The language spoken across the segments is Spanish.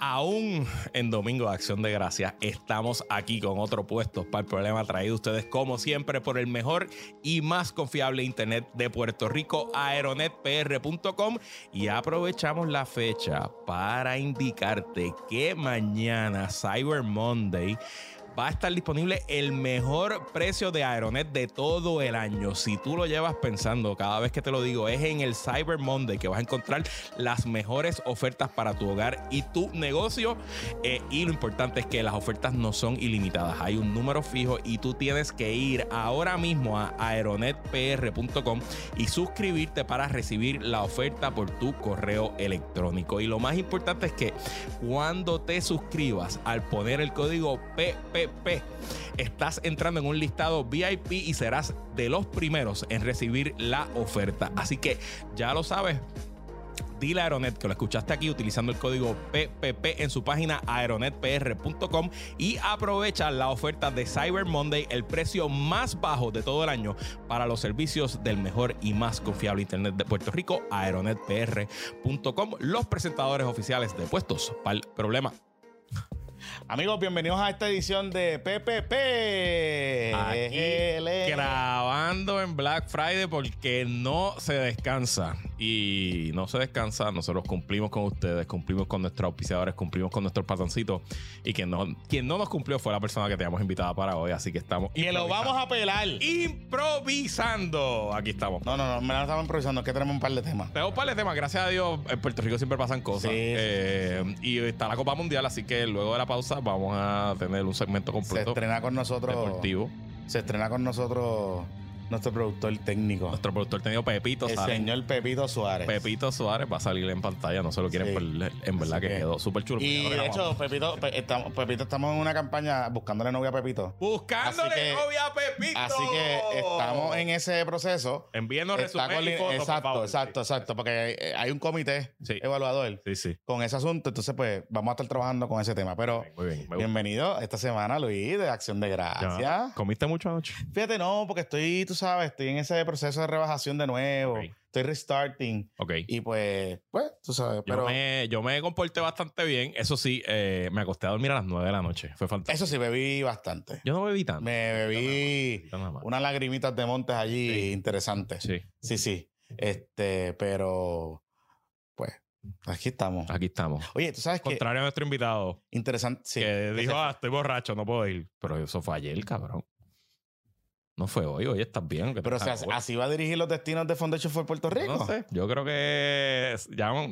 Aún en Domingo de Acción de Gracias, estamos aquí con otro puesto para el problema traído ustedes, como siempre, por el mejor y más confiable Internet de Puerto Rico, aeronetpr.com. Y aprovechamos la fecha para indicarte que mañana, Cyber Monday, va a estar disponible el mejor precio de Aeronet de todo el año. Si tú lo llevas pensando, cada vez que te lo digo, es en el Cyber Monday que vas a encontrar las mejores ofertas para tu hogar y tu negocio. Eh, y lo importante es que las ofertas no son ilimitadas. Hay un número fijo y tú tienes que ir ahora mismo a aeronetpr.com y suscribirte para recibir la oferta por tu correo electrónico. Y lo más importante es que cuando te suscribas al poner el código PP estás entrando en un listado VIP y serás de los primeros en recibir la oferta. Así que ya lo sabes. Dile a Aeronet que lo escuchaste aquí utilizando el código PPP en su página aeronetpr.com y aprovecha la oferta de Cyber Monday, el precio más bajo de todo el año para los servicios del mejor y más confiable Internet de Puerto Rico, aeronetpr.com, los presentadores oficiales de puestos para el problema. Amigos, bienvenidos a esta edición de PPP. Aquí, grabando en Black Friday porque no se descansa. Y no se descansa. Nosotros cumplimos con ustedes, cumplimos con nuestros auspiciadores, cumplimos con nuestros patroncitos. Y quien no, quien no nos cumplió fue la persona que teníamos invitada para hoy. Así que estamos. Y lo vamos a pelar. Improvisando. Aquí estamos. No, no, no, me la estamos improvisando. Es que tenemos un par de temas. Tenemos un par de temas. Gracias a Dios, en Puerto Rico siempre pasan cosas. Sí, sí, Eh, y está la Copa Mundial, así que luego de la pausa vamos a tener un segmento Se completo estrena con nosotros. deportivo. Se estrena con nosotros nuestro productor técnico. Nuestro productor tenido Pepito el señor Pepito Suárez. Pepito Suárez va a salir en pantalla, no se lo quieren Sí. perder. En verdad que que- quedó súper chulo. Y de hecho, Pepito, Pe- estamos, Pepito, estamos en una campaña buscándole novia a Pepito. buscándole así que- novia a Pepito. Así que estamos en ese proceso. Envíenos Está resumen con- y fotos, por exacto, favor. exacto, exacto. Porque eh, hay un comité Sí. evaluador Sí, sí. con ese asunto. Entonces, pues, vamos a estar trabajando con ese tema. Pero Muy bien. me gusta. bienvenido esta semana, Luis, de Acción de Ya. Gracias. ¿Comiste mucho anoche? Fíjate, no, porque estoy, tú sabes, estoy en ese proceso de rebajación de nuevo. Estoy restarting. Ok. Y pues, pues, tú sabes, Yo, pero me, yo me comporté bastante bien. Eso sí, eh, me acosté a dormir a las 9 de la noche. Fue fantástico. eso sí, bebí bastante. Yo no bebí tanto. Me bebí unas lagrimitas de montes allí Sí. interesantes. Sí, Sí, sí. Este, pero, pues, aquí estamos. aquí estamos. Oye, tú sabes que Contrario a nuestro invitado, interesante. Sí, que dijo, ah, estoy borracho, no puedo ir. Pero eso fue ayer, cabrón. No fue hoy, hoy estás bien. pero o sea, así va a dirigir los destinos de Foundation for Puerto Rico. No sé. Yo creo que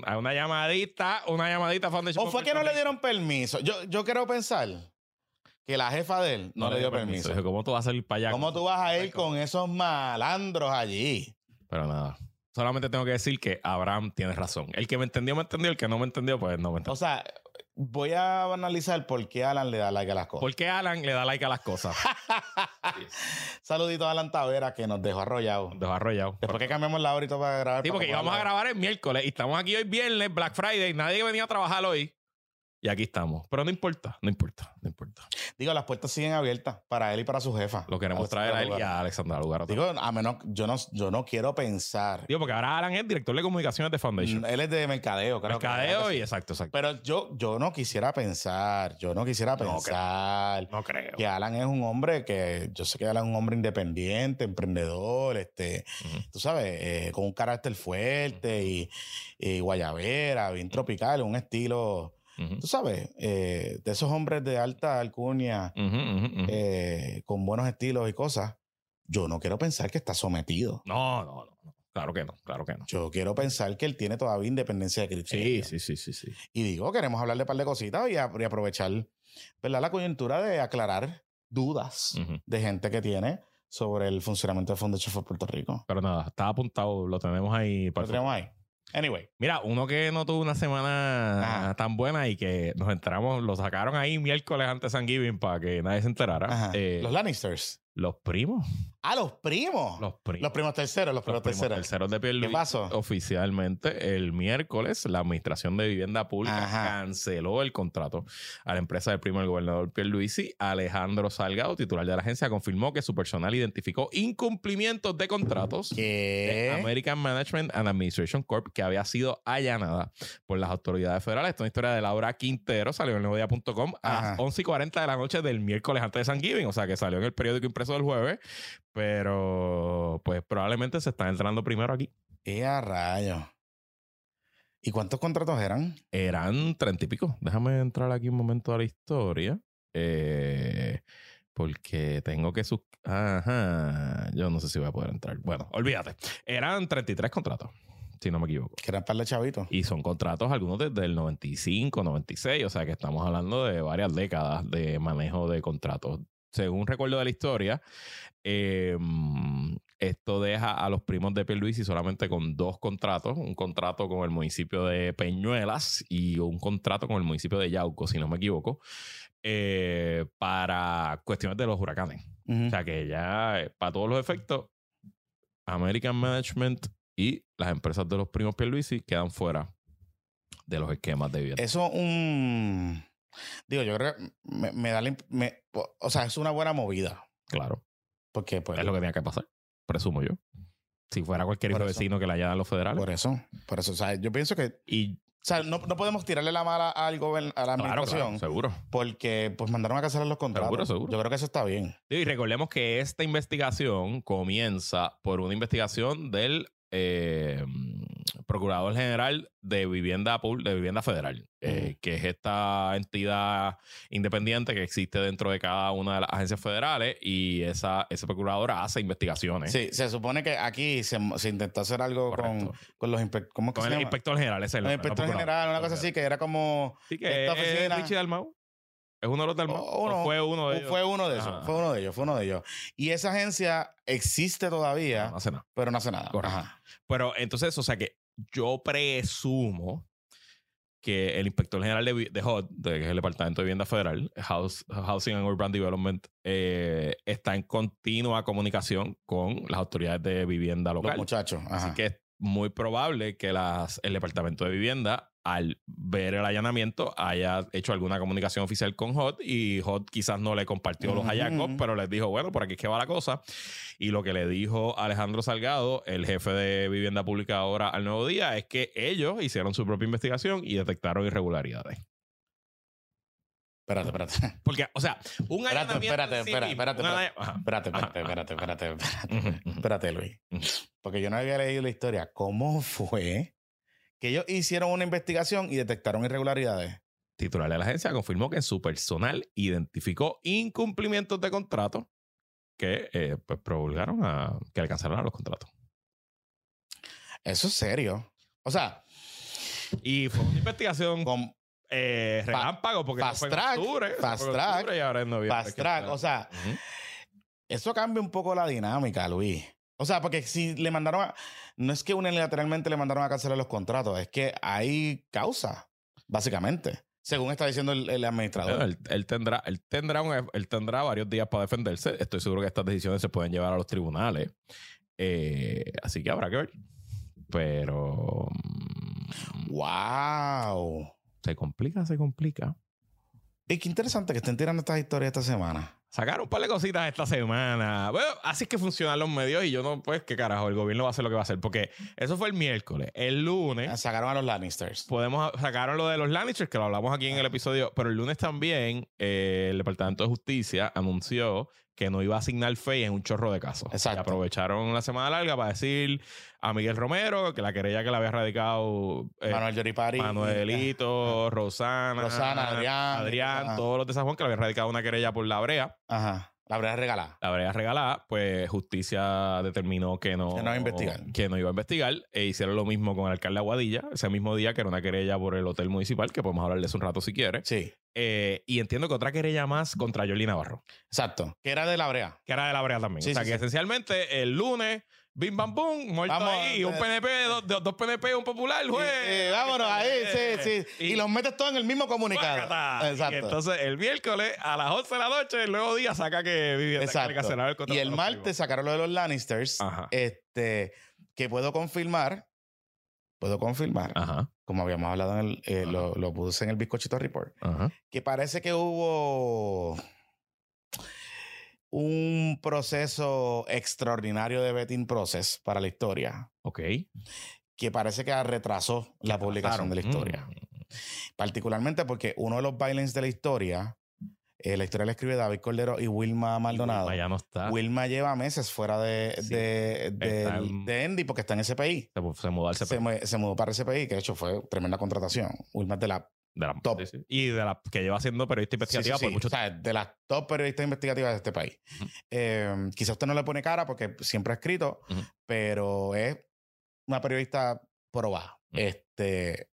a una llamadita, una llamadita a Foundation ¿O fue que no le dieron permiso? Yo, yo quiero pensar que la jefa de él no, le dio permiso. Dijo, ¿Cómo tú vas a salir para allá? ¿Cómo tú vas a ir con esos malandros allí? Pero nada. Solamente tengo que decir que Abraham tiene razón. El que me entendió, me entendió. El que no me entendió, pues no me entendió. O sea, voy a analizar por qué Alan le da like a las cosas. ¿Por qué Alan le da like a las cosas? Saludito a Alan Tavera que nos dejó arrollado. Dejó arrollado. Después que cambiamos la hora y todo para grabar. Sí, porque íbamos a grabar el miércoles y estamos aquí hoy viernes, Black Friday. Nadie venía a trabajar hoy. Y aquí estamos. Pero no importa, no importa, no importa. Digo, las puertas siguen abiertas para él y para su jefa. Lo queremos traer a él y a Alexandra Lugar. Digo, a menos, yo no, yo no quiero pensar. Digo, porque ahora Alan es director de comunicaciones de Foundation. Mm, Él es de mercadeo, creo. que- Mercadeo que y exacto, exacto. Pero yo, yo no quisiera pensar, yo no quisiera pensar No creo. que Alan es un hombre que, yo sé que Alan es un hombre independiente, emprendedor, este, Ujú. tú sabes, eh, con un carácter fuerte y, y guayabera, bien tropical, un estilo, Tú sabes, eh, de esos hombres de alta alcurnia, ujú, ujú. eh, con buenos estilos y cosas. Yo no quiero pensar que está sometido. No, no, no, no. Claro que no, claro que no. Yo quiero pensar que él tiene todavía independencia de Sí, criterio. sí, sí, sí, sí. Y digo, queremos hablarle un par de cositas y, a- y aprovechar ¿verdad? la coyuntura de aclarar dudas de gente que tiene sobre el funcionamiento de Foundation for Puerto Rico. Pero nada, está apuntado, lo tenemos ahí. para Lo tenemos ahí. Anyway, Mira, uno que no tuvo una semana Ajá. tan buena y que nos enteramos, lo sacaron ahí miércoles antes de San Giving para que nadie se enterara. Eh, los Lannisters. Los primos. Ah, los primos. Los primos. Los primos terceros, los Los primos primos terceros. terceros de Pierluisi. ¿Qué pasó? Oficialmente, el miércoles, la Administración de Vivienda Pública Ajá. canceló el contrato a la empresa del primo del gobernador Pierluisi. Alejandro Salgado, titular de la agencia, confirmó que su personal identificó incumplimientos de contratos de ¿Qué? American Management and Administration Corp que había sido allanada por las autoridades federales. Esta es una historia de Laura Quintero, salió en el a las Ajá. 11 y 40 de la noche del miércoles antes de San Giving, o sea que salió en el periódico impreso del jueves, pero pues probablemente se están entrando primero aquí. ¡Qué a rayos! ¿Y cuántos contratos eran? Eran treinta y pico. Déjame entrar aquí un momento a la historia. eh, porque tengo que sus... Ajá. Yo no sé si voy a poder entrar. Bueno, olvídate. Eran 33 contratos, si no me equivoco. Que eran par de chavitos. Y son contratos algunos desde el 95, 96, o sea que estamos hablando de varias décadas de manejo de contratos. Según recuerdo de la historia, eh, esto deja a los primos de Pierluisi solamente con dos contratos, un contrato con el municipio de Peñuelas y un contrato con el municipio de Yauco, si no me equivoco, eh, para cuestiones de los huracanes. O sea que ya, eh, para todos los efectos, American Management y las empresas de los primos Pierluisi quedan fuera de los esquemas de vivienda. Eso un... Digo, yo creo que me, me da la... me- o sea, es una buena movida. Claro, Porque, pues... es lo que tenía que pasar, presumo yo. Si fuera cualquier hijo vecino que le hayan a los federales. Por eso. Por eso. O sea, yo pienso que... y O sea, no, no podemos tirarle la mala al gobern- a la claro, administración claro, seguro. porque pues mandaron a cancelar los contratos. Seguro, seguro. Yo creo que eso está bien. Y recordemos que esta investigación comienza por una investigación del eh, Procurador General de Vivienda, de Vivienda Federal, eh, que es esta entidad independiente que existe dentro de cada una de las agencias federales y esa, ese procurador hace investigaciones. Sí, se supone que aquí se, se intentó hacer algo con, Correcto. con los inspectores. ¿Cómo es que Con se el llama? inspector general, ese es el no inspectores procurador. general, una cosa así, que era como Sí, que esta es oficina- Richie Dalmau. Es uno de los Dalmau. O uno- ¿O fue uno de ellos. Fue uno de esos, fue uno de ellos, fue uno de ellos. Y esa agencia existe todavía, No hace nada. pero no hace nada. Correcto. Ajá. Pero entonces, o sea que yo presumo que el inspector general de, de HUD, de, que es el Departamento de Vivienda Federal, House- Housing and Urban Development, eh, está en continua comunicación con las autoridades de vivienda Los local. muchachos. Así que es muy probable que las, el Departamento de Vivienda, al ver el allanamiento, haya hecho alguna comunicación oficial con HOT y HOT quizás no le compartió los Ujú. hallazgos, pero les dijo, bueno, por aquí es que va la cosa. Y lo que le dijo Alejandro Salgado, el jefe de Vivienda Pública ahora al Nuevo Día, es que ellos hicieron su propia investigación y detectaron irregularidades. Espérate, espérate. Porque, o sea, un Espérate, allanamiento espérate, espérate, espérate, espérate. Espérate, espérate, espérate, espérate, Luis. Porque yo no había leído la historia. ¿Cómo fue que ellos hicieron una investigación y detectaron irregularidades? titular de la agencia confirmó que en su personal identificó incumplimientos de contrato que eh, pues promulgaron a que le cancelaron los contratos. Eso es serio. O sea, Y fue una investigación con eh, relámpago porque fast eso fue en octubre, fast fue track, octubre y ahora en noviembre. fast track. O sea, eso cambia un poco la dinámica, Luis. O sea, porque si le mandaron a. No es que unilateralmente le mandaron a cancelar los contratos, es que hay causa, básicamente. Según está diciendo el, el administrador. Bueno, él, él tendrá, él, tendrá un- él tendrá varios días para defenderse. Estoy seguro que estas decisiones se pueden llevar a los tribunales. Eh, así que habrá que ver. Pero mm, ¡Wow! se complica, se complica. Y qué interesante que estén tirando estas historias esta semana. Sacaron un par de cositas esta semana. Bueno, así es que funcionan los medios y yo no, pues, qué carajo, el gobierno va a hacer lo que va a hacer. Porque eso fue el miércoles. El lunes Sacaron a los Lannisters. podemos sacaron lo de los Lannisters, que lo hablamos aquí en el episodio, pero el lunes también eh, el Departamento de Justicia anunció que no iba a asignar fe en un chorro de casos. Exacto. Y aprovecharon la semana larga para decir a Miguel Romero que la querella que le había radicado eh, Manuel Yoripari. Manuelito, Rosana, Rosana, Adrián. Adrián, todos los de San Juan que le habían radicado una querella por la brea. Ajá. La verdad regalada. La brea regalada, pues justicia determinó que no, Que no iba a investigar. que no iba a investigar. E hicieron lo mismo con el alcalde de Aguadilla, ese mismo día que era una querella por el hotel municipal, que podemos hablar de eso un rato si quieres. Sí. Eh, y entiendo que otra querella más contra Yoli Navarro, Exacto. Que era de la brea. que era de la brea también. Sí, o sea sí, que sí. esencialmente el lunes, bim bam bum, muerto Vamos, ahí, un eh, PNP, dos, dos- dos PNP, un popular, juez. Eh, eh, vámonos ahí, sí, sí. Y, los metes todos en el mismo comunicado. Exacto. Y entonces el miércoles a las 11 de la noche, el nuevo día saca que vive Exacto. el Y el martes sacaron lo de los Lannisters. Ajá. Este, que puedo confirmar. Puedo confirmar. Ajá. Como habíamos hablado en el, eh, lo, lo puse en el bizcochito report. Ajá. Que parece que hubo un proceso extraordinario de betting process para la historia. Ok. Que parece que retrasó la publicación de la historia. Mm. Particularmente porque uno de los bailings de la historia, eh, la historia la escribe David Cordero y Wilma Maldonado. Wilma ya no está. Wilma lleva meses fuera de, Sí. de, de- en- de Endy porque está en SPI. Se, se mudó al Se, CP. mu- se mudó para SPI, que de hecho fue tremenda contratación. Wilma es de la de la, top. sí, sí. Y de la que lleva siendo periodista investigativa Sí, por mucho O sea, de las top periodistas investigativas de este país. Ujú. Eh, quizá usted no le pone cara porque siempre ha escrito, pero es una periodista probada. Ujú. Este.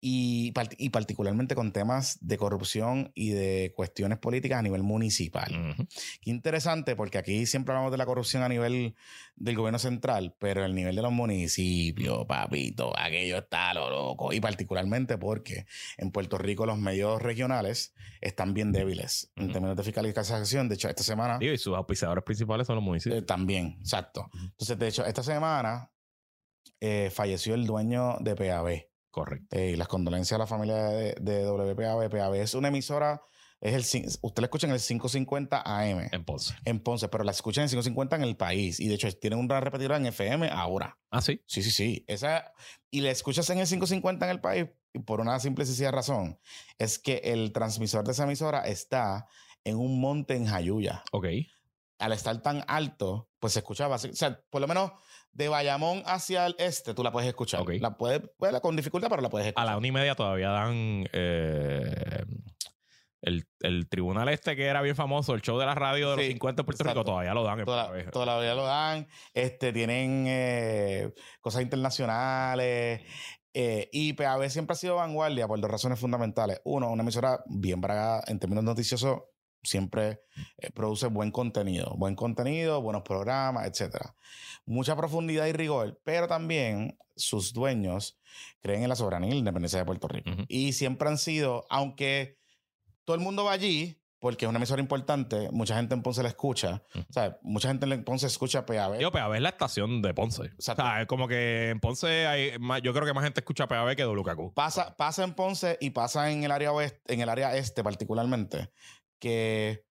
Y, y particularmente con temas de corrupción y de cuestiones políticas a nivel municipal. Qué interesante, porque aquí siempre hablamos de la corrupción a nivel del gobierno central, pero el nivel de los municipios, papito, aquello está lo loco. Y particularmente porque en Puerto Rico los medios regionales están bien débiles en términos de fiscalización. De hecho, esta semana y sus auspiciadores principales son los eh, municipios. también, exacto. Entonces, de hecho, esta semana eh, falleció el dueño de PAB. Correcto. Eh, y las condolencias a la familia de, de WPAB. PAB es una emisora, es el, usted la escucha en el 550 AM En Ponce. en Ponce, pero la escuchan en 550 en el país. Y de hecho, tienen una repetidora en FM ahora. Ah, sí. Sí, sí, sí. Esa, y la escuchas en el 550 en el país por una simple y sencilla razón. Es que el transmisor de esa emisora está en un monte en Jayuya. Ok. Al estar tan alto, pues se escuchaba. O sea, por lo menos de Bayamón hacia el este, tú la puedes escuchar. La puedes, pues, con dificultad, pero la puedes A escuchar. la una y media todavía dan eh, el, el tribunal este que era bien famoso, el show de la radio de los Sí, 50 en Puerto Rico, exacto. todavía lo dan. Toda- todavía lo dan. Este, tienen eh, cosas internacionales. eh, y PAB siempre ha sido vanguardia por dos razones fundamentales. Uno, una emisora bien bragada en términos noticiosos, siempre eh, produce buen contenido. Buen contenido, buenos programas, etcétera. Mucha profundidad y rigor, pero también sus dueños creen en la soberanía y la independencia de Puerto Rico. Y siempre han sido, aunque todo el mundo va allí, porque es una emisora importante, mucha gente en Ponce la escucha. Ujú. O sea, mucha gente en Ponce escucha PAB. Digo, PAB es la estación de Ponce. O sea, es como que en Ponce hay más, yo creo que más gente escucha PAB que WKQ. Pasa, pasa en Ponce y pasa en el área oeste, en el área este particularmente, que,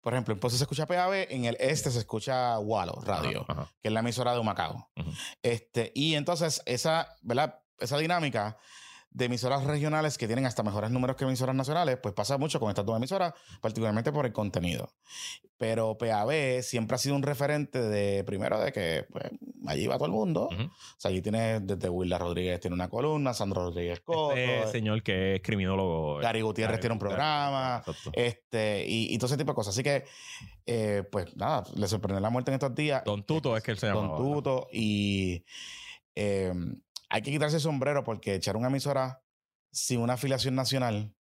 por ejemplo, en Ponce se escucha PAB, en el este se escucha Wallo Radio, Ajá, ajá. que es la emisora de Humacao. Este, y entonces esa, ¿verdad? Esa dinámica de emisoras regionales que tienen hasta mejores números que emisoras nacionales, pues pasa mucho con estas dos emisoras, particularmente por el contenido. Pero PAB siempre ha sido un referente de, primero, de que pues, allí va todo el mundo. Ujú. O sea, allí tienes desde Willa Rodríguez tiene una columna, Sandro Rodríguez Coto, Este señor que es criminólogo. Gary Gutiérrez Gary tiene un programa, exacto. este, y, y todo ese tipo de cosas. Así que, eh, pues nada, le sorprendió la muerte en estos días. Don Tuto es que él se llama. Don Tuto. Y eh, hay que quitarse el sombrero porque echar una emisora sin una afiliación nacional,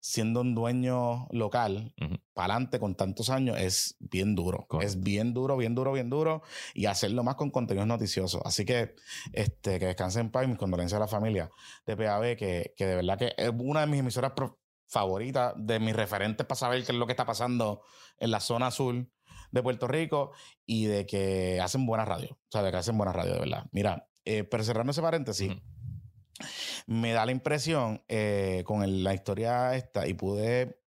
siendo un dueño local, Ujú. para adelante con tantos años, es bien duro. Correcto. Es bien duro, bien duro, bien duro. Y hacerlo más con contenidos noticiosos. Así que, este, que descansen en paz y mis condolencias a la familia de PAB, que, que de verdad que es una de mis emisoras favoritas, de mis referentes para saber qué es lo que está pasando en la zona azul de Puerto Rico y de que hacen buena radio. O sea, de que hacen buena radio, de verdad. Mira, eh, pero cerrando ese paréntesis, me da la impresión eh, con el- la historia esta y pude,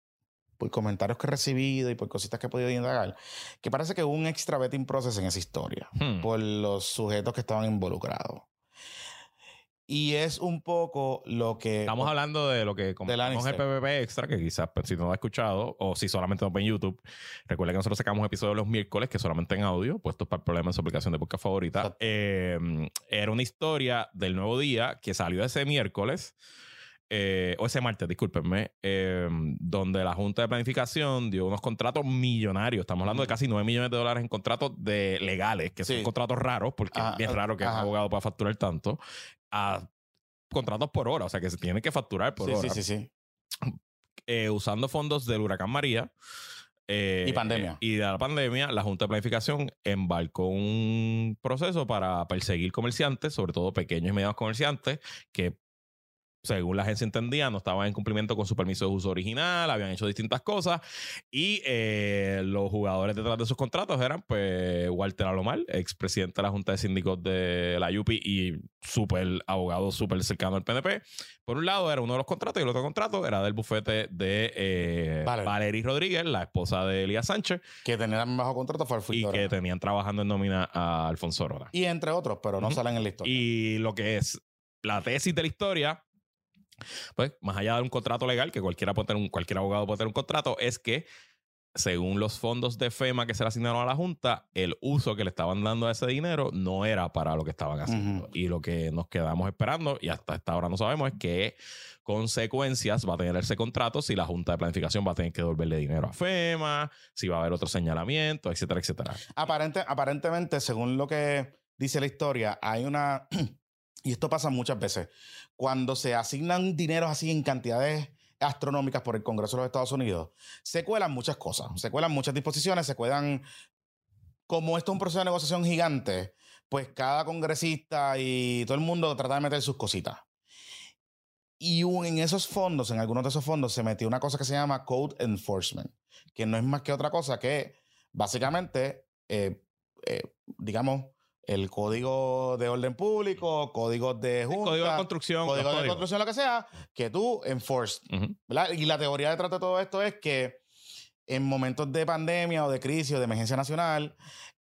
por comentarios que he recibido y por cositas que he podido indagar, que parece que hubo un extra betting process en esa historia Hmm. por los sujetos que estaban involucrados. Y es un poco lo que... Estamos hablando de lo que comentamos en Lannister. PPP Extra, que quizás pues, si no lo ha escuchado o si solamente nos ve en YouTube, recuerden que nosotros sacamos episodios los miércoles que solamente en audio, puestos para el problema en su aplicación de podcast favorita. Eh, era una historia del nuevo día que salió ese miércoles. Eh, o ese martes, discúlpenme, eh, donde la Junta de Planificación dio unos contratos millonarios. Estamos hablando de casi 9 millones de dólares en contratos de legales, que Sí. son contratos raros, porque Ah, es bien ah, raro que un abogado pueda facturar tanto, a contratos por hora, o sea que se tiene que facturar por Sí, hora. sí, sí, sí. Eh, usando fondos del huracán María. eh, Y pandemia. y de la pandemia, la Junta de Planificación embarcó un proceso para perseguir comerciantes, sobre todo pequeños y medianos comerciantes, que según la agencia entendía, no estaban en cumplimiento con su permiso de uso original, habían hecho distintas cosas y eh, los jugadores detrás de esos contratos eran pues Walter Alomar, expresidente de la Junta de Síndicos de la UPI y súper abogado súper cercano al PNP. Por un lado era uno de los contratos y el otro contrato era del bufete de eh, Valerie Rodríguez, la esposa de Elías Sánchez. Que tenían bajo contrato fue Y que tenían trabajando en nómina a Alfonso Rora. Y entre otros, pero no salen en la historia. Y lo que es la tesis de la historia pues, más allá de un contrato legal, que cualquiera puede tener un, cualquier abogado puede tener un contrato, es que según los fondos de FEMA que se le asignaron a la Junta, el uso que le estaban dando a ese dinero no era para lo que estaban haciendo. Y lo que nos quedamos esperando, y hasta esta hora no sabemos, es qué consecuencias va a tener ese contrato si la Junta de Planificación va a tener que devolverle dinero a FEMA, si va a haber otro señalamiento, etcétera, etcétera. Aparente, aparentemente, según lo que dice la historia, hay una Y esto pasa muchas veces. Cuando se asignan dineros así en cantidades astronómicas por el Congreso de los Estados Unidos, se cuelan muchas cosas, se cuelan muchas disposiciones, se cuelan, como esto es un proceso de negociación gigante, pues cada congresista y todo el mundo trata de meter sus cositas. Y en esos fondos, en algunos de esos fondos, se metió una cosa que se llama Code Enforcement, que no es más que otra cosa que básicamente, eh, eh, digamos, el código de orden público, códigos de junta, código de construcción, código de construcción, lo que sea, que tú enforces. Y la teoría detrás de todo esto es que en momentos de pandemia o de crisis o de emergencia nacional,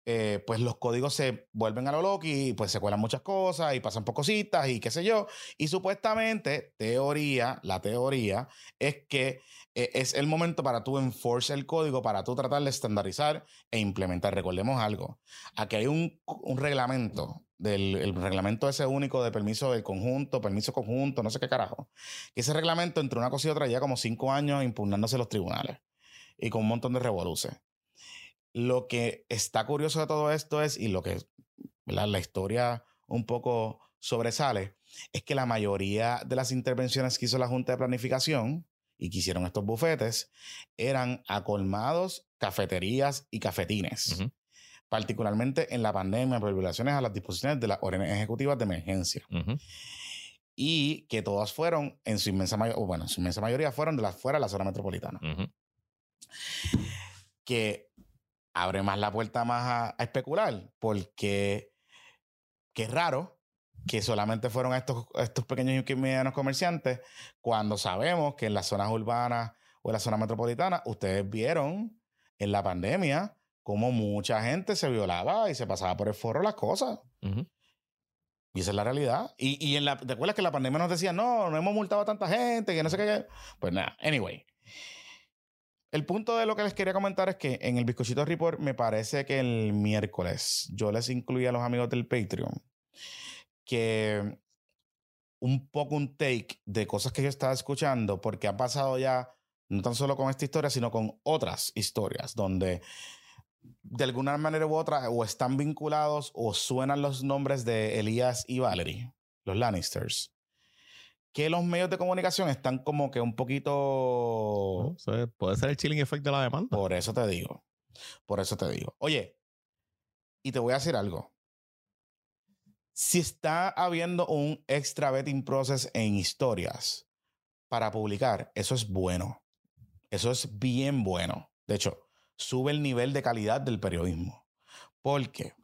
eh, pues los códigos se vuelven a lo loco y pues se cuelan muchas cosas y pasan por cositas y qué sé yo. Y supuestamente, teoría, la teoría es que eh, es el momento para tú enforce el código, para tú tratar de estandarizar e implementar. Recordemos algo, aquí hay un, reglamento del el reglamento ese único de permiso del conjunto, permiso conjunto, no sé qué carajo. Que ese reglamento entre una cosa y otra ya como cinco años impugnándose los tribunales y con un montón de revoluciones. Lo que está curioso de todo esto es, y lo que la historia un poco sobresale, es que la mayoría de las intervenciones que hizo la Junta de Planificación y que hicieron estos bufetes eran a colmados, cafeterías y cafetines. Particularmente en la pandemia por violaciones a las disposiciones de las órdenes ejecutivas de emergencia. Y que todas fueron, en su inmensa mayoría, bueno, en su inmensa mayoría fueron de las fuera de la zona metropolitana. Que abre más la puerta más a, especular, porque qué raro que solamente fueron estos, estos pequeños y medianos comerciantes, cuando sabemos que en las zonas urbanas o en la zona metropolitana, ustedes vieron en la pandemia cómo mucha gente se violaba y se pasaba por el foro las cosas. Y esa es la realidad. Y, y en la, ¿te acuerdas que en la pandemia nos decían, no, no hemos multado a tanta gente, que no sé qué? Pues nada, anyway. El punto de lo que les quería comentar es que en el Bizcochito Report me parece que el miércoles yo les incluí a los amigos del Patreon que un poco un take de cosas que yo estaba escuchando porque ha pasado ya no tan solo con esta historia, sino con otras historias donde de alguna manera u otra o están vinculados o suenan los nombres de Elías y Valerie, los Lannisters que los medios de comunicación están como que un poquito... puede ser el chilling effect de la demanda. Por eso te digo. Por eso te digo. Oye, y te voy a decir algo. Si está habiendo un extra betting process en historias para publicar, eso es bueno. Eso es bien bueno. De hecho, sube el nivel de calidad del periodismo. Porque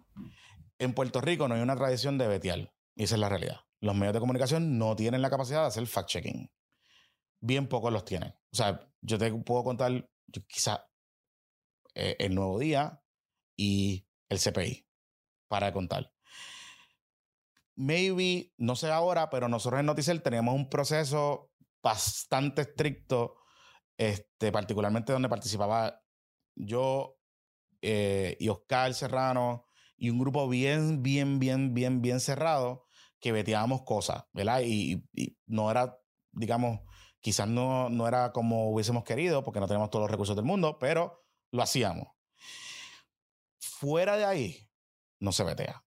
en Puerto Rico no hay una tradición de betial. Y esa es la realidad los medios de comunicación no tienen la capacidad de hacer fact-checking. Bien pocos los tienen. O sea, yo te puedo contar quizá eh, el Nuevo Día y el CPI para contar. Maybe, no sé ahora, pero nosotros en Noticel teníamos un proceso bastante estricto, este, particularmente donde participaba yo eh, y Oscar Serrano y un grupo bien, bien, bien, bien, bien cerrado que veteábamos cosas, ¿verdad? Y, no era, digamos, quizás no, no era como hubiésemos querido, porque no tenemos todos los recursos del mundo, pero lo hacíamos. Fuera de ahí, no se vetea.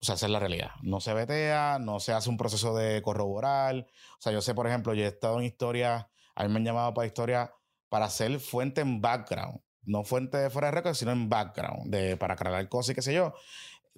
O sea, es la realidad. No se vetea, no se hace un proceso de corroborar. O sea, yo sé, por ejemplo, yo he estado en historia, a mí me han llamado para historia para hacer fuente en background. No fuente de fuera de récord, sino en background, de, para aclarar cosas y qué sé yo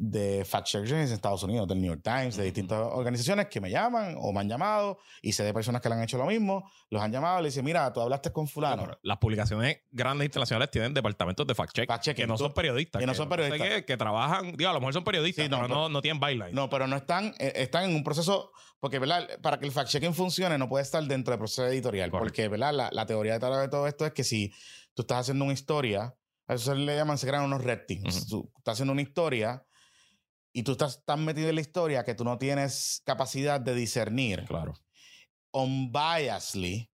de fact-checkers en Estados Unidos, del New York Times, de distintas organizaciones que me llaman o me han llamado y sé de personas que le han hecho lo mismo, los han llamado y le dicen, mira, tú hablaste con fulano. Las publicaciones grandes internacionales tienen departamentos de fact-check Fact-checking. que no son periodistas. que no son periodistas. Que, que trabajan, digo, a lo mejor son periodistas, Sí, no, pero no, no tienen byline. No, pero no están, eh, están en un proceso, porque ¿verdad? para que el fact-checking funcione no puede estar dentro del proceso editorial, Correcto. porque ¿verdad? La, la teoría de todo esto es que si tú estás haciendo una historia, a eso se le llaman, se crean unos red teams. Tú estás haciendo una historia y tú estás tan metido en la historia que tú no tienes capacidad de discernir Claro. unbiasedly,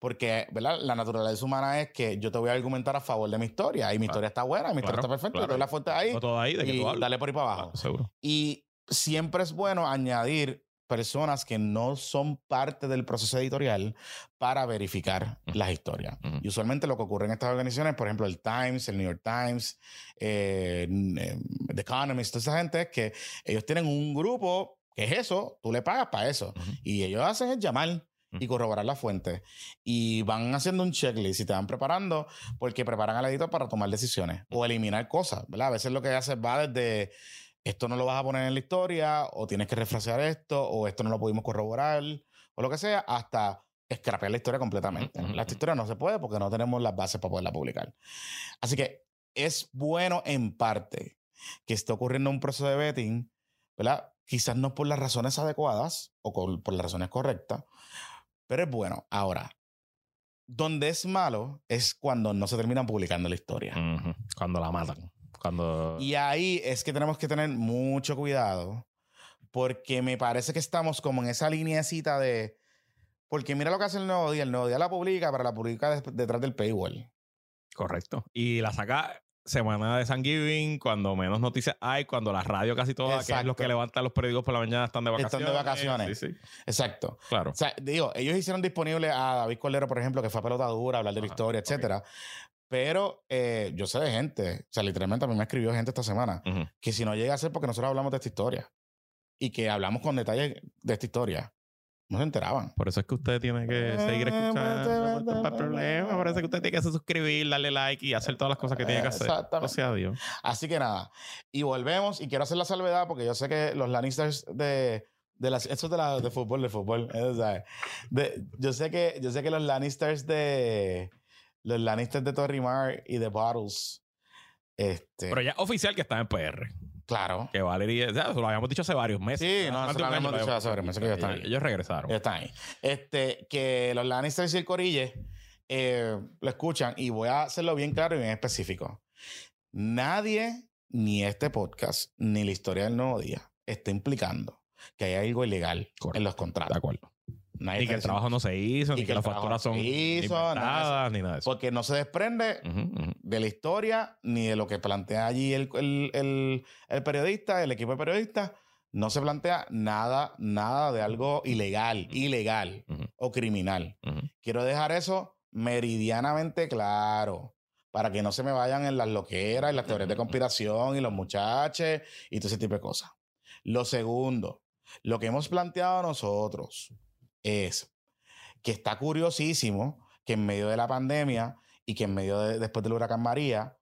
porque ¿verdad? la naturaleza humana es que yo te voy a argumentar a favor de mi historia y mi Claro. historia está buena, mi historia Claro, está perfecta, claro. la fuente ahí todo ahí de que y tú dale por ahí para abajo. Seguro. Y siempre es bueno añadir personas que no son parte del proceso editorial para verificar las historias. Y usualmente lo que ocurre en estas organizaciones, por ejemplo, el Times, el New York Times, eh, eh, The Economist, toda esa gente, es que ellos tienen un grupo que es eso, tú le pagas para eso. Ujú. Y ellos hacen es llamar y corroborar la fuente. Y van haciendo un checklist y te van preparando porque preparan al editor para tomar decisiones o eliminar cosas, ¿verdad? A veces lo que haces va desde esto no lo vas a poner en la historia o tienes que refrasear esto o esto no lo pudimos corroborar o lo que sea, hasta escrapear la historia completamente. La historia no se puede porque no tenemos las bases para poderla publicar. Así que es bueno en parte que esté ocurriendo un proceso de betting, ¿verdad? Quizás no por las razones adecuadas o con- por las razones correctas, pero es bueno. Ahora, donde es malo es cuando no se terminan publicando la historia. Cuando la matan. Cuando. Y ahí es que tenemos que tener mucho cuidado porque me parece que estamos como en esa lineecita de... Porque mira lo que hace el Nuevo Día. El Nuevo Día la publica, pero la publica detrás del paywall. Correcto. Y la saca semana de Thanksgiving, cuando menos noticias hay, cuando la radio casi todas, que es los que levantan los periódicos por la mañana, están de Están vacaciones. de vacaciones. Sí, sí. Exacto. Claro. O sea, digo, ellos hicieron disponible a David Cordero, por ejemplo, que fue a pelota dura, hablar de la Ajá, historia, ok. etcétera. Pero eh, yo sé de gente, o sea, literalmente a mí me escribió gente esta semana, Ujú. que si no llega a ser porque nosotros hablamos de esta historia y que hablamos con detalles de esta historia, no se enteraban. Por eso es que usted tiene que seguir escuchando. No hay problema. Por eso es que usted tiene que suscribir, darle like y hacer todas las cosas que tiene que hacer. Exactamente. O sea, Dios. Así que nada, y volvemos, y quiero hacer la salvedad porque yo sé que los Lannisters de, de las, esto es de, la, de fútbol, de fútbol, eh. De- yo, sé que, yo sé que los Lannisters de, los Lannisters de Torrimar y de Bottles, este, Pero ya es oficial que está en PR. claro, Que Valerie, sea, lo habíamos dicho hace varios meses. Sí, no, eso de lo habíamos dicho hace varios meses que ya están ellos, ahí. ellos regresaron. ellos están ahí. Este, que los Lannisters y el Corille eh, lo escuchan, y voy a hacerlo bien claro y bien específico. Nadie, ni este podcast, ni la historia del nuevo día, está implicando que hay algo ilegal Correcto. en los De contratos. acuerdo. Nadie Ni está que el trabajo no se hizo, Y ni que las facturas son hizo, nada ni nada de eso. Porque no se desprende de la historia ni de lo que plantea allí el, el- el- el periodista, el equipo de periodistas. No se plantea nada, nada de algo ilegal, ilegal o criminal. Quiero dejar eso meridianamente claro para que no se me vayan en las loqueras y las teorías de conspiración y los muchachos y todo ese tipo de cosas. Lo segundo, lo que hemos planteado nosotros es que está curiosísimo que en medio de la pandemia y que en medio de después del huracán María,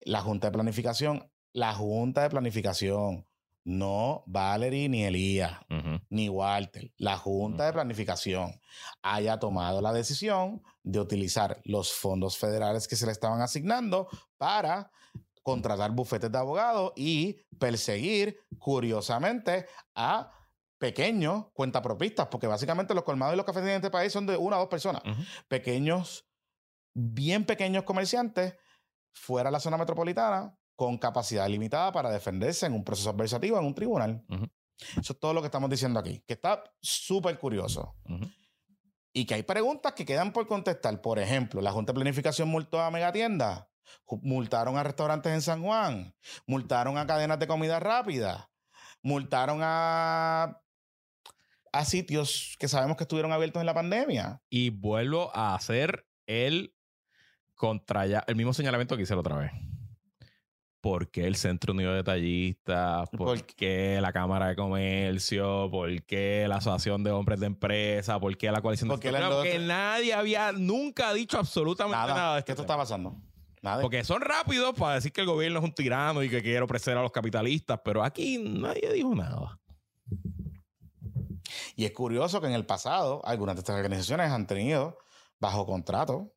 la Junta de Planificación, la Junta de Planificación, no Valerie ni Elías, ni Walter, la Junta de Planificación haya tomado la decisión de utilizar los fondos federales que se le estaban asignando para contratar bufetes de abogados y perseguir, curiosamente, a pequeños cuentapropistas, porque básicamente los colmados y los cafeterías en este país son de una o dos personas. Pequeños, bien pequeños comerciantes fuera de la zona metropolitana con capacidad limitada para defenderse en un proceso adversativo en un tribunal. Eso es todo lo que estamos diciendo aquí, que está súper curioso. Y que hay preguntas que quedan por contestar. Por ejemplo, la Junta de Planificación multó a megatiendas, multaron a restaurantes en San Juan, multaron a cadenas de comida rápida, multaron a, a sitios que sabemos que estuvieron abiertos en la pandemia. Y vuelvo a hacer el contra ya, el mismo señalamiento que hice la otra vez. ¿Por qué el Centro Unido de Detallistas? ¿Por, ¿Por qué la Cámara de Comercio? ¿Por qué la Asociación de Hombres de Empresa? ¿Por qué la Coalición de ¿Por qué la Porque nadie había nunca dicho absolutamente nada, Nada, de que esto está pasando. Nadie. Porque son rápidos para decir que el gobierno es un tirano y que quiere opresar a los capitalistas, pero aquí nadie dijo nada. Y es curioso que en el pasado algunas de estas organizaciones han tenido bajo contrato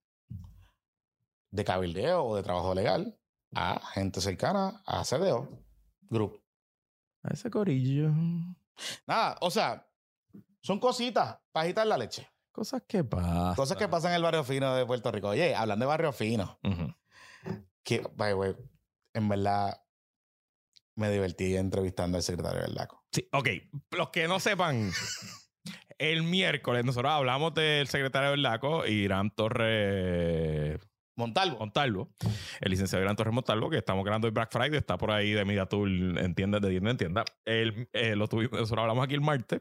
de cabildeo o de trabajo legal a gente cercana a CDO Group. A ese corillo. Nada, o sea, son cositas para agitar la leche. Cosas que pasan. Cosas que pasan en el barrio fino de Puerto Rico. Oye, hablando de barrio fino, que, by way, en verdad me divertí entrevistando al secretario del LACO. Sí, ok. Los que no sepan, el miércoles nosotros hablamos del secretario del LACO, Irán Torres Montalvo. Montalvo, el licenciado Irán Torres Montalvo, que estamos grabando el Black Friday, está por ahí de Media Tool, en tiendas de tienda en tienda. Él, eh, lo tuvimos, nosotros hablamos aquí el martes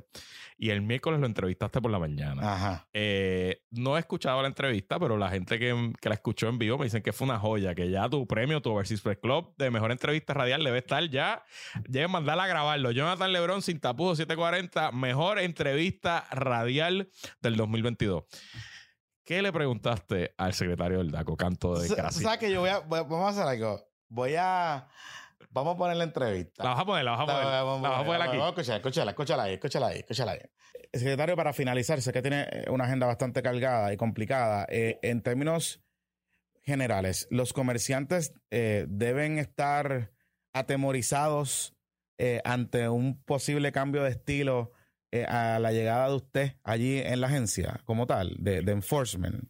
y el miércoles lo entrevistaste por la mañana. Ajá. Eh, no he escuchado la entrevista, pero la gente que, que la escuchó en vivo me dicen que fue una joya, que ya tu premio, tu Overseas Press Club de mejor entrevista radial debe estar ya. Deben mandarla a grabarlo. Jonathan Lebron sin tapujos 740, mejor entrevista radial del 2022. ¿Qué le preguntaste al secretario del DACO, canto de gracia? ¿Sabes que yo voy a, voy a- vamos a hacer algo? Voy a, vamos a poner la entrevista. La vas a poner, la vas a poner. La vas a poner aquí. Vamos a escuchar, escúchala, escúchala ahí, escúchala ahí, escúchala ahí. Secretario, para finalizar, sé que tiene eh, una agenda bastante cargada y complicada. Eh, en términos generales, los comerciantes eh, deben estar atemorizados eh, ante un posible cambio de estilo eh, a la llegada de usted allí en la agencia, como tal, de, enforcement.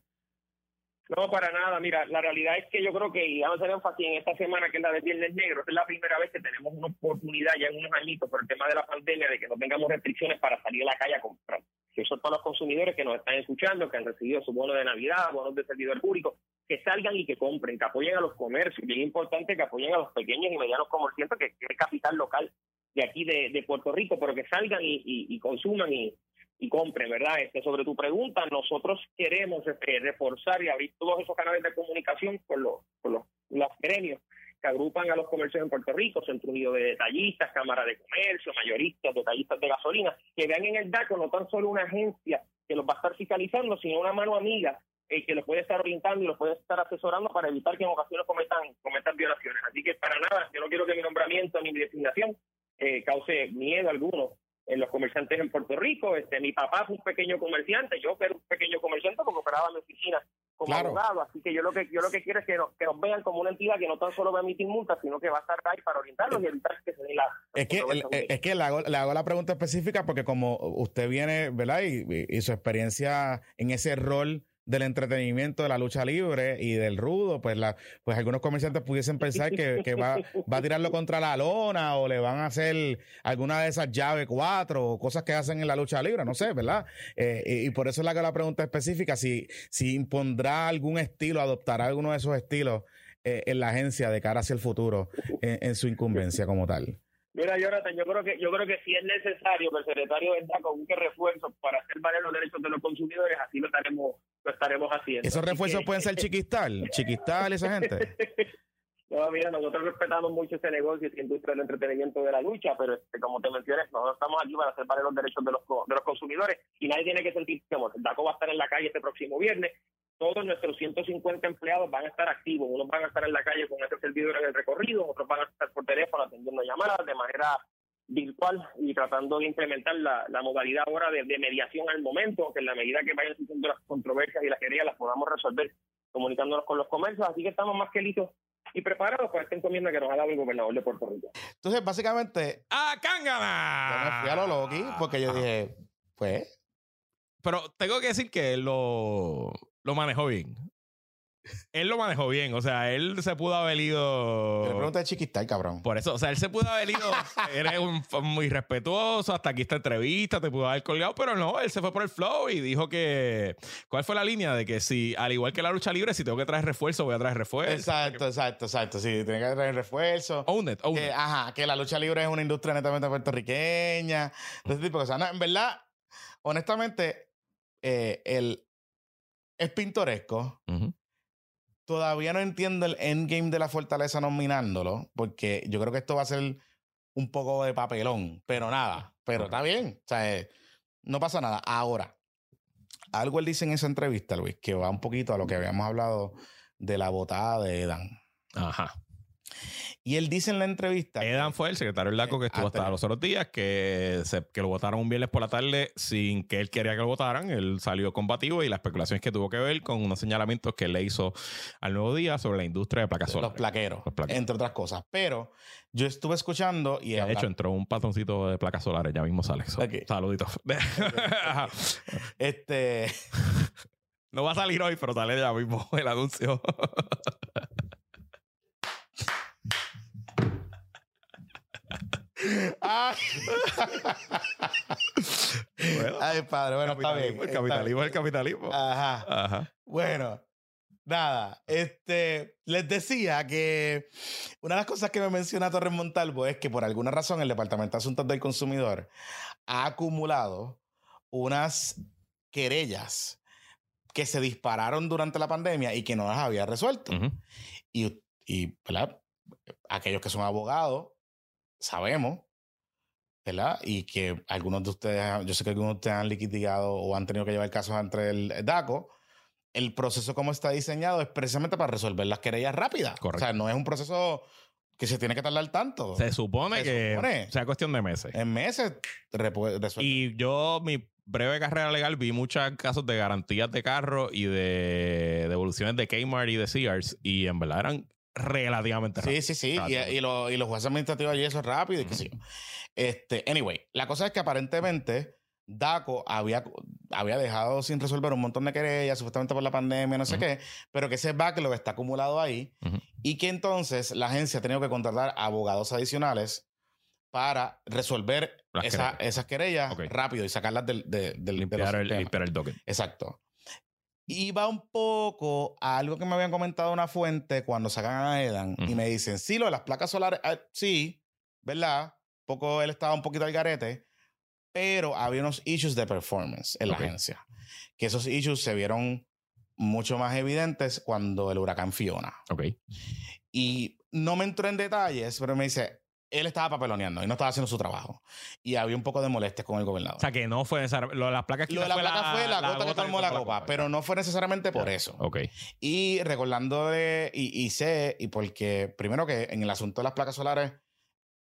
No, para nada. Mira, la realidad es que yo creo que, y vamos a hacer énfasis en esta semana, que es la de Viernes Negro, es la primera vez que tenemos una oportunidad ya en unos añitos por el tema de la pandemia de que no tengamos restricciones para salir a la calle a comprar. Que eso para los consumidores que nos están escuchando, que han recibido su bono de Navidad, bonos de servidor público, que salgan y que compren, que apoyen a los comercios. Bien importante que apoyen a los pequeños y medianos comerciantes, que es capital local de aquí de, Puerto Rico, pero que salgan y, consuman y, y compren, ¿verdad? Este, sobre tu pregunta, nosotros queremos este, reforzar y abrir todos esos canales de comunicación con los, con los, los gremios que agrupan a los comercios en Puerto Rico, Centro Unido de Detallistas, Cámara de Comercio, mayoristas, detallistas de gasolina, que vean en el DACO no tan solo una agencia que los va a estar fiscalizando, sino una mano amiga eh, que los puede estar orientando y los puede estar asesorando para evitar que en ocasiones cometan, cometan violaciones. Así que para nada, yo no quiero que mi nombramiento ni mi designación eh, cause miedo alguno en los comerciantes en Puerto Rico. Este, mi papá fue un pequeño comerciante, yo era un pequeño comerciante porque operaba mi oficina como Claro. abogado, así que yo lo que yo lo que quiero es que nos, que nos vean como una entidad que no tan solo va a emitir multas, sino que va a estar ahí para orientarlos y evitar que se den la Es que, eh, es que le, hago, le hago la pregunta específica porque como usted viene, ¿verdad? Y, y- y su experiencia en ese rol del entretenimiento, de la lucha libre y del rudo, pues la, pues algunos comerciantes pudiesen pensar que, que va, va a tirarlo contra la lona o le van a hacer alguna de esas llaves cuatro o cosas que hacen en la lucha libre, no sé, ¿verdad? Eh, y, por eso le hago la pregunta específica, si, si impondrá algún estilo, adoptará alguno de esos estilos eh, en la agencia de cara hacia el futuro en- su incumbencia como tal. Mira, Jonathan, yo creo que yo creo que si es necesario que el secretario del DACO busque refuerzos para hacer valer los derechos de los consumidores, así lo estaremos lo estaremos haciendo. Esos refuerzos que- pueden ser chiquistal, chiquistal esa gente. No, mira, nosotros respetamos mucho ese negocio y industria del entretenimiento de la lucha, pero este, como te mencioné, nosotros estamos aquí para hacer valer los derechos de los, de los consumidores y nadie tiene que sentir temor. El DACO va a estar en la calle este próximo viernes. Todos nuestros 150 empleados van a estar activos. Unos van a estar en la calle con este servidor en el recorrido, otros van a estar por teléfono atendiendo llamadas de manera virtual y tratando de implementar la, la modalidad ahora de, de mediación al momento, que en la medida que vayan surgiendo las controversias y las querellas las podamos resolver comunicándonos con los comercios. Así que estamos más que listos y preparados para esta encomienda que nos ha dado el gobernador de Puerto Rico. Entonces, básicamente, ¡A yo Cángana! me fui a lo Loki porque yo dije, pues, Pero tengo que decir que él lo, lo manejó bien. Él lo manejó bien. O sea, él se pudo haber yo le ido. pregunté de chiquistal, cabrón. Por eso, o sea, él se pudo haber ido. Eres un, muy respetuoso. Hasta aquí esta entrevista, te pudo haber colgado, pero no, él se fue por el flow y dijo que. ¿Cuál fue la línea? De que si, al igual que la lucha libre, si tengo que traer refuerzo, voy a traer refuerzo. Exacto, exacto, exacto. Sí, tiene que traer refuerzo. Own it, own Que, it. ajá, que la lucha libre es una industria netamente puertorriqueña. De ese tipo de cosas. No, en verdad, honestamente, eh, el, es pintoresco. Ujú. Todavía no entiendo el endgame de la fortaleza nominándolo, porque yo creo que esto va a ser un poco de papelón, pero nada, pero está bien, o sea, eh, no pasa nada. Ahora, algo él dice en esa entrevista, Luis, que va un poquito a lo que habíamos hablado de la botada de Edan. Ajá. Y él dice en la entrevista. Edan fue el secretario del DACO que estuvo Ah, hasta los otros días, que, se- que lo votaron un viernes por la tarde sin que él quería que lo votaran. Él salió combativo y la especulación es que tuvo que ver con unos señalamientos que él le hizo al nuevo día sobre la industria de placas los solares. plaqueros, Los plaqueros. entre otras cosas. Pero yo estuve escuchando y de hecho, entró un patroncito de placas solares, ya mismo sale. So, Ok. Saluditos. Este, no va a salir hoy, pero sale ya mismo el anuncio. ay, Bueno, ay, padre, bueno, está bien. el capitalismo es el capitalismo. Ajá. Ajá. Bueno, nada, este, les decía que una de las cosas que me menciona Torres Montalvo es que por alguna razón el Departamento de Asuntos del Consumidor ha acumulado unas querellas que se dispararon durante la pandemia y que no las había resuelto. Y, y ¿verdad? aquellos que son abogados sabemos, ¿verdad? Y que algunos de ustedes, yo sé que algunos de ustedes han liquidado o han tenido que llevar casos entre el DACO. El proceso como está diseñado es precisamente para resolver las querellas rápidas. Correcto. O sea, no es un proceso que se tiene que tardar tanto. Se supone Se que supone. sea cuestión de meses. En meses resuelve. Y yo, mi breve carrera legal, vi muchos casos de garantías de carro y de devoluciones de Kmart y de Sears. Y en verdad eran relativamente Sí, rápidas. sí, sí. Rápido. Y, y, lo- y los jueces administrativos allí eso es rápido y qué sé yo. Este, anyway, la cosa es que aparentemente DACO había, había dejado sin resolver un montón de querellas, supuestamente por la pandemia, no sé qué, pero que ese backlog está acumulado ahí y que entonces la agencia ha tenido que contratar abogados adicionales para resolver Las esa- querellas. esas querellas rápido y sacarlas del, de, del- de los Limpiar el, limpiar el docket. Exacto. Y va un poco a algo que me habían comentado una fuente cuando sacan a Edan y me dicen, sí, lo de las placas solares, ah, sí, ¿verdad? Poco, él estaba un poquito al garete, pero había unos issues de performance en la agencia. Que esos issues se vieron mucho más evidentes cuando el huracán Fiona. Ok. Y no me entró en detalles, pero me dice, él estaba papeloneando y no estaba haciendo su trabajo. Y había un poco de molestias con el gobernador. O sea, que no fue necesario. Lo de las placas Lo de la placa fue la, gota que tomó la copa, pero no fue necesariamente por eso. Ok. Y recordándole, y, y sé, y porque primero que en el asunto de las placas solares,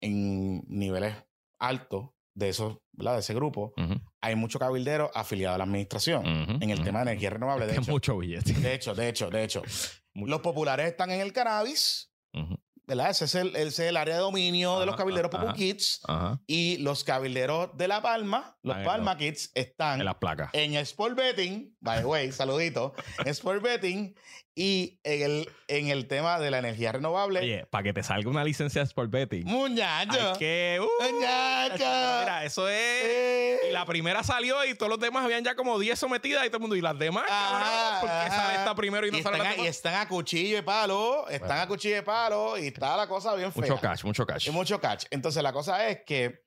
en niveles altos de esos, ¿verdad? De ese grupo, hay mucho cabildero afiliado a la administración en el tema de energía renovable. De Es hecho, mucho billete. de hecho, de hecho, de hecho. Los populares están en el cannabis, Ujú. ¿Verdad? Ese es el, ese es el área de dominio de los cabilderos ajá. Popu Kids. Ajá. Y los cabilderos de La Palma, los Palma Kids, están En las placas. en Sport Betting, by the way, saludito, en Sport Betting y en el, en el tema de la energía renovable. Oye, para que te salga una licencia de Sport Betting. Muñacho. Hay que. uh, Muñacho. Mira, eso es. Eh. Y la primera salió y todos los demás habían ya como 10 sometidas y todo el mundo. ¿Y las demás? Cabrón? ¿Por qué sale esta primero y no y, sale la y están a cuchillo de palo, están Bueno. a cuchillo de palo y está la cosa bien fea. Mucho cash, mucho cash. Y mucho catch. Entonces la cosa es que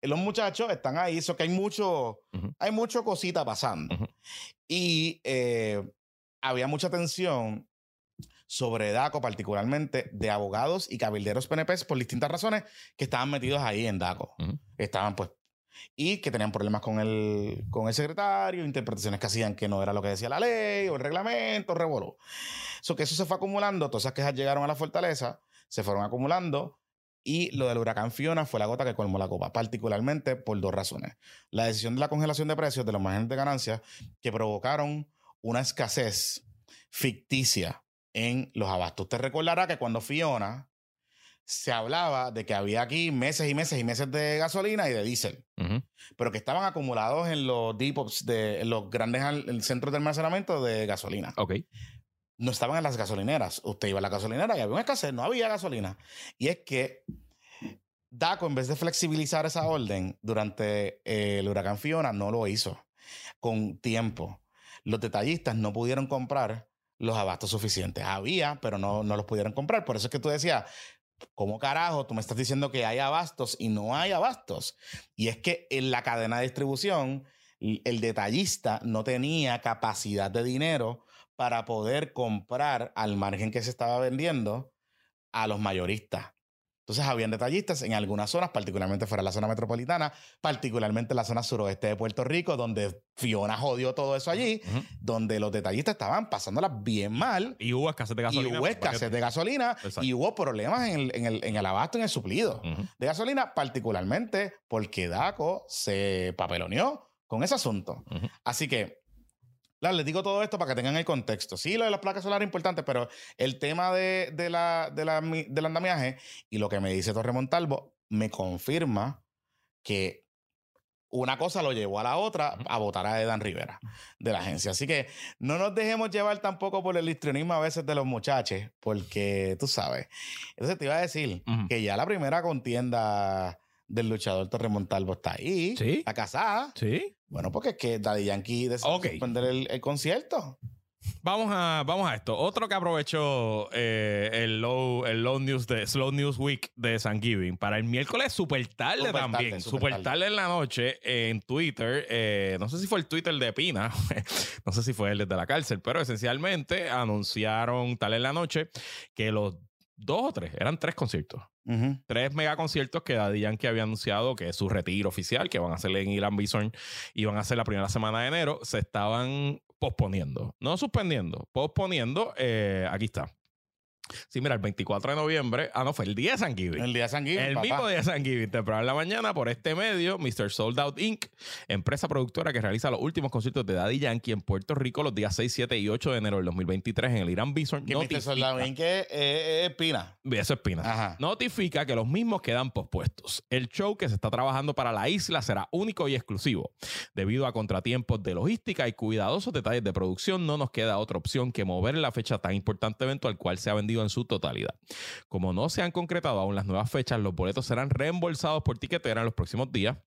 los muchachos están ahí, eso que hay mucho, hay mucho cosita pasando. Y eh, había mucha tensión sobre DACO, particularmente de abogados y cabilderos PNP por distintas razones que estaban metidos ahí en DACO. Ujú. Estaban pues y que tenían problemas con el, con el secretario, interpretaciones que hacían que no era lo que decía la ley o el reglamento, revoló. So que eso se fue acumulando, todas esas quejas llegaron a la fortaleza, se fueron acumulando y lo del huracán Fiona fue la gota que colmó la copa, particularmente por dos razones. La decisión de la congelación de precios de los márgenes de ganancias que provocaron una escasez ficticia en los abastos. Usted recordará que cuando Fiona se hablaba de que había aquí meses y meses y meses de gasolina y de diésel, pero que estaban acumulados en los depots, de, en los grandes centros de almacenamiento de gasolina. Ok. No estaban en las gasolineras. Usted iba a la gasolinera y había una escasez, no había gasolina. Y es que DACO, en vez de flexibilizar esa orden durante eh, el huracán Fiona, no lo hizo con tiempo. Los detallistas no pudieron comprar los abastos suficientes. Había, pero no, no los pudieron comprar. Por eso es que tú decías, ¿cómo carajo tú me estás diciendo que hay abastos y no hay abastos? Y es que en la cadena de distribución, el detallista no tenía capacidad de dinero para poder comprar al margen que se estaba vendiendo a los mayoristas. Entonces habían detallistas en algunas zonas, particularmente fuera de la zona metropolitana, particularmente en la zona suroeste de Puerto Rico, donde Fiona jodió todo eso allí, Ujú. donde los detallistas estaban pasándolas bien mal. Y hubo escasez de Y gasolina. hubo escasez de gasolina Exacto. y hubo problemas en el, en el- en el abasto, en el suplido de gasolina, particularmente porque DACO se papeloneó con ese asunto. Así que, claro, les digo todo esto para que tengan el contexto. Sí, lo de las placas solares es importante, pero el tema de, de la, de la mi- del andamiaje y lo que me dice Torre Montalvo me confirma que una cosa lo llevó a la otra a votar a Edan Rivera de la agencia. Así que no nos dejemos llevar tampoco por el histrionismo a veces de los muchachos, porque tú sabes. Entonces te iba a decir que ya la primera contienda del luchador Torre Montalvo está ahí, Sí. está casada. Sí. Bueno, porque es que Daddy Yankee decidió Ok. suspender el, el concierto. Vamos a, vamos a esto. Otro que aprovechó eh, el, low, el low news de Slow News Week de Thanksgiving para el miércoles super tarde tarde, también. súper Super tarde. tarde en la noche en Twitter. eh, no sé si fue el Twitter de Pina, no sé si fue el desde la cárcel, pero esencialmente anunciaron tal en la noche que los dos o tres, eran tres conciertos. Tres mega conciertos que Daddy Yankee había anunciado que es su retiro oficial, que van a hacer en Irán Bison y van a hacer la primera semana de enero, se estaban posponiendo, no suspendiendo, posponiendo. eh, aquí está. Sí, mira, el 24 de noviembre, ah, no, fue el día de San Giving. El día de San Giving, El papá. mismo día de San Giving, temprano en la mañana, por este medio, Mr. Sold Out Inc., empresa productora que realiza los últimos conciertos de Daddy Yankee en Puerto Rico los días 6, 7 y 8 de enero del 2023 en el Irán Bison. Que Mr. notifica- Soldado Inc. es es- es Pina. Eso es Pina. Ajá. Notifica que los mismos quedan pospuestos. El show que se está trabajando para la isla será único y exclusivo. Debido a contratiempos de logística y cuidadosos detalles de producción, no nos queda otra opción que mover la fecha tan importante evento al cual se ha vendido en su totalidad. Como no se han concretado aún las nuevas fechas, los boletos serán reembolsados por tiquetera en los próximos días.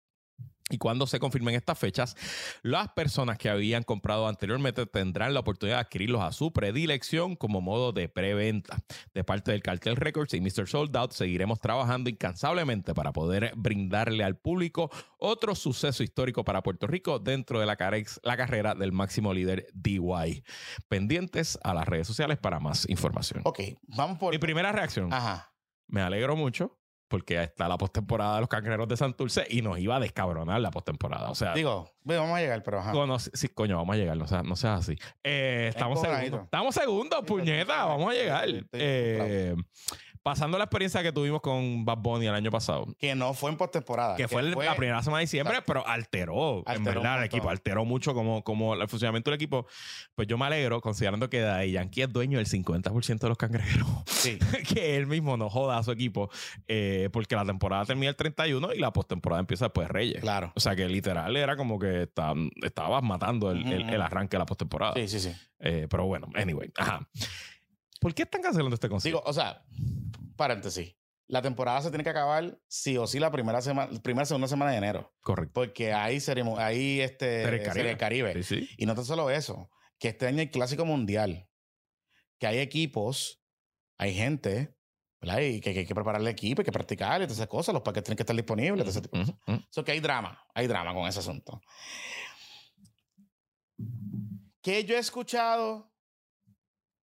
Y cuando se confirmen estas fechas, las personas que habían comprado anteriormente tendrán la oportunidad de adquirirlos a su predilección como modo de preventa. De parte del Cartel Records y Mr. Sold Out, seguiremos trabajando incansablemente para poder brindarle al público otro suceso histórico para Puerto Rico dentro de la, carex- la carrera del máximo líder DY. Pendientes a las redes sociales para más información. Ok, vamos por. Mi primera reacción, Ajá. me alegro mucho porque está la postemporada de los cangrejeros de Santurce y nos iba a descabronar la postemporada. O sea, Digo, vamos a llegar, pero ajá. conoce- sí, coño, vamos a llegar, no seas, no seas así. Eh, estamos segundos. Estamos segundos, puñeta, vamos a llegar. Eh, pasando la experiencia que tuvimos con Bad Bunny el año pasado. Que no fue en postemporada. Que fue el- la primera semana de diciembre, pero alteró, verdad, el equipo. Alteró mucho como, como el funcionamiento del equipo. Pues yo me alegro, considerando que Daddy Yankee es dueño del 50% de los cangrejeros. Sí. que él mismo no joda a su equipo, eh, porque la temporada termina el 31 y la postemporada empieza después de Reyes. Claro. O sea que literal era como que está- estabas matando el, el- Ujú. el arranque de la postemporada. Sí, sí, sí. Eh, pero bueno, anyway. Ajá. ¿Por qué están cancelando este concierto? Digo, o sea, paréntesis. La temporada se tiene que acabar sí o sí la primera semana, primera segunda semana de enero. Correcto. Porque ahí seremos, ahí este Serie Caribe. Serie Caribe. Sí, sí. Y no tan solo eso, que este año hay clásico mundial, que hay equipos, hay gente, ¿verdad? Y que, que hay que preparar el equipo, hay que practicar y todas esas cosas, los paquetes tienen que estar disponibles, todo ese tipo de Ujú, ujú. Eso que hay drama, hay drama con ese asunto. Que yo he escuchado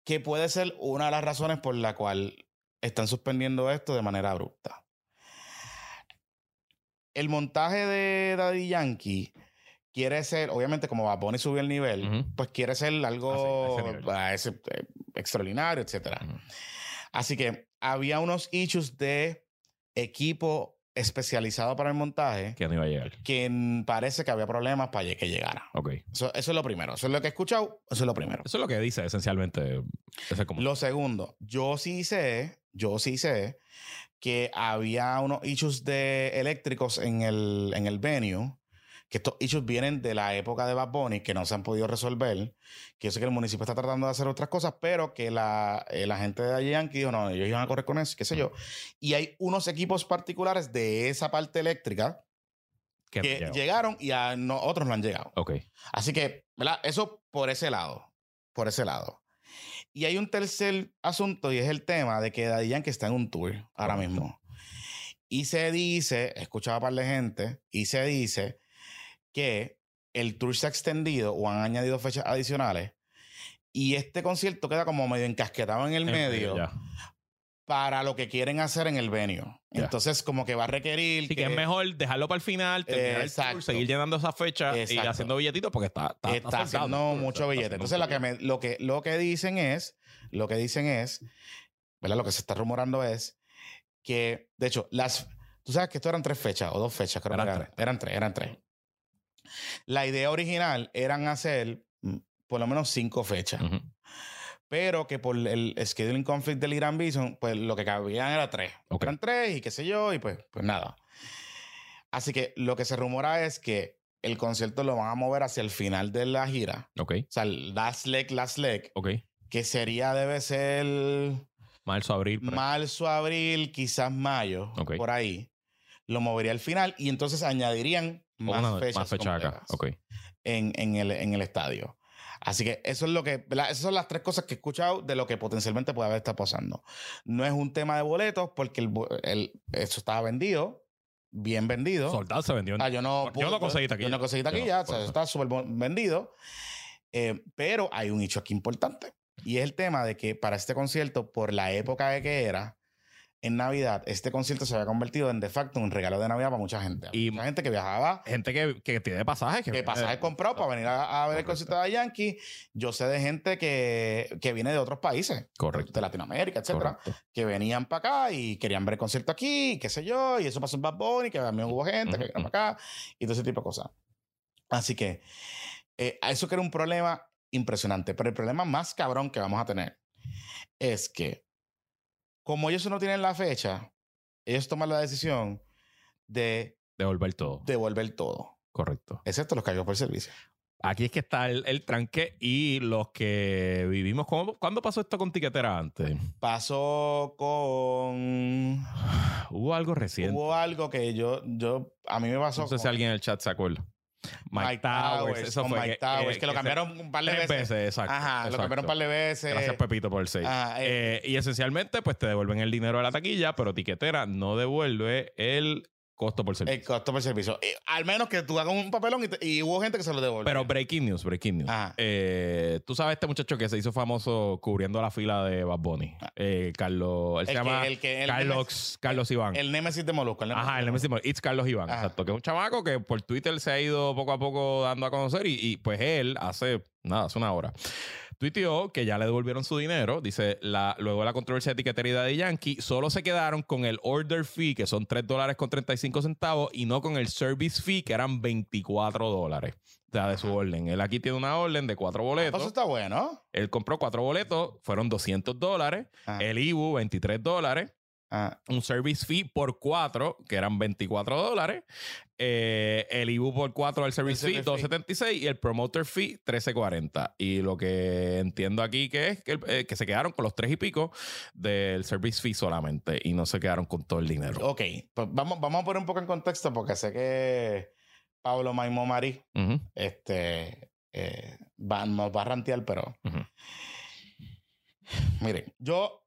que puede ser una de las razones por la cual están suspendiendo esto de manera abrupta. El montaje de Daddy Yankee quiere ser, obviamente, como va Bunny subió el nivel, pues quiere ser algo Ah, sí, ese ese, eh, extraordinario. Ujú. Así que había unos issues de equipo especializado para el montaje Que no iba a llegar. que mm, parece que había problemas para que llegara. Ok. Eso, eso es lo primero. Eso es lo que he escuchado. Eso es lo primero. Eso es lo que dice esencialmente. Como... Lo segundo, yo sí sé, yo sí sé que había unos issues de eléctricos en el, en el venue, que estos issues vienen de la época de Bad Bunny, que no se han podido resolver, que yo sé que el municipio está tratando de hacer otras cosas, pero que la, eh, la gente de Yankee dijo, no, ellos iban a correr con eso, qué sé yo. Y hay unos equipos particulares de esa parte eléctrica que llegaron y a no, otros no han llegado. Así que, ¿verdad? Eso por ese lado. Por ese lado. Y hay un tercer asunto y es el tema de que Daddy Yankee está en un tour ahora Correcto. mismo. Y se dice, he escuchado a par de gente, y se dice que el tour se ha extendido o han añadido fechas adicionales. Y este concierto queda como medio encasquetado en el En medio para lo que quieren hacer en el. Ya. Entonces, como que va a requerir Así que es mejor dejarlo para el final, terminar el tour, seguir llenando esa fecha y Exacto. haciendo billetitos porque está, está, está, está haciendo mucho Está billete. Entonces, lo que, me- lo, que, lo que dicen es, lo que dicen es, ¿verdad? Lo que se está rumorando es que, de hecho, las, tú sabes que esto eran tres fechas o dos fechas, creo Eran que eran, tres. eran tres, eran tres. La idea original eran hacer mm, por lo menos cinco fechas, pero que por el scheduling conflict del Irán Bison, pues lo que cabían era tres. Ok. Eran tres y qué sé yo, y pues, pues nada. Así que lo que se rumora es que el concierto lo van a mover hacia el final de la gira. Ok, O sea, el last leg, last leg, ok. que sería, debe ser Marzo, abril. marzo, abril, quizás mayo, Ok. por ahí. Lo movería al final y entonces añadirían más una- fechas, más fecha acá. completas Ok. en, en el, en el estadio. Así que eso es lo que, ¿verdad? esas son las tres cosas que he escuchado de lo que potencialmente puede haber estado pasando. No es un tema de boletos porque el, el- eso estaba vendido, bien vendido. Soldado se vendió. en- Ah, yo no, Yo no conseguí taquilla. Yo no conseguí no, taquilla, por o sea, eso. está súper vendido. Eh, pero hay un hecho aquí importante. Y es el tema de que para este concierto, por la época de que era, en Navidad, este concierto se había convertido en de facto un regalo de Navidad para mucha gente. Y- mucha gente que viajaba, Gente que, que tiene pasajes. Que, que pasajes comprado para venir a, a ver el Correcto. concierto de Yankee. Yo sé de gente que, que viene de otros países, Correcto. de Latinoamérica, etcétera Correcto. que venían para acá y querían ver el concierto aquí, qué sé yo, y eso pasó en Bad Bunny, que también hubo gente que vino para acá, y todo ese tipo de cosas. Así que eh, eso que era un problema impresionante, pero el problema más cabrón que vamos a tener es que como ellos no tienen la fecha, ellos toman la decisión de Devolver todo. devolver todo, Correcto. excepto los cargos por servicio. Aquí es que está el, el tranque y los que vivimos. ¿cómo- ¿Cuándo pasó esto con tiquetera antes? Pasó con... Hubo algo reciente. Hubo algo que yo, yo, a mí me pasó no sé si alguien en el chat se acuerda. Mike, Towers. Towers, Eso con fue Mike que, Towers, eh, que lo cambiaron un par de veces. veces. exacto. Ajá, lo cambiaron un par de veces. Gracias, Pepito, por el 6. Ajá, eh, y esencialmente, pues te devuelven el dinero de la taquilla, pero tiquetera no devuelve el costo por servicio. el costo por servicio. Eh, al menos que tú hagas un papelón y, te- y hubo gente que se lo devolvió. Pero breaking news, breaking news. Eh, Tú sabes este muchacho que se hizo famoso cubriendo la fila de Bad Bunny. Eh, Carlos, él se Ah. Que- llama el que- el Carlos, Carlos Iván. el Némesis de Molusco. El Ajá, el Nemesis It's Carlos Iván, Ajá. exacto. Que es un chamaco que por Twitter se ha ido poco a poco dando a conocer y, y, pues él hace, nada, hace una hora. Tuiteó que ya le devolvieron su dinero. Dice, la, luego de la controversia de etiquetería de Yankee, solo se quedaron con el order fee, que son 3 dólares con 35 centavos, y no con el service fee, que eran 24 dólares. O sea, de su orden. Él aquí tiene una orden de cuatro boletos. Eso está bueno. Él compró cuatro boletos, fueron 200 dólares. Ajá. El IBU, 23 dólares Ajá. un service fee por cuatro, que eran 24 dólares. Eh, el IBU por cuatro del service El fee, service fee. 276. Y el promoter fee, 1340. Y lo que entiendo aquí que es que, el- eh, que se quedaron con los tres y pico del service fee solamente. Y no se quedaron con todo el dinero. Ok, pues vamos, vamos a poner un poco en contexto porque sé que Pablo Maimó Marí este, eh, va, nos va a rantear, pero miren, yo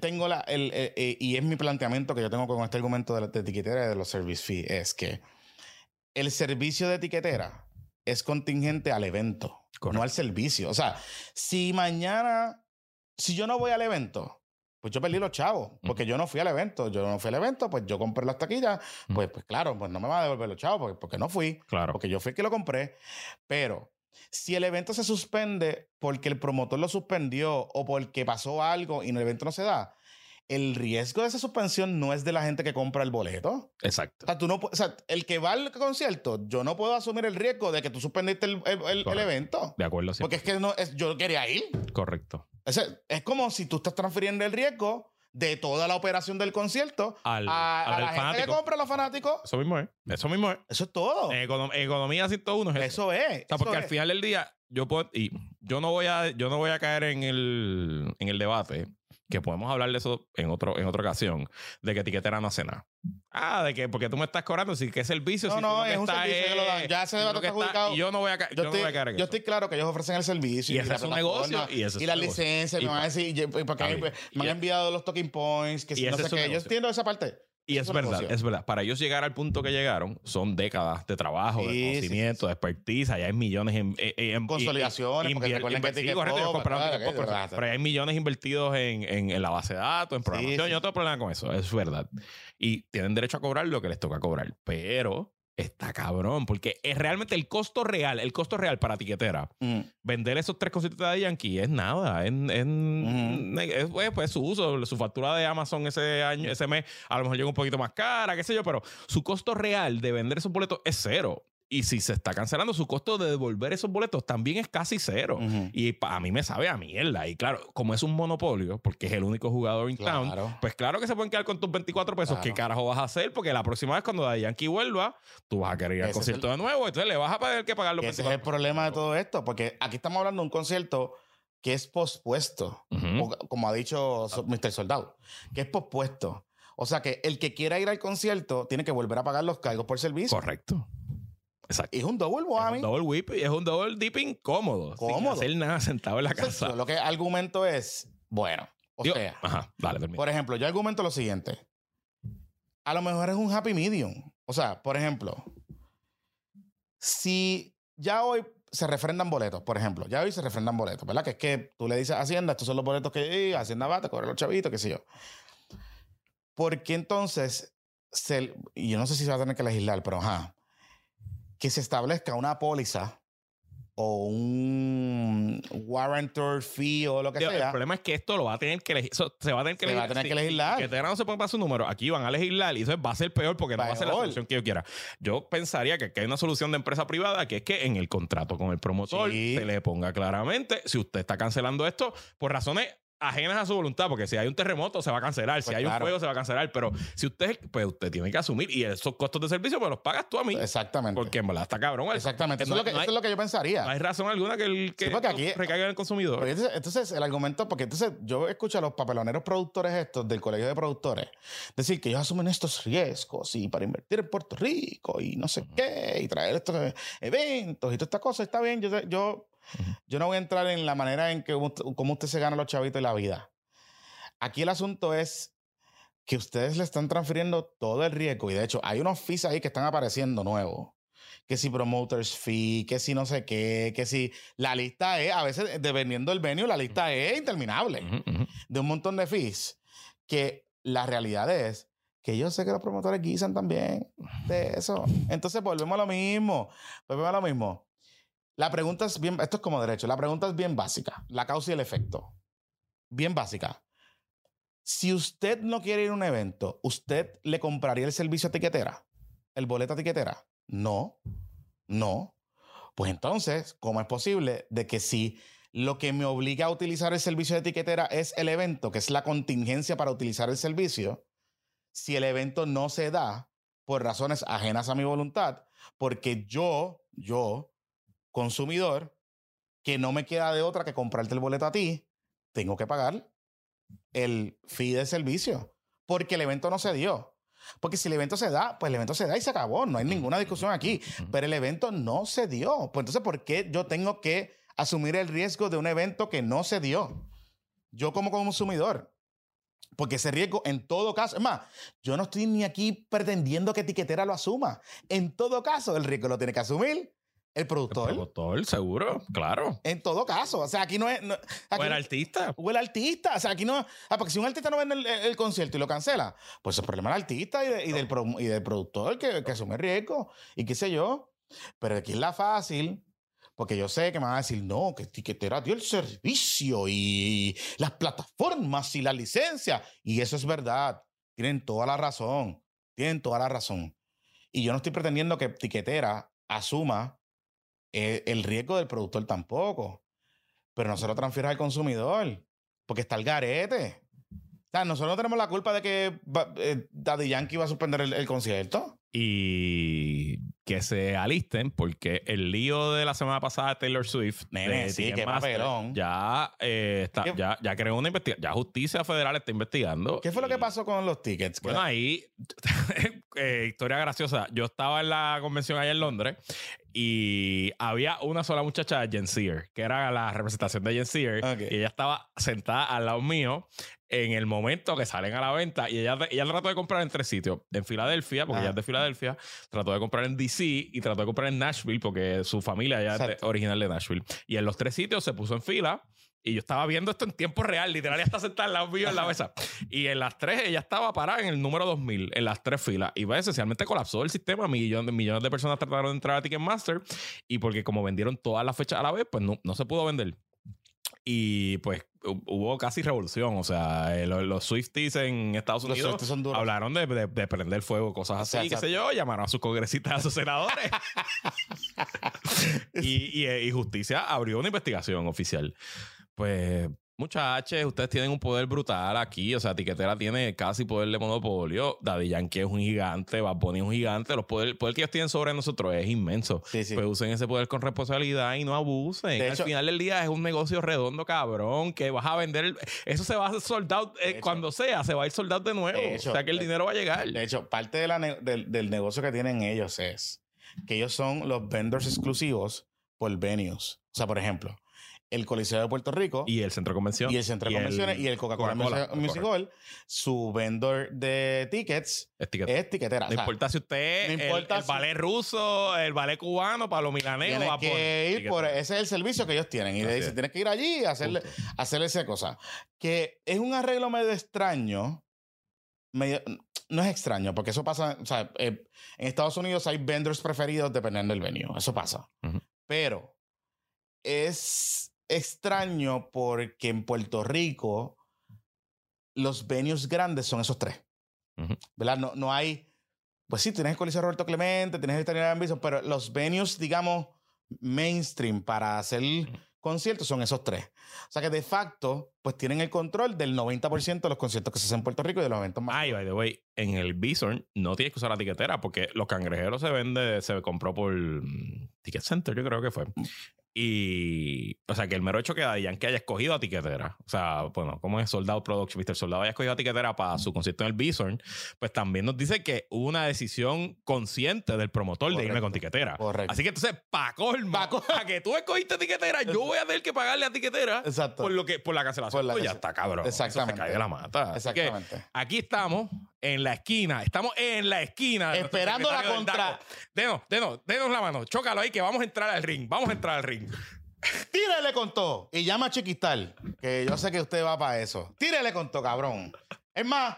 tengo la, el, eh, eh, y es mi planteamiento que yo tengo con este argumento de la de etiquetera y de los service fees, es que el servicio de etiquetera es contingente al evento, Correcto. no al servicio. O sea, si mañana, si yo no voy al evento, pues yo perdí los chavos, porque yo no fui al evento. Yo no fui al evento, pues yo compré las taquillas, pues, pues claro, pues no me va a devolver los chavos porque, porque no fui, Claro. porque yo fui el que lo compré. Pero si el evento se suspende porque el promotor lo suspendió o porque pasó algo y el evento no se da, el riesgo de esa suspensión no es de la gente que compra el boleto. Exacto. O sea, tú no, o sea, el que va al concierto, yo no puedo asumir el riesgo de que tú suspendiste el, el- evento. De acuerdo, sí. Porque es que no, es, yo quería ir. Correcto. O sea, es como si tú estás transfiriendo el riesgo de toda la operación del concierto Al, a, al a la gente que fanático. compra a los fanáticos. Eso mismo es. Eso mismo es. Eso es todo. Econom- economía 101 es eso. eso es. O sea, porque al final del día, yo puedo, y yo no voy a, yo no voy a caer en el, en el debate, que podemos hablar de eso en otro, en otra ocasión, de que etiquetera no hace nada. Ah, de que porque tú me estás cobrando, si qué servicio, No, si no, es un está servicio que lo dan. Ya ese debate está adjudicado. y yo no voy a, yo Yo, no estoy, voy a caer en yo eso. estoy claro que ellos ofrecen el servicio. Y ese la es plataforma, negocio, y ese es y su la negocio. licencia. Y me van a decir, y- y porque Está me, han Y- enviado los talking points, que y si no ese sé qué. Yo negocio. entiendo esa parte. Y es verdad, es verdad. Para ellos llegar al punto que llegaron, son décadas de trabajo, de Sí, sí, conocimiento, de expertise. Allá hay millones en, en- en- Consolidaciones, y- porque pero, hay millones invertidos en, en- en la base de datos, en programación. Yo no tengo problema con eso, es verdad. Y tienen derecho a cobrar lo que les toca cobrar. Pero está cabrón, porque es realmente el costo real, el costo real para tiquetera Mm. vender esos tres cositas de Yankee es nada. Es, es- es, pues, su uso, su factura de Amazon ese año, ese mes, a lo mejor llega un poquito más cara, qué sé yo, pero su costo real de vender esos boletos es cero. Y si se está cancelando, su costo de devolver esos boletos también es casi cero. Y a mí me sabe a mierda. Y claro, como es un monopolio, porque es el único jugador in town, Claro. pues claro que se pueden quedar con tus 24 pesos. Claro. ¿Qué carajo vas a hacer? Porque la próxima vez cuando Daddy Yankee vuelva, tú vas a querer ir al concierto de nuevo. Entonces le vas a tener que pagar los ese es 24 el problema de todo esto, porque aquí estamos hablando de un concierto que es pospuesto, como ha dicho Mr. Soldado, que es pospuesto. O sea que el que quiera ir al concierto tiene que volver a pagar los cargos por servicio. Correcto. Exacto. Y es un double Es whammy. un double whip y es un double dipping cómodo. Cómodo. Sin hacer nada sentado en la Entonces, casa. lo que argumento es, bueno, o Digo, sea, ajá, dale, permíteme. por ejemplo, yo argumento lo siguiente. A lo mejor es un happy medium. O sea, por ejemplo, si ya hoy se refrendan boletos, por ejemplo, ya hoy se refrendan boletos, ¿verdad? Que es que tú le dices a Hacienda, estos son los boletos que eh, Hacienda va, te cobra los chavitos, qué sé yo. ¿Por qué entonces, se, y yo no sé si se va a tener que legislar, pero ajá, que se establezca una póliza o un warrantor fee o lo que Digo, sea? el problema es que esto lo va a tener que elegir. se va a tener que Se va a tener que legislar. Que no se puede pasar su número. Aquí van a legislar y eso va a ser peor porque no va a ser la solución que yo quiera. Yo pensaría que, que hay una solución de empresa privada que es que en el contrato con el promotor Sí. se le ponga claramente si usted está cancelando esto por razones ajenas a su voluntad, porque si hay un terremoto se va a cancelar, si Pues hay un fuego se va a cancelar, pero si usted, pues usted tiene que asumir y esos costos de servicio pues los pagas tú a mí, Exactamente. porque en verdad está cabrón. Exactamente. Eso, No es lo que, hay- no eso es lo que yo pensaría. No hay razón alguna que el que Sí, aquí- recaiga en el consumidor. Pero entonces, entonces, el argumento, porque entonces yo escucho a los papeloneros productores estos del colegio de productores decir que ellos asumen estos riesgos y para invertir en Puerto Rico y no sé qué, y traer estos eventos y todas estas cosas. Está bien, yo, yo, yo no voy a entrar en la manera en que cómo usted se gana los chavitos y la vida. Aquí el asunto es que ustedes le están transfiriendo todo el riesgo y de hecho hay unos fees ahí que están apareciendo nuevos. Que si promoters fee, que si no sé qué, que si la lista es, a veces dependiendo del venue, la lista es interminable de un montón de fees. Que la realidad es que yo sé que los promotores guisan también de eso. Entonces volvemos a lo mismo. Volvemos a lo mismo. La pregunta es bien, esto es como derecho, la pregunta es bien básica, la causa y el efecto. Bien básica. Si usted no quiere ir a un evento, ¿usted le compraría el servicio a tiquetera? ¿El boleto a tiquetera? No, no. Pues entonces, ¿cómo es posible de que si lo que me obliga a utilizar el servicio de etiquetera es el evento, que es la contingencia para utilizar el servicio, si el evento no se da por razones ajenas a mi voluntad, porque yo, yo, consumidor, que no me queda de otra que comprarte el boleto a ti, tengo que pagar el fee de servicio, porque el evento no se dio. Porque si el evento se da, pues el evento se da y se acabó. No hay ninguna discusión aquí. Pero el evento no se dio. Pues entonces, ¿por qué yo tengo que asumir el riesgo de un evento que no se dio? Yo como consumidor. Porque ese riesgo, en todo caso, es más, yo no estoy ni aquí pretendiendo que etiquetera lo asuma. En todo caso, el riesgo lo tiene que asumir el El productor. seguro, claro. En todo caso. O sea, aquí no es. no- aquí O el no- artista. o el artista. O sea, aquí no. Ah, porque si un artista no vende el, el- el concierto y lo cancela, pues es problema del artista y, de- y del, pro- y del productor que, que asume el riesgo y qué sé yo. Pero aquí es la fácil. Porque yo sé que me van a decir, no, que Tiquetera dio el servicio y las plataformas y la licencia. Y eso es verdad. Tienen toda la razón. Tienen toda la razón. Y yo no estoy pretendiendo que Tiquetera asuma eh, el riesgo del productor tampoco. Pero no se lo transfiera al consumidor. Porque está el garete. O sea, nosotros no tenemos la culpa de que eh, Daddy Yankee va a suspender el, el concierto. Y que se alisten porque el lío de la semana pasada de Taylor Swift Nene, sí, qué papelón. ya eh, está, ¿Qué- ya, ya creó una investigación ya justicia federal está investigando ¿Qué fue lo que pasó con los tickets? bueno ahí eh, historia graciosa yo estaba en la convención allá en Londres y había una sola muchacha, Jen Sear, que era la representación de Jen Sear. Ok. Y ella estaba sentada al lado mío en el momento que salen a la venta. Y ella, ella trató de comprar en tres sitios. En Filadelfia, porque ella es de Filadelfia. Trató de comprar en DC y trató de comprar en Nashville, porque su familia ya es de- original de Nashville. Y en los tres sitios se puso en fila. Y yo estaba viendo esto en tiempo real. Literal, está sentada al lado mío en la mesa. Y en las tres, ella estaba parada en el número 2000, en las tres filas. Y pues, esencialmente colapsó el sistema. Millones, millones de personas trataron de entrar a Ticketmaster. Y porque como vendieron todas las fechas a la vez, pues no, no se pudo vender. Y pues hu- hubo casi revolución. O sea, eh, lo- los, Swifties en Estados Los Unidos son duros. hablaron de, de- de prender fuego, cosas así, Exacto. qué sé yo. Llamaron a sus congresistas, a sus senadores. y, y, y Justicia abrió una investigación oficial. Pues, muchachos, ustedes tienen un poder brutal aquí. O sea, Tiquetera tiene casi poder de monopolio. Daddy Yankee es un gigante, Bad Bunny es un gigante. Los poder, el poder que ellos tienen sobre nosotros es inmenso. Sí, sí. Pues usen ese poder con responsabilidad y no abusen. De Al hecho- final del día es un negocio redondo, cabrón, que vas a vender. el- eso se va a soldar De hecho- cuando sea, se va a ir soldado de nuevo. De hecho, o sea que el de- dinero va a llegar. De hecho, parte de la ne- del, del negocio que tienen ellos es que ellos son los vendors exclusivos por venues. O sea, por ejemplo, el Coliseo de Puerto Rico y el centro de convención. y el Centro de Convenciones y el Coca-Cola Music- Hall, su vendor de tickets Es tiquetera. no importa si usted, no el- importa el, si- ballet ruso, el ballet cubano, Pablo Milanés, Tienes va a que ir por ese es el servicio que ellos tienen y le dicen es. tienes que ir allí y hacerle hacerle esa cosa que es un arreglo medio extraño medio- no es extraño porque eso pasa o sea eh, en Estados Unidos hay vendors preferidos dependiendo del venue eso pasa Ujú. pero es extraño porque en Puerto Rico los venues grandes son esos tres. ¿verdad? no, no hay pues sí, tienes el Coliseo Roberto Clemente, tienes el Estadio de Ambition, pero los venues, digamos, mainstream para hacer conciertos son esos tres. O sea que de facto, pues tienen el control del 90% de los conciertos que se hacen en Puerto Rico y de los eventos más. Ay, by the way, en el Bison no tienes que usar la tiquetera porque los cangrejeros se vende, se compró por mm, Ticket Center, yo creo que fue. Y, o sea, que el mero hecho que Daddy Yankee haya escogido a tiquetera, o sea, bueno, como es Soldado Production, Mr. Soldado haya escogido a tiquetera para su concierto en el Bison, pues también nos dice que hubo una decisión consciente del promotor de irme con tiquetera. Correcto. Así que entonces, para colmo, Pa' que tú escogiste tiquetera, yo voy a tener que pagarle a tiquetera Exacto. por, lo que, por la cancelación. Por la Pues ya está, cabrón. Eso se Exactamente. cae de la mata. Así que, Exactamente. Aquí estamos en la esquina. Estamos en la esquina. de Esperando la contra-. Denos, denos, denos la mano. Chócalo ahí que vamos a entrar al ring. Vamos a entrar al ring. Tírele con todo. Y llama a Chiquistal, que yo sé que usted va para eso. Tírele con todo, cabrón. Es más,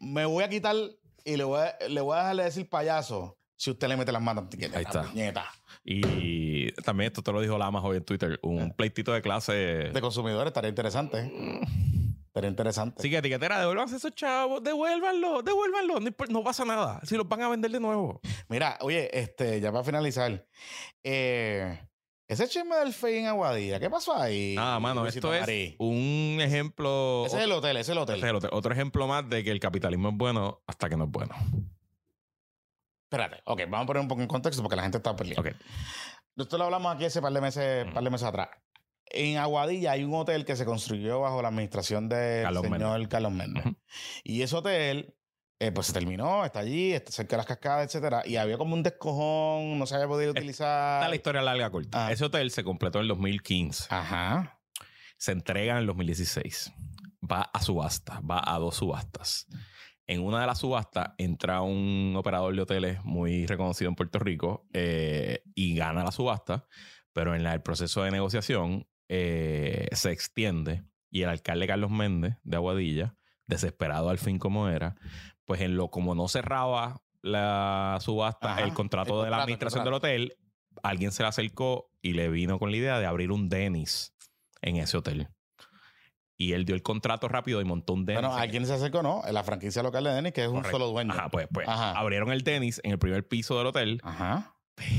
me voy a quitar y le voy a, le voy a dejar de decir payaso si usted le mete las manos Ahí está. puñeta. Y también esto te lo dijo Lamas hoy en Twitter. Un pleitito de clase. De consumidores estaría interesante. Estaría interesante. Así que etiquetera, devuélvanse esos chavos, devuélvanlo, devuélvanlo, no, pasa nada. Si los van a vender de nuevo. Mira, oye, este, ya para finalizar, eh, ese chisme del Fey en Aguadilla, ¿qué pasó ahí? Nada, mano, esto es un ejemplo. Ese es el hotel, ese es el hotel. ese es el otro, otro ejemplo más de que el capitalismo es bueno hasta que no es bueno. Espérate, ok, vamos a poner un poco en contexto porque la gente está perdida. Ok. Nosotros lo hablamos aquí hace par de meses, Mm. par de meses atrás. En Aguadilla hay un hotel que se construyó bajo la administración del Carlos señor Carlos Méndez. Y ese hotel, eh, pues se terminó, está allí, está cerca de las cascadas, etcétera. Y había como un descojón, no se había podido utilizar. Está la historia larga corta. Ah. Ese hotel se completó en el 2015. Ajá. Se entrega en el 2016. Va a subasta, va a dos subastas. En una de las subastas entra un operador de hoteles muy reconocido en Puerto Rico eh, y gana la subasta, pero en la- el proceso de negociación eh, se extiende y el alcalde Carlos Méndez de Aguadilla, desesperado al fin como era, pues en lo como no cerraba la subasta, Ajá, el contrato el de la administración el del hotel, alguien se le acercó y le vino con la idea de abrir un Dennis en ese hotel. Y él dio el contrato rápido y montó un Dennis. Bueno, ¿a quién se acercó? No, la franquicia local de Denis, que es un solo dueño. Ajá, pues, pues Ajá. abrieron el Dennis en el primer piso del hotel, Ajá.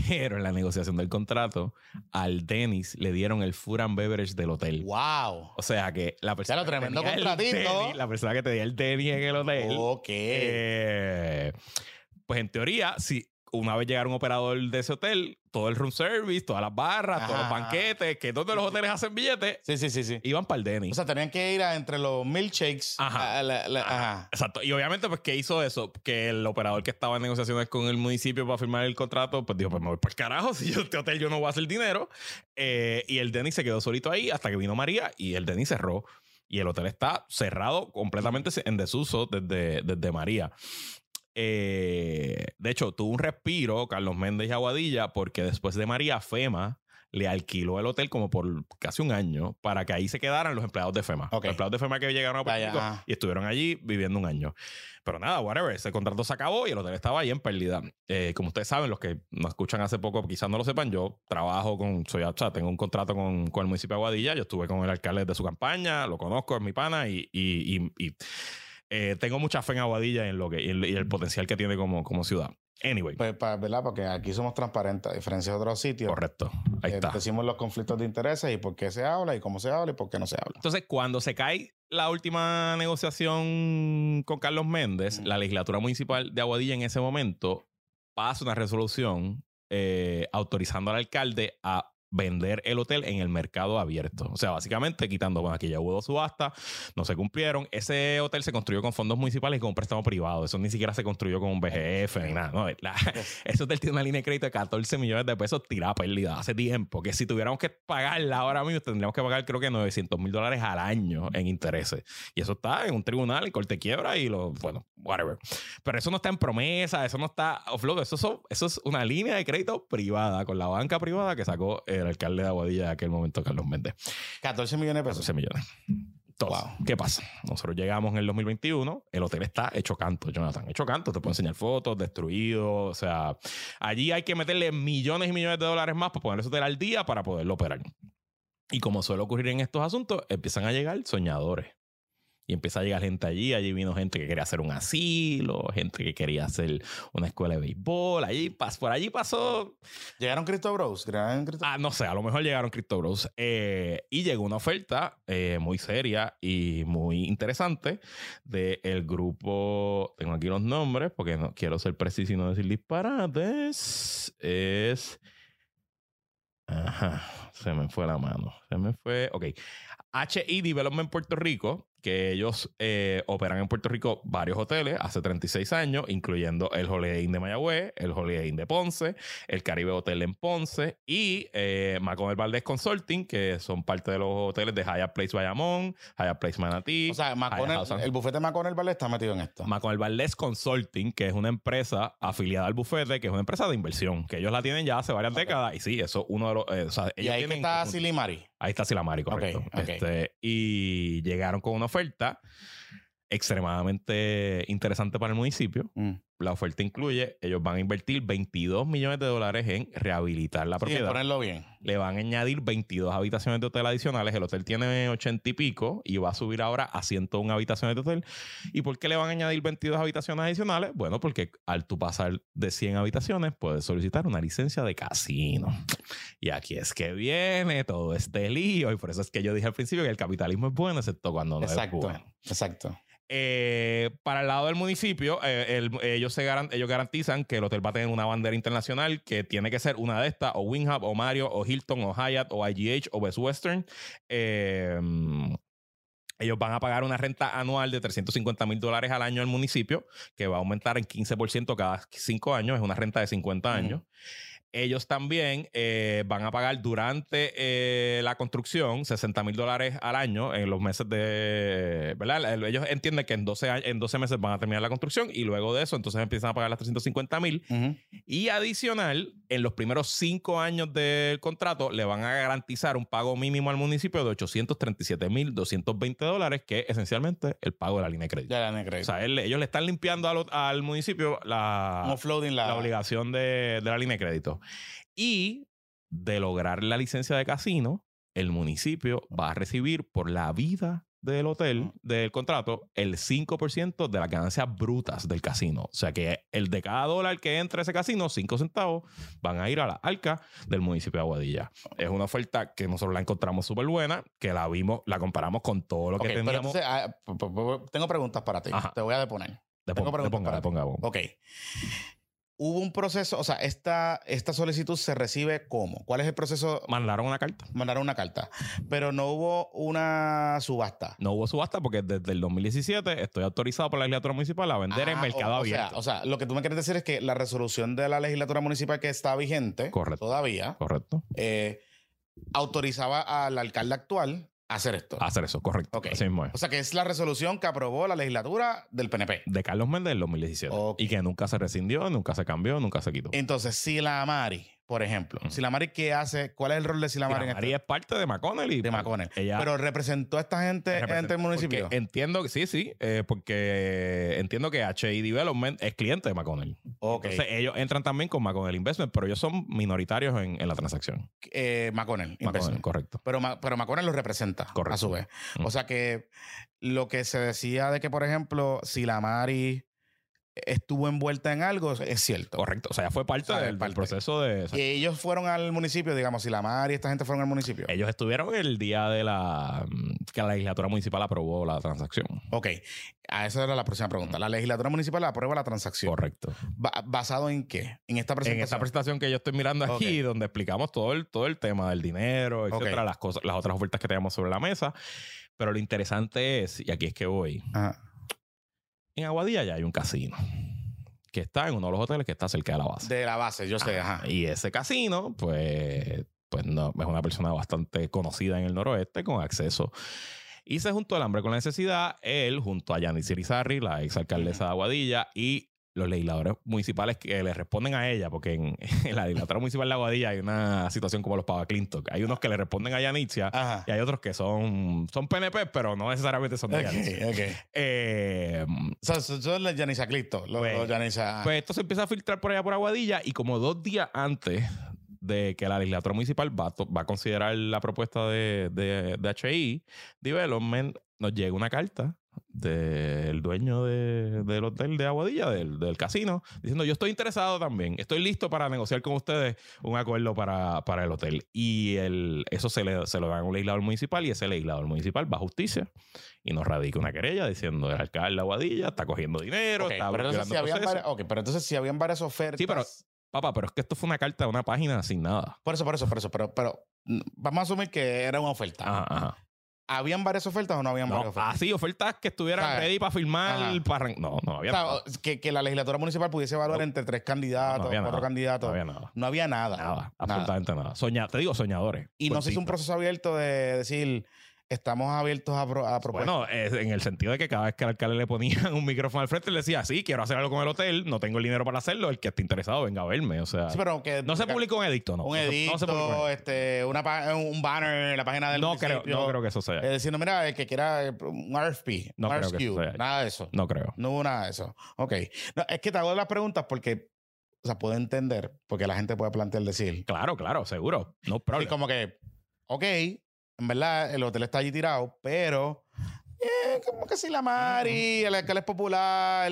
Pero en la negociación del contrato, al Dennis le dieron el food and beverage del hotel. Wow. O sea que la persona. lo que tremendo tenía el la persona que tenía el Dennis en el hotel. Ok. eh, pues en teoría, si una vez llegara un operador de ese hotel, todo el room service, todas las barras, todos los Ajá. banquetes, que todos los hoteles hacen billetes, Sí, sí, sí, sí. iban para el Denny. O sea, tenían que ir a entre los milkshakes. Ajá. a la- la- ajá. Exacto. Y obviamente, pues, ¿qué hizo eso? Que el operador que estaba en negociaciones con el municipio para firmar el contrato, pues dijo, pues me voy para el carajo, si yo este hotel yo no voy a hacer dinero. Eh, y el Denny se quedó solito ahí hasta que vino María y el Denny cerró. Y el hotel está cerrado completamente en desuso desde, desde María. Eh, de hecho, tuvo un respiro Carlos Méndez y Aguadilla porque después de María, FEMA le alquiló el hotel como por casi un año para que ahí se quedaran los empleados de FEMA. Ok. Los empleados de FEMA que llegaron a Puerto Rico y estuvieron allí viviendo un año. Pero nada, whatever, ese contrato se acabó y el hotel estaba ahí en pérdida. Eh, como ustedes saben, los que nos escuchan hace poco quizás no lo sepan, yo trabajo con, soy, o sea, tengo un contrato con, con el municipio de Aguadilla, yo estuve con el alcalde de su campaña, lo conozco, es mi pana y, y- y- y, eh, tengo mucha fe en Aguadilla y en, lo que, y el, y el potencial que tiene como, como ciudad. Anyway, Pues, pa- ¿verdad? Porque aquí somos transparentes, a diferencia de otros sitios. correcto, ahí Eh, está. Decimos los conflictos de intereses y por qué se habla y cómo se habla y por qué no se habla. Entonces, cuando se cae la última negociación con Carlos Méndez, Mm. la legislatura municipal de Aguadilla en ese momento pasa una resolución eh, autorizando al alcalde a vender el hotel en el mercado abierto. O sea, básicamente quitando, bueno, aquí ya hubo dos subastas, no se cumplieron. Ese hotel se construyó con fondos municipales y con un préstamo privado. Eso ni siquiera se construyó con un BGF ni nada. No, la- ese hotel tiene una línea de crédito de 14 millones de pesos tirada pérdida hace tiempo. Que si tuviéramos que pagarla ahora mismo, tendríamos que pagar creo que 900 mil dólares al año en intereses. Y eso está en un tribunal, en corte quiebra y lo, bueno, whatever. Pero eso no está en promesa, eso no está offload. Eso, eso es una línea de crédito privada con la banca privada que sacó el alcalde de Aguadilla en aquel momento, Carlos Méndez. 14 millones de pesos. 14 millones. Entonces, Wow. ¿qué pasa? Nosotros llegamos en el 2021, el hotel está hecho canto, Jonathan, hecho canto, te puedo enseñar fotos, destruido, o sea, allí hay que meterle millones y millones de dólares más para poner ese hotel al día para poderlo operar. Y como suele ocurrir en estos asuntos, empiezan a llegar soñadores. Y empieza a llegar gente allí. Allí vino gente que quería hacer un asilo, gente que quería hacer una escuela de béisbol. Allí, por allí pasó Llegaron Cristo Bros. Llegaron Cristo- Ah, no sé, a lo mejor llegaron Crypto Bros. Eh, y llegó una oferta eh, muy seria y muy interesante del grupo. Tengo aquí los nombres porque no quiero ser preciso y no decir disparates. Es. Ajá, se me fue la mano. Se me fue. Ok. HI Development Puerto Rico, que ellos eh, operan en Puerto Rico varios hoteles hace 36 años, incluyendo el Holiday Inn de Mayagüez, el Holiday Inn de Ponce, el Caribe Hotel en Ponce y eh, Macomel Valdés Consulting, que son parte de los hoteles de Hyatt Place Bayamón, Hyatt Place Manatí. o sea, el bufete McConnell Valley está metido en esto. Macomel Valdés Consulting, que es una empresa afiliada al bufete, que es una empresa de inversión, que ellos la tienen ya hace varias décadas. Y sí, eso uno de los. eh, o sea, y ahí tienen está Silimari. Ahí está Silamari, correcto. Ok, ok. Este, y llegaron con una oferta extremadamente interesante para el municipio. Mm. La oferta incluye, ellos van a invertir 22 millones de dólares en rehabilitar la Sí, propiedad. ponerlo bien. Le van a añadir 22 habitaciones de hotel adicionales. El hotel tiene 80 y pico y va a subir ahora a 101 habitaciones de hotel. ¿Y por qué le van a añadir 22 habitaciones adicionales? Bueno, porque al tú pasar de 100 habitaciones, puedes solicitar una licencia de casino. Y aquí es que viene todo este lío. Y por eso es que yo dije al principio que el capitalismo es bueno, excepto cuando no Exacto. es bueno. Exacto. Eh, para el lado del municipio, eh, el- ellos, se garan- ellos garantizan que el hotel va a tener una bandera internacional que tiene que ser una de estas, o Winghab, o Mario, o Hilton, o Hyatt, o IGH, o Best Western. Eh, ellos van a pagar una renta anual de 350 mil dólares al año al municipio, que va a aumentar en 15% cada cinco años. Es una renta de 50 Ujú. años. Ellos también eh, van a pagar durante eh, la construcción 60 mil dólares al año en los meses de. ¿Verdad? El- Ellos entienden que en 12, años- en 12 meses van a terminar la construcción y luego de eso, entonces empiezan a pagar las 350 mil. Y adicional, en los primeros cinco años del contrato, le van a garantizar un pago mínimo al municipio de 837 mil 220 dólares, que es esencialmente el pago de la línea de crédito. Ya la negré. O sea, él- ellos le están limpiando al, al municipio la, la, la obligación de, de la línea de crédito. Y de lograr la licencia de casino, el municipio va a recibir por la vida del hotel, del contrato, el 5% de las ganancias brutas del casino. O sea que el de cada dólar que entre a ese casino, 5 centavos, van a ir a la arca del municipio de Aguadilla. Es una oferta que nosotros la encontramos súper buena, que la vimos, la comparamos con todo lo que teníamos. entonces, ah, tengo preguntas para ti. Ajá. Te voy a deponer. de tengo preguntas para ti. Ok. Hubo un proceso, o sea, esta, esta solicitud se recibe cómo? ¿Cuál es el proceso? Mandaron una carta. Mandaron una carta, pero no hubo una subasta. No hubo subasta porque desde el 2017 estoy autorizado por la legislatura municipal a vender en Ah, mercado o, o abierto. Sea, o sea, lo que tú me quieres decir es que la resolución de la legislatura municipal que está vigente Correcto. todavía Correcto. eh, autorizaba al alcalde actual hacer esto. Hacer eso, correcto. Ok. Así mismo es. O sea, que es la resolución que aprobó la legislatura del PNP. De Carlos Méndez del 2017. Ok. Y que nunca se rescindió, nunca se cambió, nunca se quitó. Entonces, Sila Mari, por ejemplo, Ujú. Sila Mari, ¿qué hace? ¿Cuál es el rol de Sila Mari en este? es parte de McConnell y De McConnell. Ella Pero representó a esta gente ante el municipio. porque Entiendo que sí, sí, eh, porque entiendo que HI Development es cliente de McConnell. Entonces ellos entran también con McConnell Investment, pero ellos son minoritarios en, en la transacción. Eh, McConnell, McConnell, Investment. correcto. Pero, pero McConnell lo representa Correcto. a su vez. Mm. O sea que lo que se decía de que, por ejemplo, si la Mari estuvo envuelta en algo, es cierto. Correcto. O sea, ya fue parte, O sea, del, proceso de. o sea, Y ellos fueron al municipio, digamos, si la Mari y esta gente fueron al municipio. ellos estuvieron el día de la mm, que la legislatura municipal aprobó la transacción. Ok, a esa era la próxima pregunta. La legislatura municipal aprueba la transacción. Correcto. Ba- ¿Basado en qué? En esta presentación. En esta presentación que yo estoy mirando aquí, donde explicamos todo el, todo el tema del dinero, etcétera, las cosas, las otras ofertas que tenemos sobre la mesa. Pero lo interesante es, y aquí es que voy, Ajá. En Aguadilla ya hay un casino que está en uno de los hoteles que está cerca de la base. De la base, yo sé, ajá. Y ese casino, pues, pues no, es una persona bastante conocida en el noroeste con acceso. Y se juntó el hambre con la necesidad, él junto a Yanis Irizarry, la ex alcaldesa de Aguadilla, y los legisladores municipales que le responden a ella, porque en, en la legislatura municipal de Aguadilla hay una situación como los Pava Clinton. Hay unos que le responden a Yanitzia Ajá. y hay otros que son, son PNP, pero no necesariamente son de Ok, Yanitzia. ok. Eh, O sea, son son los. Los, Pues, los Yanisa- pues esto se empieza a filtrar por allá por Aguadilla y como dos días antes de que la legislatura municipal va va a considerar la propuesta de, de, de HI Development, nos llega una carta del dueño de- del hotel de Aguadilla, del, del casino, diciendo yo estoy interesado también, estoy listo para negociar con ustedes un acuerdo para, para el hotel. Y el, eso se, le, se lo dan a un legislador municipal y ese legislador municipal va a justicia y nos radica una querella diciendo el alcalde de Aguadilla está cogiendo dinero, Ok, está pero si habían varias, ok, pero entonces si habían varias ofertas. Sí, pero- Papá, pero es que esto fue una carta de una página sin nada. Por eso, por eso, por eso. Pero, pero vamos a asumir que era una oferta. Ajá, ajá. ¿Habían varias ofertas o no habían No, varias ofertas? así, ofertas que estuvieran ready para firmar. Ajá. Para... No, no había O sea, nada. que, que la legislatura municipal pudiese evaluar No. entre tres candidatos, No cuatro nada. candidatos. No había nada. No había nada. Nada, absolutamente nada. Soña- te digo soñadores. Y no se hizo un proceso abierto de decir, estamos abiertos a, pro- a propuestas. Bueno, en el sentido de que cada vez que al alcalde le ponían un micrófono al frente, él decía, sí, quiero hacer algo con el hotel, no tengo el dinero para hacerlo, el que esté interesado venga a verme. O sea, Sí, pero que, no se publicó un edicto, ¿no. un edicto, no se publicó un edicto. este, una un banner en la página del No creo, no creo que eso sea. eh, diciendo, mira, el que quiera un RFP, No un creo que RFQ, eso sea. nada de eso. No creo. No hubo nada de eso. Ok. No, es que te hago las preguntas porque, o sea, puedo entender, porque la gente puede plantear decir. Claro, claro, seguro. No Sí, problema. como que, ok, en verdad el hotel está allí tirado, pero eh, como que si la Mari, el alcalde es popular,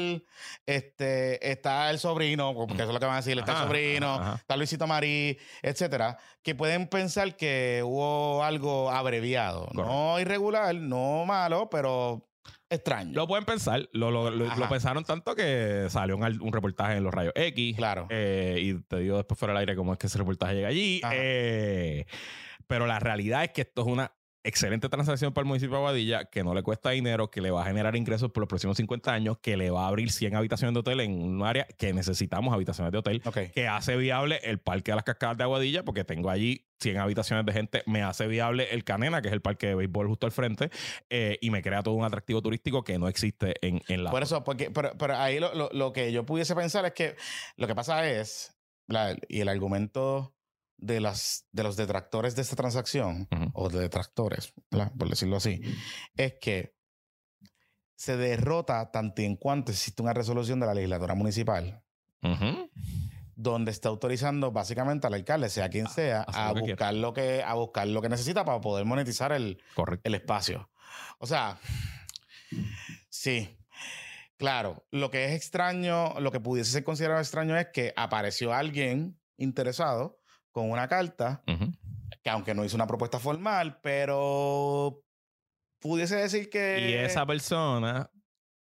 este, está el sobrino, porque eso es lo que van a decir, está Ajá, el sobrino, ajá, ajá. está Luisito Marí, etcétera, que pueden pensar que hubo algo abreviado, no irregular, no malo, pero extraño. Lo pueden pensar, lo, lo- lo- Ajá. lo pensaron tanto que salió un, un reportaje en los rayos X. Claro. Eh, y te digo después fuera del aire cómo es que ese reportaje llega allí. Eh, pero la realidad es que esto es una excelente transacción para el municipio de Aguadilla, que no le cuesta dinero, que le va a generar ingresos por los próximos 50 años, que le va a abrir 100 habitaciones de hotel en un área que necesitamos habitaciones de hotel, que hace viable el parque de las cascadas de Aguadilla, porque tengo allí 100 habitaciones de gente, me hace viable el Canena, que es el parque de béisbol justo al frente, eh, y me crea todo un atractivo turístico que no existe en, en la... Por eso, porque, pero, pero ahí lo, lo- lo que yo pudiese pensar es que lo que pasa es, la- y el argumento de, las, de los detractores de esta transacción, o de detractores, ¿verdad? por decirlo así, es que se derrota tanto en cuanto existe una resolución de la legislatura municipal donde está autorizando básicamente al alcalde, sea quien sea, hacer a lo que buscar lo que a buscar lo que necesita para poder monetizar el, Correcto. el espacio. O sea, sí. Claro, lo que es extraño, lo que pudiese ser considerado extraño es que apareció alguien interesado con una carta que aunque no hizo una propuesta formal, pero pudiese decir que Y esa persona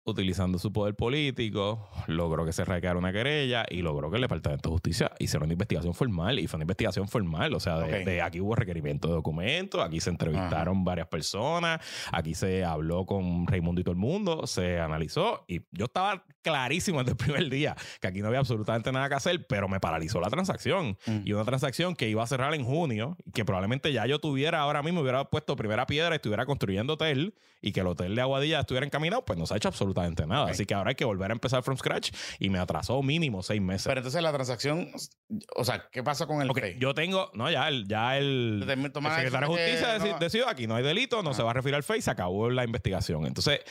utilizando su poder político, logró que se recaera una querella y logró que el Departamento de Justicia hiciera una investigación formal. Y fue una investigación formal. O sea, de, aquí hubo requerimiento de documentos, aquí se entrevistaron varias personas, aquí se habló con Raimundo y todo el mundo, se analizó. Y yo estaba clarísimo desde el primer día que aquí no había absolutamente nada que hacer, pero me paralizó la transacción. Mm. Y una transacción que iba a cerrar en junio, y que probablemente ya yo tuviera ahora mismo, hubiera puesto primera piedra, estuviera construyendo hotel y que el hotel de Aguadilla estuviera encaminado, pues no se ha hecho absolutamente nada. Así que ahora hay que volver a empezar from scratch y me atrasó mínimo seis meses. Pero entonces la transacción, o sea, ¿qué pasa con el yo tengo, no, ya el, ya el, secretario de que Justicia no- decidió aquí no hay delito, no Ah. se va a referir al FEI, se acabó la investigación. Entonces,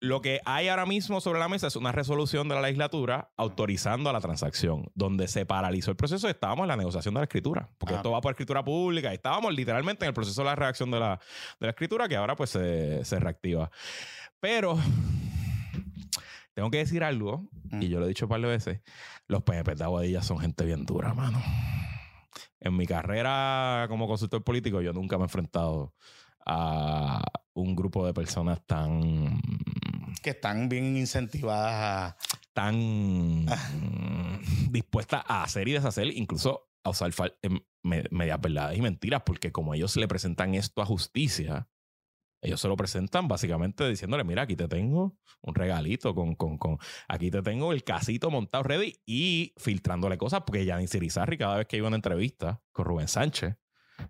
lo que hay ahora mismo sobre la mesa es una resolución de la legislatura autorizando a la transacción, donde se paralizó el proceso y estábamos en la negociación de la escritura, porque Ah. esto va por escritura pública y estábamos literalmente en el proceso de la redacción de la, de la escritura que ahora pues se, se reactiva. Pero tengo que decir algo, y Mm. yo lo he dicho un par de veces, los PNP de Aguadilla son gente bien dura, mano. En mi carrera como consultor político, yo nunca me he enfrentado a un grupo de personas tan que están bien incentivadas a... tan dispuestas a hacer y deshacer, incluso a usar fal- em, me- medias verdades y mentiras, porque como ellos le presentan esto a justicia, ellos se lo presentan básicamente diciéndole, mira, aquí te tengo un regalito con, con, con aquí te tengo el casito montado ready y filtrándole cosas, porque Yanin Sirizarri cada vez que iba a una entrevista con Rubén Sánchez,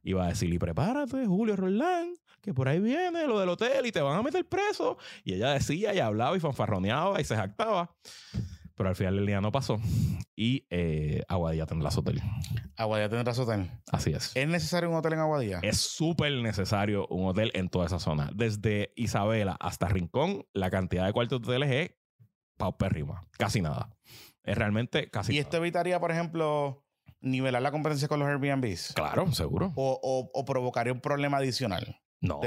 iba a decir, y prepárate, Julio Roldán, que por ahí viene lo del hotel y te van a meter preso. Y ella decía y hablaba y fanfarroneaba y se jactaba. Pero al final del día no pasó. Y eh, Aguadilla tendrá su hotel. Aguadilla tendrá su hotel. Así es. ¿Es necesario un hotel en Aguadilla? Es súper necesario un hotel en toda esa zona. Desde Isabela hasta Rincón, la cantidad de cuartos de hoteles es paupérrima. Casi nada. Es realmente casi ¿Y nada. esto evitaría, por ejemplo, nivelar la competencia con los Airbnbs? Claro, seguro. O, o- o provocaría un problema adicional? No,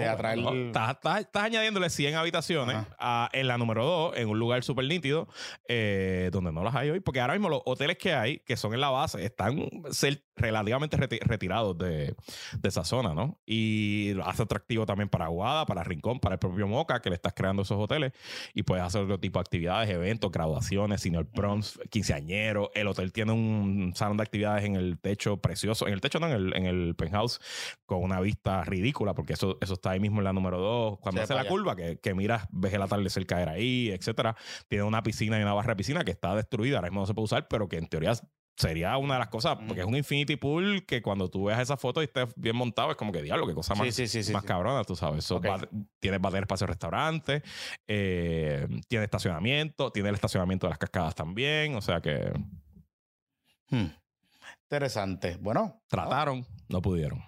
Estás, estás- estás añadiéndole 100 habitaciones a- en la número 2, en un lugar súper nítido, eh, donde no las hay hoy. Porque ahora mismo los hoteles que hay, que son en la base, están cer- relativamente reti- retirados de, de esa zona, ¿no? Y hace atractivo también para Aguada, para Rincón, para el propio Moca, que le estás creando esos hoteles. Y puedes hacer otro tipo de actividades, eventos, graduaciones, senior proms, quinceañeros. El hotel tiene un salón de actividades en el techo precioso. En el techo, no, en el, en el penthouse, con una vista ridícula, porque eso, eso está ahí mismo en la número 2. Cuando Sí, hace la allá. curva, que, que miras, ves el atardecer caer ahí, etcétera. Tiene una piscina y una barra de piscina que está destruida, ahora mismo no se puede usar, pero que en teoría sería una de las cosas, porque es un infinity pool que cuando tú veas esa foto y estés bien montado, es como que diablo, qué cosa más, Sí, sí, sí. sí, más cabrona, tú sabes. So, Ok. va- tiene va a tener espacio de restaurante, eh, tiene estacionamiento, tiene el estacionamiento de las cascadas también, o sea que Hmm. Interesante. Bueno, trataron, no pudieron.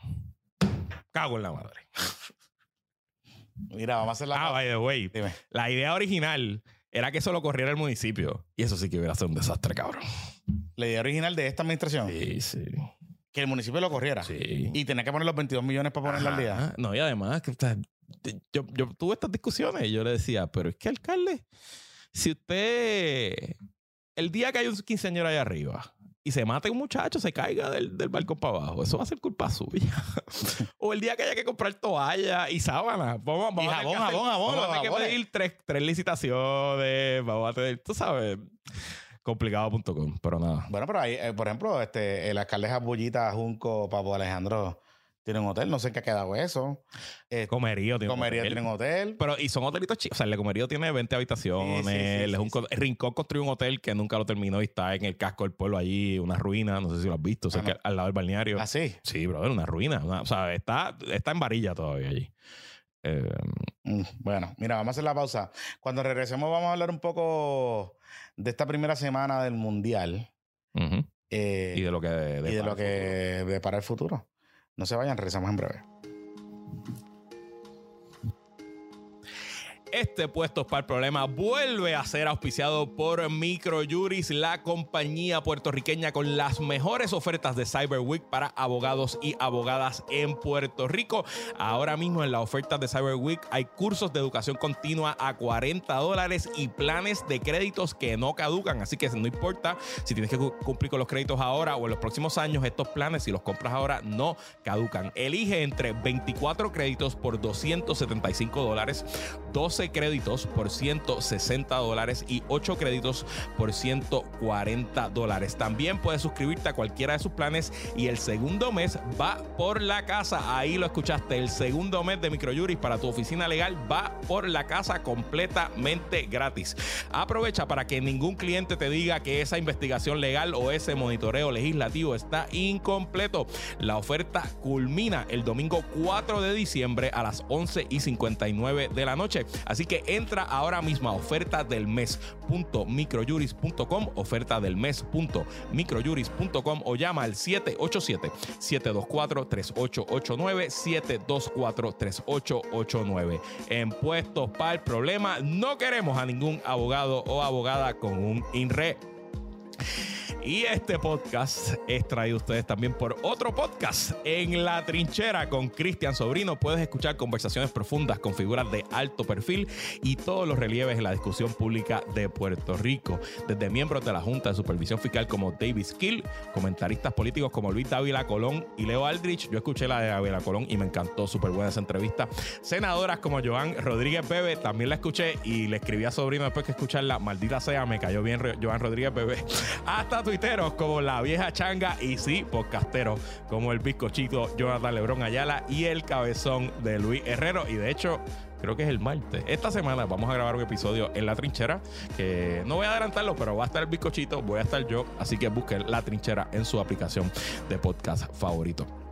Cago en la madre. mira, vamos a hacer la... Ah, by the way, Dime. la idea original era que eso lo corriera el municipio. Y eso sí que hubiera sido un desastre, cabrón. La idea original de esta administración, Sí, sí. que el municipio lo corriera. Sí. Y tenía que poner los 22 millones para ponerla al día. No, y además, que, yo, yo tuve estas discusiones y yo le decía, pero es que alcalde, si usted, el día que hay un quinceañero ahí arriba y se mate un muchacho, se caiga del, del balcón para abajo, eso va a ser culpa suya. o el día que haya que comprar toalla y sábana. Vamos, vamos Y jabón, jabón, jabón, Vamos a tener que pedir tres, tres licitaciones, vamos a tener, tú sabes, complicado.com, pero nada. Bueno, pero ahí, eh, por ejemplo, este, el alcalde Bullita, Junco, Papo Alejandro, tiene un hotel. No sé en qué ha quedado eso. Eh, Comerío, tiene un comería hotel. tiene un hotel. Pero, y son hotelitos chicos. O sea, el de Comerío tiene 20 habitaciones. Sí, sí, sí, Él es un Rincón construyó un hotel que nunca lo terminó y está en el casco del pueblo allí, una ruina. No sé si lo has visto, cerca- Ah, no. al lado del balneario. ¿Ah, sí? Sí, brother, una ruina. Una- o sea, está, está en varilla todavía allí. Eh, Mm, Bueno, mira, vamos a hacer la pausa. Cuando regresemos vamos a hablar un poco de esta primera semana del Mundial eh, Y de lo que. y de lo que depara el futuro. No se vayan, regresamos en breve. Este puesto para el problema vuelve a ser auspiciado por Microjuris, la compañía puertorriqueña con las mejores ofertas de Cyber Week para abogados y abogadas en Puerto Rico. Ahora mismo en la oferta de Cyber Week hay cursos de educación continua a 40 dólares y planes de créditos que no caducan. Así que no importa si tienes que cu- cumplir con los créditos ahora o en los próximos años, estos planes, si los compras ahora, no caducan. Elige entre 24 créditos por 275 dólares, 12 9 créditos por 160 dólares y 8 créditos por 140 dólares. También puedes suscribirte a cualquiera de sus planes y el segundo mes va por la casa. Ahí lo escuchaste. El segundo mes de Microjuris para tu oficina legal va por la casa completamente gratis. Aprovecha para que ningún cliente te diga que esa investigación legal o ese monitoreo legislativo está incompleto. La oferta culmina el domingo 4 de diciembre a las 11 y 59 de la noche. Así que entra ahora mismo a oferta del mes.microjuris.com, oferta del mes.microjuris.com o llama al 787-724-3889, 724-3889. En puestos para el problema, no queremos a ningún abogado o abogada con un INRE. Y este podcast es traído a ustedes también por otro podcast, En la Trinchera con Cristian Sobrino. Puedes escuchar conversaciones profundas con figuras de alto perfil y todos los relieves en la discusión pública de Puerto Rico. Desde miembros de la Junta de Supervisión Fiscal como David Skill, comentaristas políticos como Luis Dávila Colón y Leo Aldrich. Yo escuché la de Dávila Colón y me encantó, súper buena esa entrevista. Senadoras como Joan Rodríguez Bebe, también la escuché y le escribí a Sobrino después que escucharla. Maldita sea, me cayó bien Joan Rodríguez Bebe. Hasta tuiteros como la vieja changa y sí, podcasteros como el bizcochito Jonathan Lebrón Ayala y el cabezón de Luis Herrero. Y de hecho, creo que es el martes. Esta semana vamos a grabar un episodio en La Trinchera, que no voy a adelantarlo, pero va a estar el bizcochito, voy a estar yo, así que busquen La Trinchera en su aplicación de podcast favorito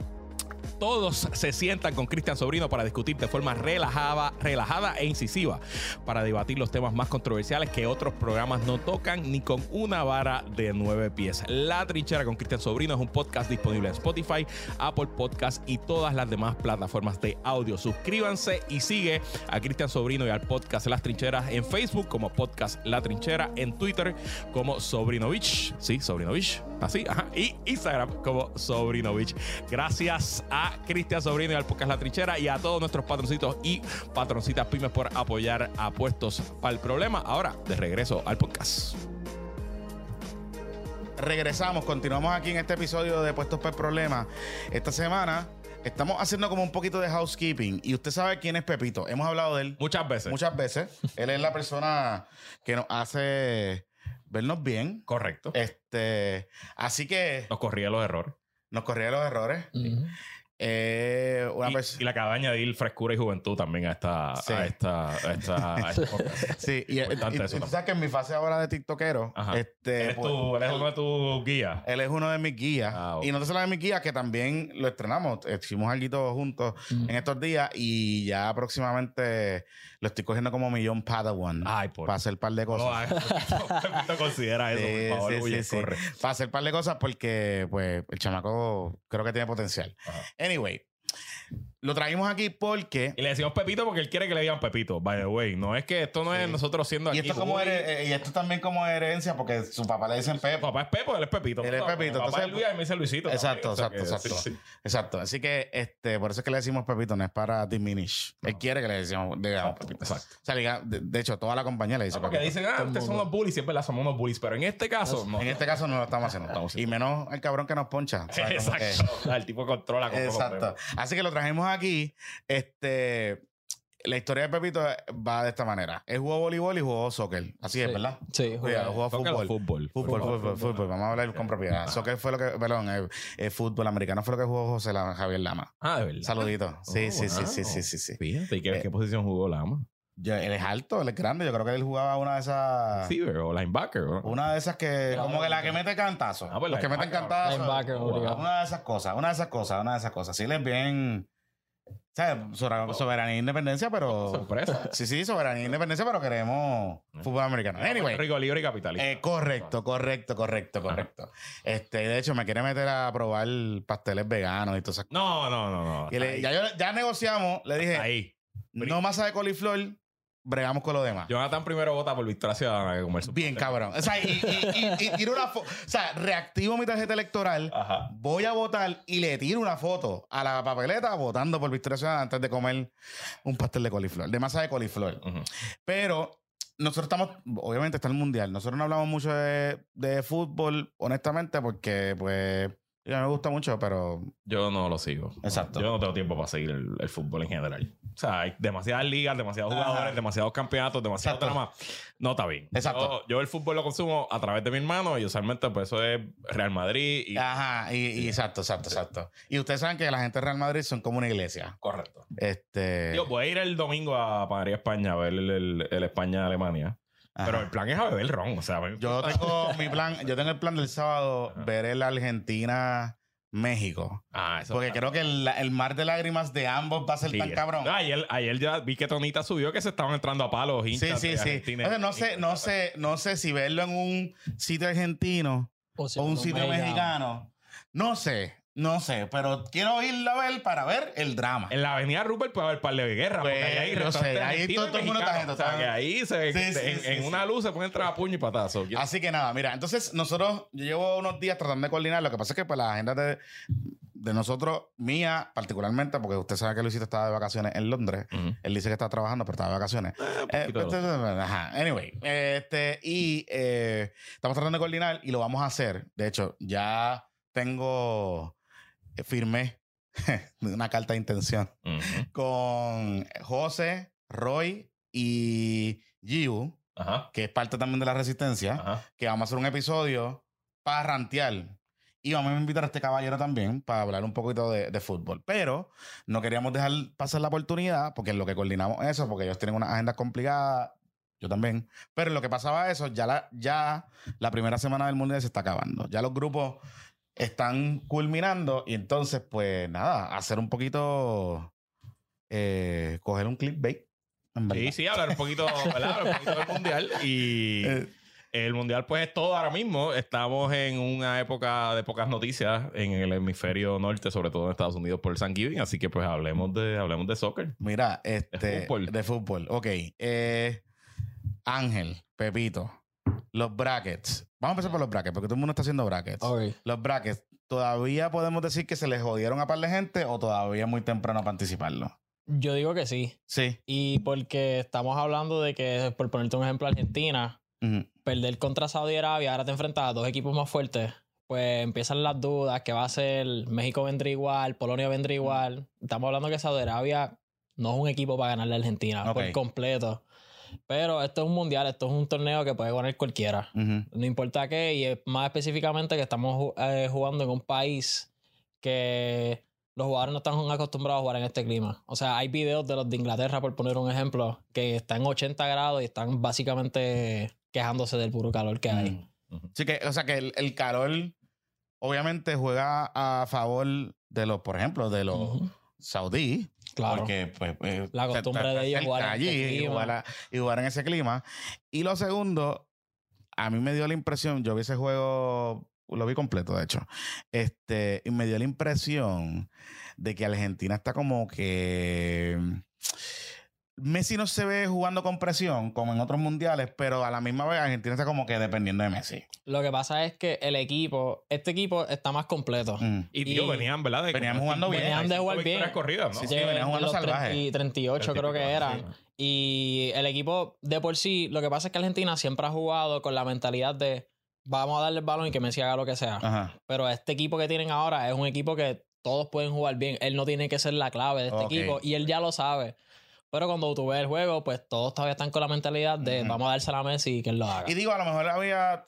todos se sientan con Cristian Sobrino para discutir de forma relajada, relajada e incisiva, para debatir los temas más controversiales que otros programas no tocan ni con una vara de nueve pies. La Trinchera con Cristian Sobrino es un podcast disponible en Spotify, Apple Podcast y todas las demás plataformas de audio. Suscríbanse y sigue a Cristian Sobrino y al podcast Las Trincheras en Facebook como Podcast La Trinchera, en Twitter como Sobrinovich, sí, Sobrinovich, así, ajá, y Instagram como Sobrinovich. Gracias a Cristian Sobrino y al podcast La Trinchera y a todos nuestros patroncitos y patroncitas pymes por apoyar a Puestos para el Problema. Ahora, de regreso al podcast. Regresamos, continuamos aquí en este episodio de Puestos para el Problema. Esta semana estamos haciendo como un poquito de housekeeping y usted sabe quién es Pepito. Hemos hablado de él muchas veces. Muchas veces. él es la persona que nos hace vernos bien. Correcto. Este, así que nos corría los errores. Nos corría los errores. Eh, una y, y, le acaba de añadir frescura y juventud también a esta. Sí. A esta, a esta, sí, y, y, tú sabes que en mi fase ahora de TikTokero. Este, ¿Él, es pues, él es uno de tus guías. Él es uno de mis guías. Ah, Y no te solo de mis guías, que también lo estrenamos. Hicimos algo juntos en estos días y ya próximamente lo estoy cogiendo como millón Padawan. Ay, por Para hacer un par de cosas. No, considera eso, por favor. Sí, sí, Para hacer un par de cosas porque, pues, el chamaco creo que tiene potencial. Anyway, lo traímos aquí porque. Y le decimos Pepito porque él quiere que le digan Pepito, by the way. No es que esto no es nosotros siendo y Esto como eh, y esto también como herencia porque su papá le dicen Pepe. Papá es Pepo, él es Pepito. Él es Pepito. Papá es Luis y me dice Luisito. Exacto, exacto, exacto. Exacto. Así que este, por eso es que le decimos Pepito, no es para diminish. Él quiere que le decimos, digamos Pepito. Exacto. O sea, de, hecho, toda la compañía le dice Porque dicen, ah, ustedes son unos bullies, siempre la somos unos bullies. Pero en este caso, no. En este caso no lo estamos haciendo. y menos el cabrón que nos poncha. Exacto. El tipo controla Exacto. Así que lo trajimos aquí. Este, la historia de Pepito va de esta manera. Él jugó voleibol y jugó soccer. Así es, ¿verdad? Sí, jugó, fútbol. Fútbol. Fútbol, fútbol, Vamos a hablar con propiedad. Soccer fue lo que, perdón, el, fútbol americano fue lo que jugó José Javier Lama. Ah, de verdad. Saludito. Sí, sí, sí, sí, sí, sí, sí. Fíjate, ¿y qué, qué posición jugó Lama? él es alto, él es grande. Yo creo que él jugaba una de esas. Receiver o linebacker. Una de esas que. como que la que mete cantazo. Ah, pues los que meten cantazo. Una de esas cosas, una de esas cosas, una de esas cosas. Sí, él es bien. Sea, soberanía e independencia, pero. Sorpresa. Sí, sí, soberanía e independencia, pero queremos fútbol americano. Anyway. Rico, libre y capitalista. Eh, correcto, correcto, correcto, correcto. Este, de hecho, me quiere meter a probar pasteles veganos y todo eso. No, no, no, no. ya, ya negociamos, le dije. Ahí. No masa de coliflor, bregamos con lo demás. Jonathan primero vota por Victoria Ciudadana que comer Bien, cabrón. O sea, y, tiro una foto. O sea, reactivo mi tarjeta electoral, voy a votar y le tiro una foto a la papeleta votando por Victoria Ciudadana antes de comer un pastel de coliflor, de masa de coliflor. Pero nosotros estamos, obviamente está el mundial. Nosotros no hablamos mucho de, de fútbol, honestamente, porque pues Y a mí me gusta mucho, pero Yo no lo sigo. Exacto. Yo no tengo tiempo para seguir el, el fútbol en general. O sea, hay demasiadas ligas, demasiados Ajá. jugadores, demasiados campeonatos, demasiados Exacto. dramas. No está bien. Exacto. Yo, yo el fútbol lo consumo a través de mi hermano y usualmente pues eso es Real Madrid y... Ajá, y, y exacto, exacto, exacto. Y ustedes saben que la gente de Real Madrid son como una iglesia. Correcto. Este. Yo voy a ir el domingo a Panadería España a ver el, el- el España-Alemania. Pero el plan es a beber ron. O sea, Yo tengo mi plan, yo tengo el plan del sábado Ajá. ver el Argentina-México. Ah, eso Porque creo que el, el mar de lágrimas de ambos va a ser Sí, tan cabrón. No, ayer, ayer ya vi que Tonita subió que se estaban entrando a palos. Sí, hinchas sí, sí. Argentina. Entonces, no sé, no sé, no sé si verlo en un sitio argentino si o un sitio mexicano. No sé, no sé, pero quiero irlo a ver para ver el drama. En la avenida Rupert puede haber par de porque Pues, ahí hay yo restaurantes sé, ahí todo- el mundo está mexicanos. O sea, que ahí se, Sí, sí, en, una luz se pueden entrar a puño y patazo. Así que nada, mira, entonces nosotros, yo llevo unos días tratando de coordinar, lo que pasa es que pues la agenda de, de nosotros, mía particularmente, porque usted sabe que Luisito estaba de vacaciones en Londres, él dice que está trabajando, pero estaba de vacaciones. Eh, pues, ajá. Anyway, este, y eh, estamos tratando de coordinar y lo vamos a hacer. De hecho, ya tengo, eh, firmé una carta de intención con José, Roy y Giu, Ajá. que es parte también de la resistencia Ajá. que vamos a hacer un episodio para rantear. Y vamos a invitar a este caballero también para hablar un poquito de, de fútbol. Pero no queríamos dejar pasar la oportunidad, porque en lo que coordinamos eso, porque ellos tienen una agenda complicada, yo también. Pero en lo que pasaba eso, ya la, ya la primera semana del mundial se está acabando. Ya los grupos están culminando. Y entonces, pues nada, hacer un poquito. eh, coger un clickbait. Sí, sí, hablar un poquito, ¿verdad? Hablar un poquito del mundial. Y Eh, el mundial, pues es todo ahora mismo. Estamos en una época de pocas noticias en el hemisferio norte, sobre todo en Estados Unidos por el Thanksgiving. Así que, pues hablemos de, hablemos de soccer. Mira, este. fútbol. De fútbol. Ok. Eh, Ángel, Pepito, los brackets. Vamos a empezar por los brackets, porque todo el mundo está haciendo brackets. Los brackets, ¿todavía podemos decir que se les jodieron a par de gente o todavía es muy temprano para anticiparlo? Yo digo que sí. Sí. Y porque estamos hablando de que, por ponerte un ejemplo, Argentina, perder contra Saudi Arabia, ahora te enfrentas a dos equipos más fuertes, pues empiezan las dudas, que va a ser México vendrá igual, Polonia vendrá igual. Estamos hablando que Saudi Arabia no es un equipo para ganarle a Argentina por completo. Pero esto es un mundial, esto es un torneo que puede ganar cualquiera. No importa qué, y más específicamente que estamos eh, jugando en un país que los jugadores no están acostumbrados a jugar en este clima. O sea, hay videos de los de Inglaterra, por poner un ejemplo, que están en 80 grados y están básicamente quejándose del puro calor que hay. Sí, que, o sea, que el, el calor obviamente juega a favor de los, por ejemplo, de los Ujú. saudíes. Claro. Porque, pues, eh, La costumbre de ellos jugar allí este y clima. jugar, a- y jugar en ese clima. Y lo segundo, a mí me dio la impresión, yo vi ese juego, lo vi completo, de hecho, este, y me dio la impresión de que Argentina está como que... Messi no se ve jugando con presión como en otros mundiales, pero a la misma vez Argentina está como que dependiendo de Messi. Lo que pasa es que el equipo, este equipo está más completo. Mm. Y, tío, Y- venían, ¿verdad? De Venían jugando bien. Venían de jugar bien. corridas, ¿no? Sí, sí. Venían jugando los salvaje. 30 y 38 creo que eran. Y el equipo de por sí, lo que pasa es que Argentina siempre ha jugado con la mentalidad de vamos a darle el balón y que Messi haga lo que sea. Ajá. Pero este equipo que tienen ahora es un equipo que todos pueden jugar bien. Él no tiene que ser la clave de este equipo y él ya lo sabe. Pero cuando tú ves el juego, pues todos todavía están con la mentalidad de vamos a dársela a Messi y que él lo haga. Y digo, a lo mejor había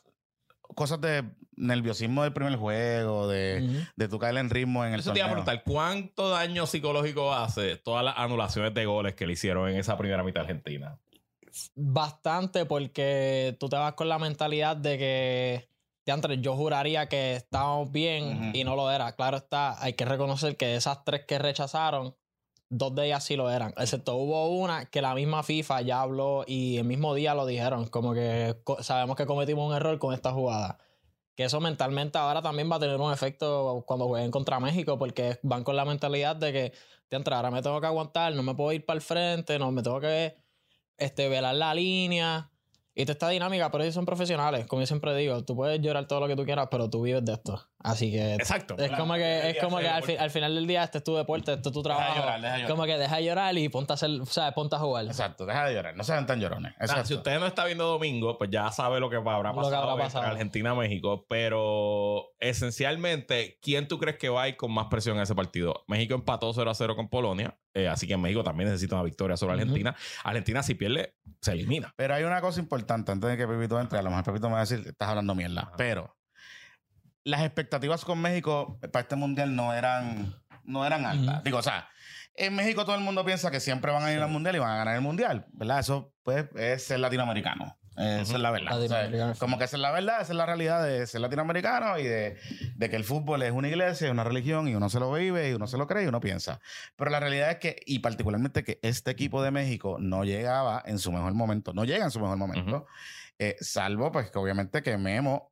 cosas de nerviosismo del primer juego, de, de tu caer en ritmo en el Eso te iba a preguntar, ¿cuánto daño psicológico hace todas las anulaciones de goles que le hicieron en esa primera mitad argentina? Bastante porque tú te vas con la mentalidad de que yo juraría que estábamos bien y no lo era. Claro está, hay que reconocer que esas tres que rechazaron, dos de ellas sí lo eran. Excepto hubo una que la misma FIFA ya habló y el mismo día lo dijeron, como que sabemos que cometimos un error con esta jugada. Que eso mentalmente ahora también va a tener un efecto cuando jueguen contra México, porque van con la mentalidad de que, diantre, ahora me tengo que aguantar, no me puedo ir para el frente, no me tengo que este, velar la línea. Y esta dinámica, pero ellos son profesionales, como yo siempre digo. Tú puedes llorar todo lo que tú quieras, pero tú vives de esto. Así que Exacto. es como que, es como que al, fi- al final del día este es tu deporte, este es tu trabajo. llorar, deja llorar. Como que deja de llorar y ponte a hacer, o sea, ponte a jugar. Exacto, deja de llorar. No sean tan llorones. Exacto. si usted no está viendo domingo, pues ya sabe lo que habrá Lo que pasado, habrá pasado. Argentina-México. Pero esencialmente, ¿quién tú crees que va a ir con más presión en ese partido? México empató 0 a 0 con Polonia, eh, así que México también necesita una victoria sobre. Argentina. Argentina, si pierde, se elimina. Pero hay una cosa importante antes de que Pepito entre. A lo mejor Pepito me va a decir, estás hablando mierda. Ajá. Pero las expectativas con México para este mundial no eran, no eran altas. Ujú. Digo, o sea, en México todo el mundo piensa que siempre van a ir al mundial y van a ganar el mundial, ¿verdad? Eso, pues, es ser latinoamericano. Eh, Esa es la verdad. O sea, como que esa es la verdad, esa es la realidad de ser latinoamericano y de, de que el fútbol es una iglesia, es una religión y uno se lo vive y uno se lo cree y uno piensa. Pero la realidad es que, y particularmente que este equipo de México no llegaba en su mejor momento, no llega en su mejor momento, eh, salvo pues que obviamente que Memo,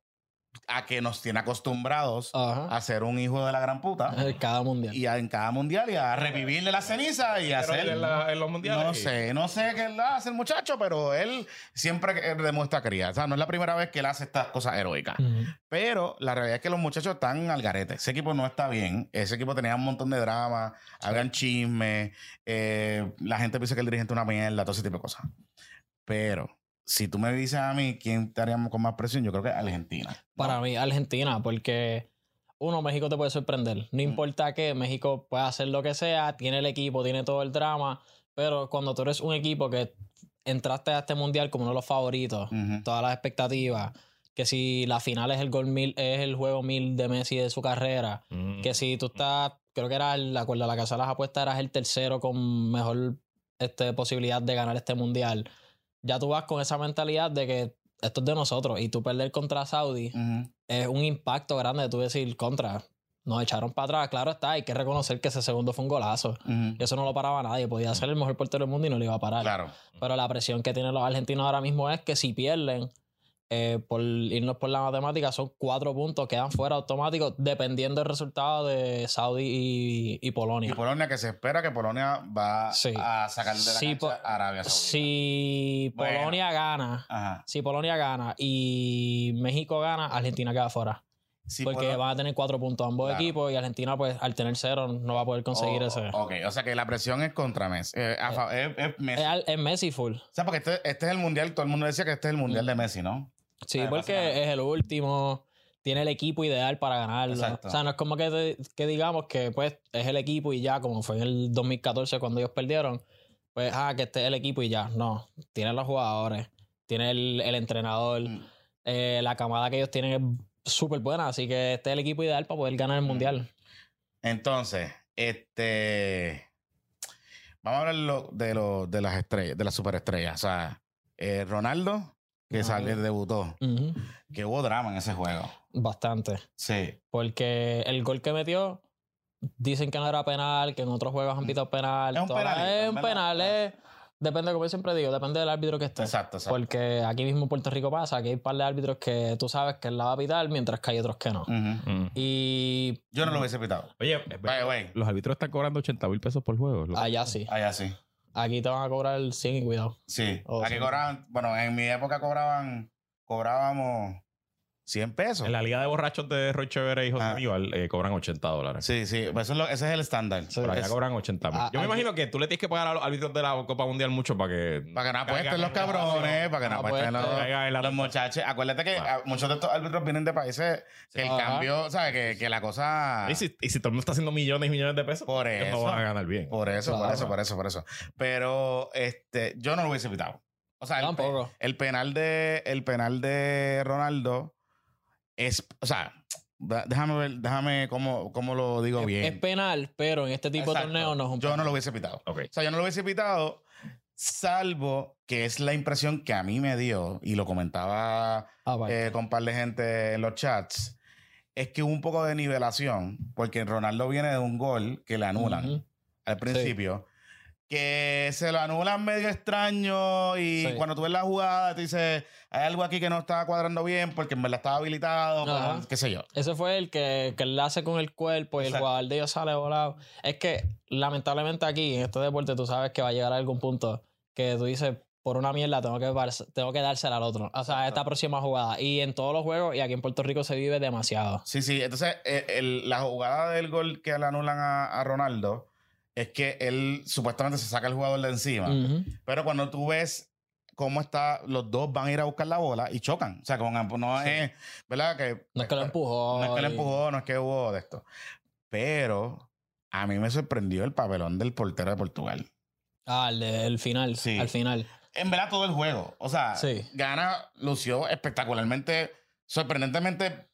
a que nos tiene acostumbrados Ajá. a ser un hijo de la gran puta Cada mundial. y a- en cada mundial y a revivirle la ceniza y a hacer... en, la- en los mundiales. No sé, no sé qué él hace el muchacho, pero él siempre demuestra cría. O sea, no es la primera vez que él hace estas cosas heroicas. Pero la realidad es que los muchachos están al garete. Ese equipo no está bien. Ese equipo tenía un montón de drama, habían chismes, eh, la gente piensa que el dirigente es una mierda, todo ese tipo de cosas. Pero si tú me dices a mí quién estaríamos con más presión, yo creo que Argentina. Para mí, Argentina, porque uno, México te puede sorprender. Mm. No importa que México pueda hacer lo que sea, tiene el equipo, tiene todo el drama, pero cuando tú eres un equipo que entraste a este mundial como uno de los favoritos, todas las expectativas, que si la final es el gol mil, es el juego mil de Messi de su carrera, Mm. que si tú estás, creo que era, el- de acuerdo a la casa de las apuestas, eras el tercero con mejor este, posibilidad de ganar este mundial. Ya tú vas con esa mentalidad de que esto es de nosotros y tú perder contra Saudi es un impacto grande de tú decir contra. Nos echaron para atrás, claro está, hay que reconocer que ese segundo fue un golazo. Y eso no lo paraba nadie, podía ser el mejor portero del mundo y no lo iba a parar. Claro. Pero la presión que tienen los argentinos ahora mismo es que si pierden, eh, por irnos por la matemática, son cuatro puntos, quedan fuera automáticos, dependiendo del resultado de Saudi y, y Polonia. Y Polonia, que se espera que Polonia va Sí. a sacar de la cancha a Arabia Saudita. Si Bueno. Polonia gana, Ajá. si Polonia gana y México gana, Argentina queda fuera. Porque van a tener cuatro puntos ambos Claro. equipos y Argentina, pues al tener cero, no va a poder conseguir Oh, ese. Ok, o sea que la presión es contra Messi. Eh, a fa- es, es Messi. Es, Messi full. O sea, porque este, este es el mundial, todo el mundo decía que este es el mundial de Messi, ¿no? Sí, porque es el último. Tiene el equipo ideal para ganarlo. Exacto. O sea, no es como que, te- que digamos que pues es el equipo y ya, como fue en el 2014 cuando ellos perdieron. Pues, ah, que este es el equipo y ya. No. Tiene los jugadores, tiene el, el entrenador. Mm. eh, la camada que ellos tienen es súper buena. Así que este es el equipo ideal para poder ganar el Mm. mundial. Entonces, este. Vamos a hablar de, lo- de las estrellas, de las superestrellas. O sea, eh, Ronaldo, que salió, debutó, que hubo drama en ese juego. Bastante. Sí. Porque el gol que metió, dicen que no era penal, que en otros juegos han pitado penal. Es un penalito, es un penal, es- depende, como yo siempre digo, depende del árbitro que esté. Exacto, exacto. Porque aquí mismo en Puerto Rico pasa que hay un par de árbitros que tú sabes que él la va a pitar, mientras que hay otros que no. Mm. Y Yo no lo hubiese pitado. Oye, es By the verdad, way. los árbitros están cobrando 80 mil pesos por juego. Allá sí. Allá sí. Aquí te van a cobrar el 100 y cuidado. Sí. Oh, Aquí sí. cobraban, bueno, en mi época cobraban, cobrábamos 100 pesos. En la liga de borrachos de Roy Chévere y José Ah. Aníbal eh, cobran 80 dólares. Sí, sí, pues eso es lo- ese es el estándar. Sí. Por allá Es- cobran 80 mil. Ah, Yo me imagino que tú le tienes que pagar a los árbitros de la Copa Mundial mucho para que. Para que no apuesten los cabrones, para que no No apuesten los, muchachos. Acuérdate que ah, muchos de estos árbitros vienen de países que el Ajá. cambio, ¿sabes? Que, que la cosa... Y si, y si todo el mundo está haciendo millones y millones de pesos, Por eso. no van a ganar bien. Por eso, por eso, por eso, por eso. Pero este, yo no lo hubiese pitado. O sea, el penal de el penal de Ronaldo es, o sea, da- déjame ver, déjame cómo, cómo lo digo bien. Es penal, pero en este tipo Exacto. de torneo no es un Yo no penal. lo hubiese pitado. Ok. O sea, yo no lo hubiese pitado, salvo que es la impresión que a mí me dio, y lo comentaba Aparte. eh, con un par de gente en los chats, es que hubo un poco de nivelación, porque Ronaldo viene de un gol que le anulan Ujú. al principio. Que se lo anulan medio extraño y Sí. cuando tú ves la jugada te dices, hay algo aquí que no está cuadrando bien porque en verdad estaba habilitado, pero qué sé yo. Ese fue el que, que él hace con el cuerpo y Exacto. el jugador de ellos sale volado. Es que lamentablemente aquí, en este deporte, tú sabes que va a llegar a algún punto que tú dices, por una mierda tengo que, tengo que dársela al otro. O sea, esta próxima jugada. Y en todos los juegos, y aquí en Puerto Rico se vive demasiado. Sí, sí. Entonces, eh, el- la jugada del gol que le anulan a, a Ronaldo es que él supuestamente se saca el jugador de encima. Ujú. Pero cuando tú ves cómo está, los dos van a ir a buscar la bola y chocan. O sea, con, no es, ¿verdad? Que, No es que lo empujó. No es que lo empujó, no es que hubo de esto. Pero a mí me sorprendió el papelón del portero de Portugal. Ah, el, final. Sí. Al final. En verdad, todo el juego. O sea, Sí. Gana lució espectacularmente, sorprendentemente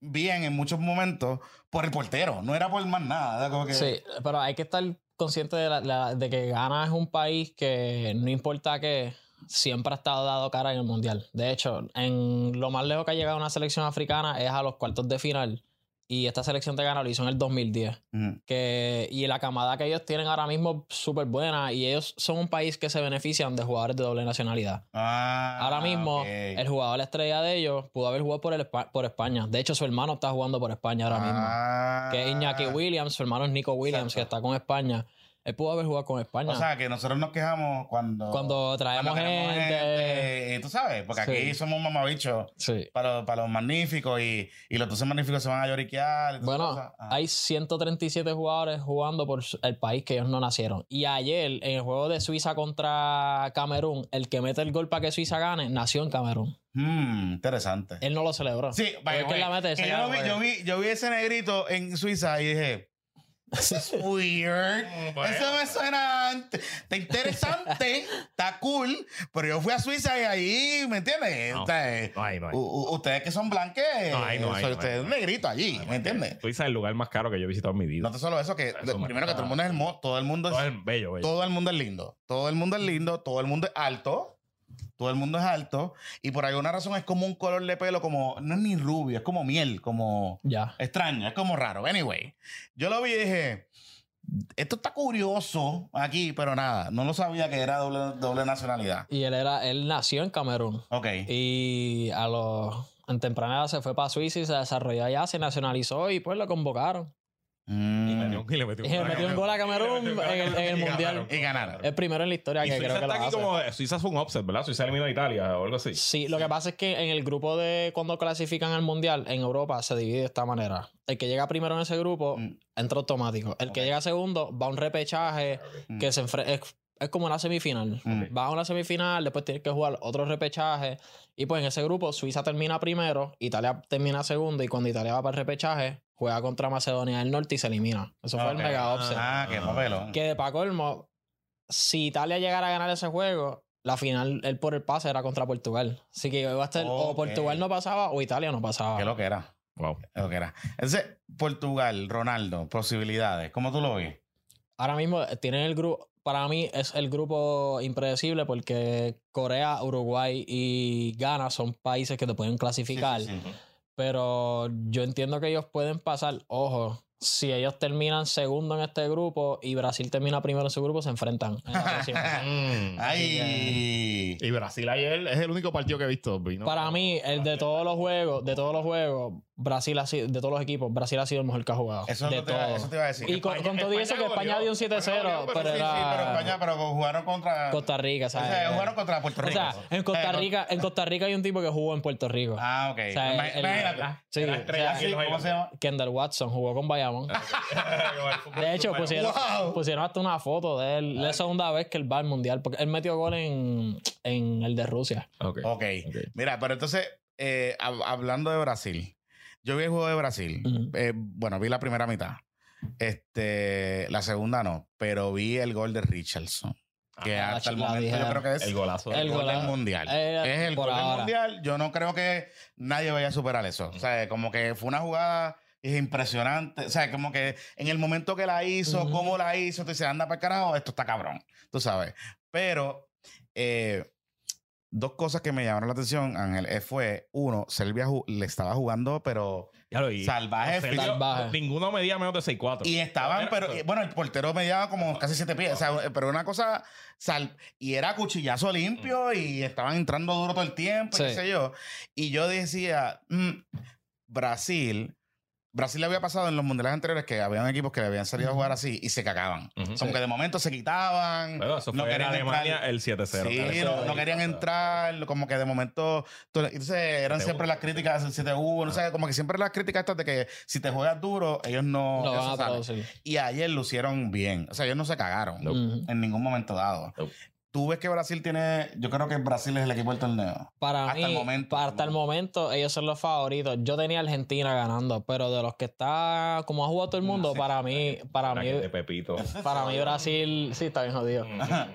bien en muchos momentos por el portero. No era por más nada. como que- Sí, pero hay que estar consciente de, la- la- de que Ghana es un país que no importa qué, siempre ha estado dado cara en el mundial. De hecho, en lo más lejos que ha llegado una selección africana es a los cuartos de final. Y esta selección de Ghana lo hizo en el 2010. Ujú. Que, y la camada que ellos tienen ahora mismo es súper buena. Y ellos son un país que se benefician de jugadores de doble nacionalidad. Ah, Ahora mismo, el jugador estrella de ellos pudo haber jugado por, el, por España. De hecho, su hermano está jugando por España ahora mismo. Ah. Que es Iñaki Williams, su hermano es Nico Williams, Exacto. que está con España. Él pudo haber jugado con España. O sea, que nosotros nos quejamos cuando... Cuando traemos cuando gente. y tú sabes, porque aquí somos mamabichos sí. para, los- para los magníficos y, y los doce magníficos se van a lloriquear. y Bueno, hay 137 jugadores jugando por el país que ellos no nacieron. Y ayer, en el juego de Suiza contra Camerún, el que mete el gol para que Suiza gane, nació en Camerún. Hmm, interesante. Él no lo celebró. Sí, by es que la mete, que yo, yo, vi, yo vi ese negrito en Suiza y dije, "This is weird. Bueno. Eso me suena está interesante, está cool, pero yo fui a Suiza y ahí, ¿me entiendes? No, O sea, No hay, no hay. ustedes que son blanques, hay, ustedes negritos allí, ¿me entiendes? Suiza es el lugar más caro que yo he visitado en mi vida. No te solo eso, que Eso me primero que todo el mundo es hermoso, todo el mundo es, Todo es bello, bello. todo el mundo es lindo, todo el mundo es lindo, todo el mundo es alto. Todo el mundo es alto y por alguna razón es como un color de pelo como no es ni rubio, es como miel, como extraño, es como raro. Anyway, yo lo vi y dije, esto está curioso aquí, pero nada, no lo sabía que era doble, doble nacionalidad. Y él era, él nació en Camerún. Ok. Y a los en temprana edad se fue para Suiza y se desarrolló allá, se nacionalizó y pues lo convocaron. Y, Mm. metió, y le metió Y le metió un gol a Camerún Y le metió un en el, gol a en el Camerún. mundial. Y ganaron. El primero en la historia Y que Suiza creo que está lo aquí hace. como. Suiza fue un upset, ¿verdad? Suiza eliminó a Italia o algo así. Sí, lo que pasa es que en el grupo de cuando clasifican al mundial en Europa se divide de esta manera. El que llega primero en ese grupo Mm. entra automático. El que llega segundo va a un repechaje Mm. que se enfre- es, es como una semifinal. Mm. Va a una semifinal, después tienes que jugar otro repechaje. Y pues en ese grupo Suiza termina primero, Italia termina segundo y cuando Italia va para el repechaje juega contra Macedonia del Norte y se elimina. Eso fue el mega upset. Ah, qué papelón. Que de pa' colmo, si Italia llegara a ganar ese juego, la final, él por el pase era contra Portugal. Así que iba a estar, o. Portugal no pasaba o Italia no pasaba. Qué lo que era. Wow. Qué lo que era. Entonces, Portugal, Ronaldo, posibilidades. ¿Cómo tú lo ves? Ahora mismo eh, tienen el grupo, para mí es el grupo impredecible porque Corea, Uruguay y Ghana son países que te pueden clasificar. Sí, sí, sí. Pero yo entiendo que ellos pueden pasar. Ojo, si ellos terminan segundo en este grupo y Brasil termina primero en su grupo, se enfrentan. en la próxima. Mm. Ay. Y Brasil ayer es el único partido que he visto. vino- Para mí, el de todos los juegos, de todos los juegos, Brasil ha sido, de todos los equipos, Brasil ha sido el mejor que ha jugado. Eso, de no te, iba- todo. eso te iba a decir. Y con, España- con todo eso que España dio un goleó. 7-0, España goleó, pero sí, era sí, pero España, pero jugaron contra Costa Rica, O ¿sabes? sea, jugaron contra Puerto O Rico. sea, en Costa Eh, Rica, en Costa Rica hay un tipo que jugó en Puerto Rico. Ah, ok. O sea, Imagínate. Sí, o sea, aquí. Sí, ¿Cómo se llama? Kendall Watson jugó con Bayamón. De hecho, pusieron, Wow. pusieron hasta una foto de él. La segunda vez que él va al mundial. Porque él metió gol en, en el de Rusia. Ok. Ok. Mira, pero entonces, eh, hab- hablando de Brasil, yo vi el juego de Brasil. Ujú. Eh, bueno, vi la primera mitad. Este, la segunda no, pero vi el gol de Richardson. Que Ah, hasta el momento yo dijeron. creo que es El golazo. El el gol del mundial. Eh, es el gol del mundial. Yo no creo que nadie vaya a superar eso. O sea, como que fue una jugada es impresionante. O sea, como que en el momento que la hizo, Ujú. cómo la hizo, tú dices, anda para el carajo, esto está cabrón. Tú sabes. Pero eh, dos cosas que me llamaron la atención, Ángel, eh, fue uno, Serbia le estaba jugando, pero salvaje. Sergio. Salvaje. Ninguno medía menos de 6'4. Y estaban, pero Pero- y, bueno, el portero medía como casi siete pies, o sea, pero una cosa, sal, y era cuchillazo limpio y estaban entrando duro todo el tiempo, y qué Sí. sé yo. Y yo decía, mm, Brasil, Brasil le había pasado en los mundiales anteriores que habían equipos que le habían salido a jugar así y se cagaban. Ujú. Como que de momento se quitaban. Bueno, eso no fue en querían Alemania entrar. el 7-0. Sí, no, no querían entrar, como que de momento. Entonces eran 7-1. siempre las críticas del 7-1, no sé, como que siempre las críticas estas de que si te juegas duro, ellos no. Ellos van a. Y ayer lucieron bien. O sea, ellos no se cagaron en ningún momento dado. Tú ves que Brasil tiene. Yo creo que Brasil es el equipo del torneo. Para Hasta mí, el momento, para hasta el momento, ellos son los favoritos. Yo tenía Argentina ganando, pero de los que está, como ha jugado todo el mundo, sí, para mí, para mí, De Pepito. para mí Brasil, sí, está bien jodido.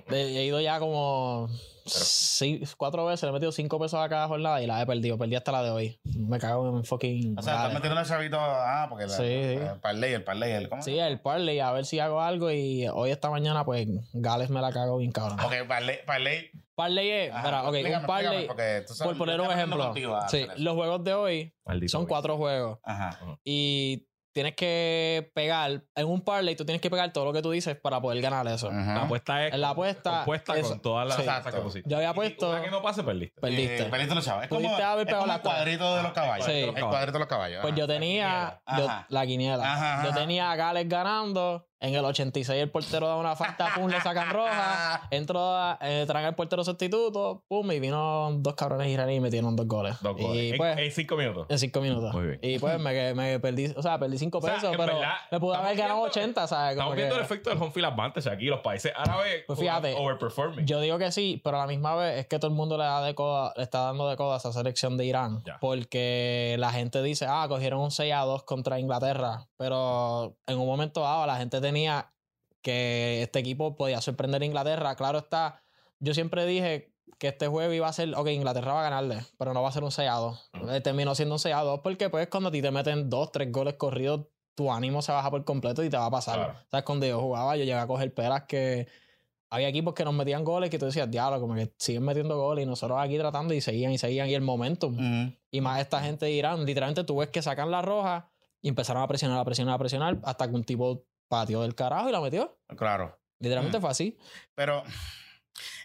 De- he ido ya como sí, cuatro veces, le he metido cinco pesos a cada jornada y la he perdido. Perdí hasta la de hoy. Me cago en fucking. O sea, estás metiendo el chavito. Ah, porque la- Sí, sí. el parlay, el parlay. El, ¿cómo? Sí, el parlay, a ver si hago algo y hoy esta mañana, pues, Gales me la cago bien cabrón. Ok, parlay. parlay. Parlay es, Ajá, mira, ok, explícame, un parlay, sabes, por poner un ejemplo. contigo Sí, los juegos de hoy Maldito son cuatro juegos. Ajá. y tienes que pegar en un parlay tú tienes que pegar todo lo que tú dices para poder ganar eso Ajá. La apuesta es En la apuesta, compuesta eso- con todas las sí. cosas que pusiste. yo había puesto una que no pase, perdiste. perdiste Eh, perdiste los chavos. Es como, Pudiste haber es pegado como la el cuadrito de los caballos. Sí. El cuadrito de los caballos. pues yo tenía yo- la quiniela Ajá, yo ajá. tenía a Gales ganando en el 86 el portero da una falta pum le sacan roja entro a, eh, traen al portero sustituto pum y vino dos cabrones iraníes y metieron dos goles Dos goles. y En- pues en, cinco minutos. en cinco minutos. Muy bien. Y pues me, me perdí, o sea, perdí cinco O sea, pesos, pero verdad, me pude haber ganado viendo- 80, ¿sabes? Como Estamos que- viendo el efecto del home field advantage aquí. Los países árabes Pues fíjate, overperforming. Yo digo que sí, pero a la misma vez es que todo el mundo le, da de coda- le está dando de coda a esa selección de Irán. Ya. Porque la gente dice, ah, cogieron un 6 a 2 contra Inglaterra. Pero en un momento dado la gente tenía que este equipo podía sorprender a Inglaterra. Claro está, yo siempre dije que este juego iba a ser, ok, Inglaterra va a ganarle, pero no va a ser un 6 a 2. Eh, Terminó siendo un 6 a 2 porque pues cuando a ti te meten dos, tres goles corridos, tu ánimo se baja por completo y te va a pasar. Claro. ¿Sabes? Cuando yo jugaba, yo llegué a coger pelas que había equipos que nos metían goles que tú decías, diablo, como que siguen metiendo goles y nosotros aquí tratando y seguían y seguían y el momentum. Ujú. Y más esta gente de Irán, literalmente tú ves que sacan la roja y empezaron a presionar, a presionar, a presionar hasta que un tipo pateó del carajo y la metió. Claro. Literalmente Mm. fue así. Pero,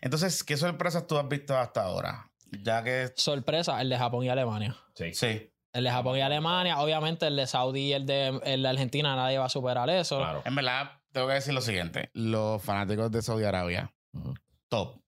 entonces, ¿qué sorpresas tú has visto hasta ahora? Ya que. Sorpresa, el de Japón y Alemania. Sí. Sí. El de Japón y Alemania, obviamente el de Saudi y el de, el de Argentina, nadie va a superar eso. Claro. En verdad, tengo que decir lo siguiente. Los fanáticos de Saudi Arabia, top.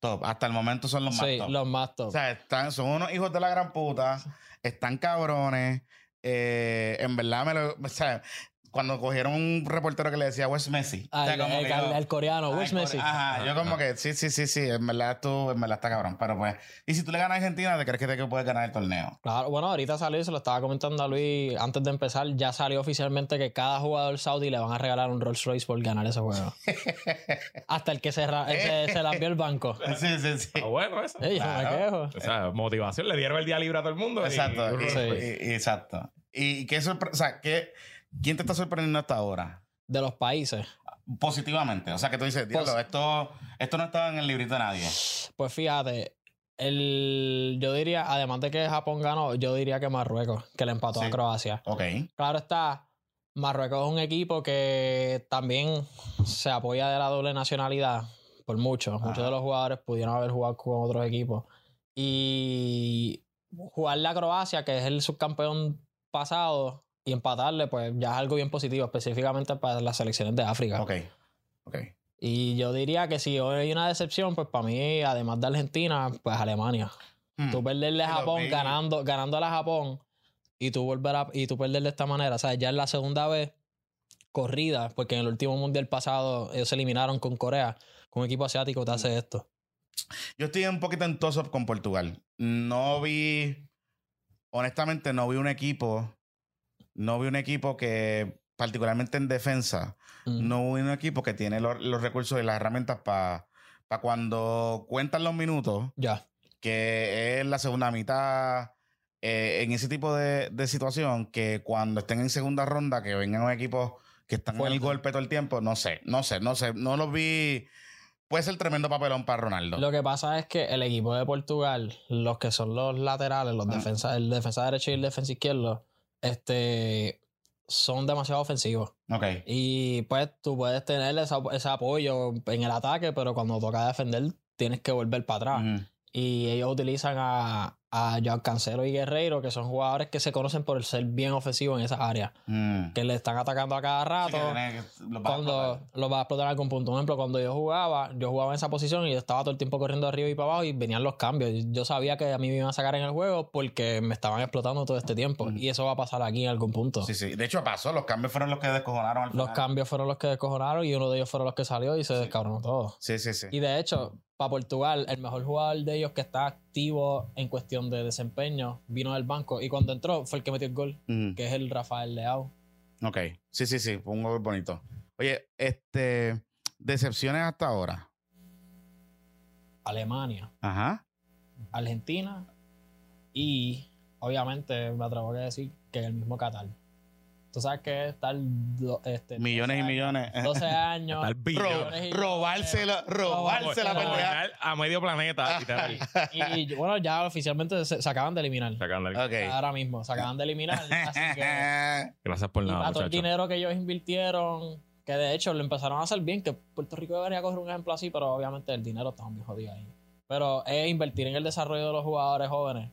Top. Hasta el momento son los más sí, top. los más top. O sea, están, son unos hijos de la gran puta. Están cabrones. Eh, en verdad, me lo. O sea, cuando cogieron un reportero que le decía Wes Messi. Ah, o sea, el, como el- que yo- el coreano, core- Messi. Ajá, yo como que sí, sí, sí, sí. En verdad, tú, en verdad está cabrón. Pero pues, y si tú le ganas a Argentina, ¿te crees que te puedes ganar el torneo? Claro, bueno, ahorita salió se lo estaba comentando a Luis antes de empezar. Ya salió oficialmente que cada jugador saudí le van a regalar un Rolls Royce por ganar ese juego. Hasta el que se, se, se la envió el banco. Sí, sí, sí. Ah, bueno, eso. Ey, me quejo. O sea, motivación. Le dieron el día libre a todo el mundo. Exacto. y- y- Sí. y- y- exacto. ¿Y qué sorpre- o sea, qué, quién te está sorprendiendo hasta ahora? De los países. Positivamente. O sea, que tú dices, diablo, esto, esto no estaba en el librito de nadie. Pues fíjate, el, yo diría, además de que Japón ganó, yo diría que Marruecos, que le empató Sí. a Croacia. Ok. Claro está, Marruecos es un equipo que también se apoya de la doble nacionalidad por mucho. Muchos de los jugadores pudieron haber jugado con otros equipos. Y jugarle a Croacia, que es el subcampeón pasado, y empatarle, pues ya es algo bien positivo, específicamente para las selecciones de África. Ok. Ok. Y yo diría que si hoy hay una decepción, pues para mí, además de Argentina, pues Alemania. Hmm. Tú perderle a Japón vi. ganando, ganando a la Japón y tú volver a, y tú perder de esta manera. O sea, ya es la segunda vez corrida, porque en el último mundial pasado ellos se eliminaron con Corea, con un equipo asiático te hace esto. Yo estoy un poquito en con Portugal. No vi, honestamente, no vi un equipo, no vi un equipo que, particularmente en defensa, Mm. no vi un equipo que tiene los, los recursos y las herramientas para cuando cuentan los minutos, Ya. que es la segunda mitad, eh, en ese tipo de, de situación, que cuando estén en segunda ronda, que vengan equipos que están en el Fuerte. golpe todo el tiempo, no sé, no sé, no sé, no los vi. Puede ser tremendo papelón para Ronaldo. Lo que pasa es que el equipo de Portugal, los que son los laterales, los Ah. defensas, el defensa derecho y el defensa izquierdo, este, son demasiado ofensivos. Ok. Y pues tú puedes tener ese apoyo en el ataque, pero cuando toca defender tienes que volver para atrás. Y ellos utilizan a, a Joao Cancelo y Guerreiro, que son jugadores que se conocen por ser bien ofensivos en esas áreas, Mm. que le están atacando a cada Sí, rato. tiene que- los va a cuando explotar. lo va a explotar en algún punto. Por ejemplo, cuando yo jugaba, yo jugaba en esa posición y yo estaba todo el tiempo corriendo arriba y para abajo y venían los cambios. Yo sabía que a mí me iban a sacar en el juego porque me estaban explotando todo este tiempo. Ujú. Y eso va a pasar aquí en algún punto. Sí, sí. De hecho, pasó. Los cambios fueron los que descojonaron al Los final. cambios fueron los que descojonaron y uno de ellos fueron los que salió y se descabronó todo. Sí, sí, sí. Y de hecho, para Portugal, el mejor jugador de ellos que está activo en cuestión de desempeño vino del banco y cuando entró fue el que metió el gol, que es el Rafael Leao. Ok. Sí, sí, sí. Fue un gol bonito. Oye, este. Decepciones hasta ahora. Alemania. Ajá. Argentina y obviamente me atrevo a decir que el mismo Qatar. Tú sabes que estar do- este, Millones y 12 millones. años- 12 años. Ro- robársela, robársela, pendeja. a medio planeta. Y, y, bueno, ya oficialmente se, se acaban de eliminar. Sacando el- Ok. Ahora mismo, se acaban de eliminar. Así que Gracias por nada, todo el dinero que ellos invirtieron, que de hecho lo empezaron a hacer bien, que Puerto Rico debería coger un ejemplo así, pero obviamente el dinero está muy jodido ahí. Pero es invertir en el desarrollo de los jugadores jóvenes,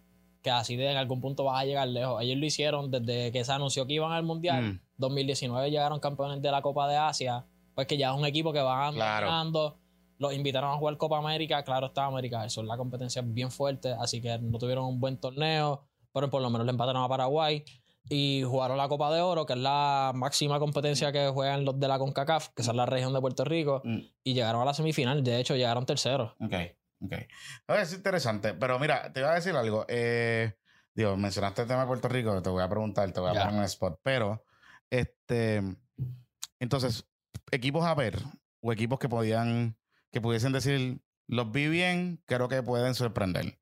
que así de en algún punto vas a llegar lejos. Ellos lo hicieron desde que se anunció que iban al Mundial. Mm. 2019 llegaron campeones de la Copa de Asia, pues que ya es un equipo que van Claro. ganando. Los invitaron a jugar Copa América, claro está América, eso es la competencia bien fuerte, así que no tuvieron un buen torneo, pero por lo menos le empataron a Paraguay y jugaron la Copa de Oro, que es la máxima competencia que juegan los de la CONCACAF, que es la región de Puerto Rico, Mm. y llegaron a la semifinal, de hecho llegaron terceros. Ok, ok. Es interesante, pero mira, te iba a decir algo. Eh, digo, mencionaste el tema de Puerto Rico, te voy a preguntar, te voy a Ya. poner en un spot, pero, este, entonces, equipos a ver, o equipos que podían, que pudiesen decir, los vi bien, creo que pueden sorprender.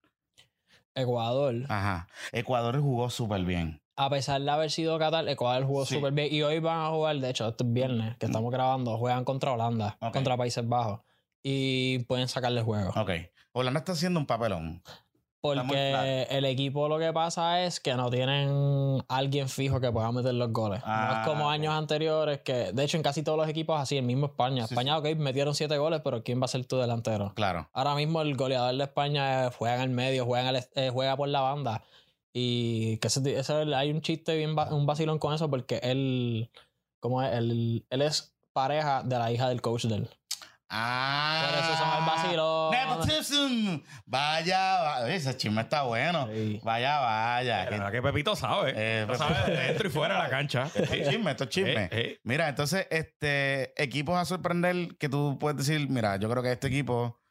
Ecuador, Ajá. Ecuador jugó súper bien. a pesar de haber sido Qatar, Ecuador jugó Sí. súper bien. Y hoy van a jugar, de hecho, este viernes que estamos grabando, juegan contra Holanda, contra Países Bajos. Y pueden sacarle juego. Ok. Holanda está haciendo un papelón. Porque el equipo lo que pasa es que no tienen alguien fijo que pueda meter los goles. no Ah, es como ok. años anteriores que, de hecho, en casi todos los equipos así, el mismo España. Sí, España, ok, metieron siete goles, pero ¿quién va a ser tu delantero? Claro. Ahora mismo el goleador de España eh, juega en el medio, juega, en el- eh, juega por la banda. Y que ese- ese- hay un chiste bien, un vacilón con eso porque él, como es? Él, él es pareja de la hija del coach de él. Ah. Por eso son el vacilón. Nepotism. Vaya, va- ese chisme está bueno. Sí. Vaya, vaya. La verdad que Pepito sabe. Eh, Lo sabe de dentro y fuera de la cancha. Esto es chisme, esto es chisme. Eh, eh. Mira, entonces, este, equipos a sorprender que tú puedes decir, mira, yo creo que este equipo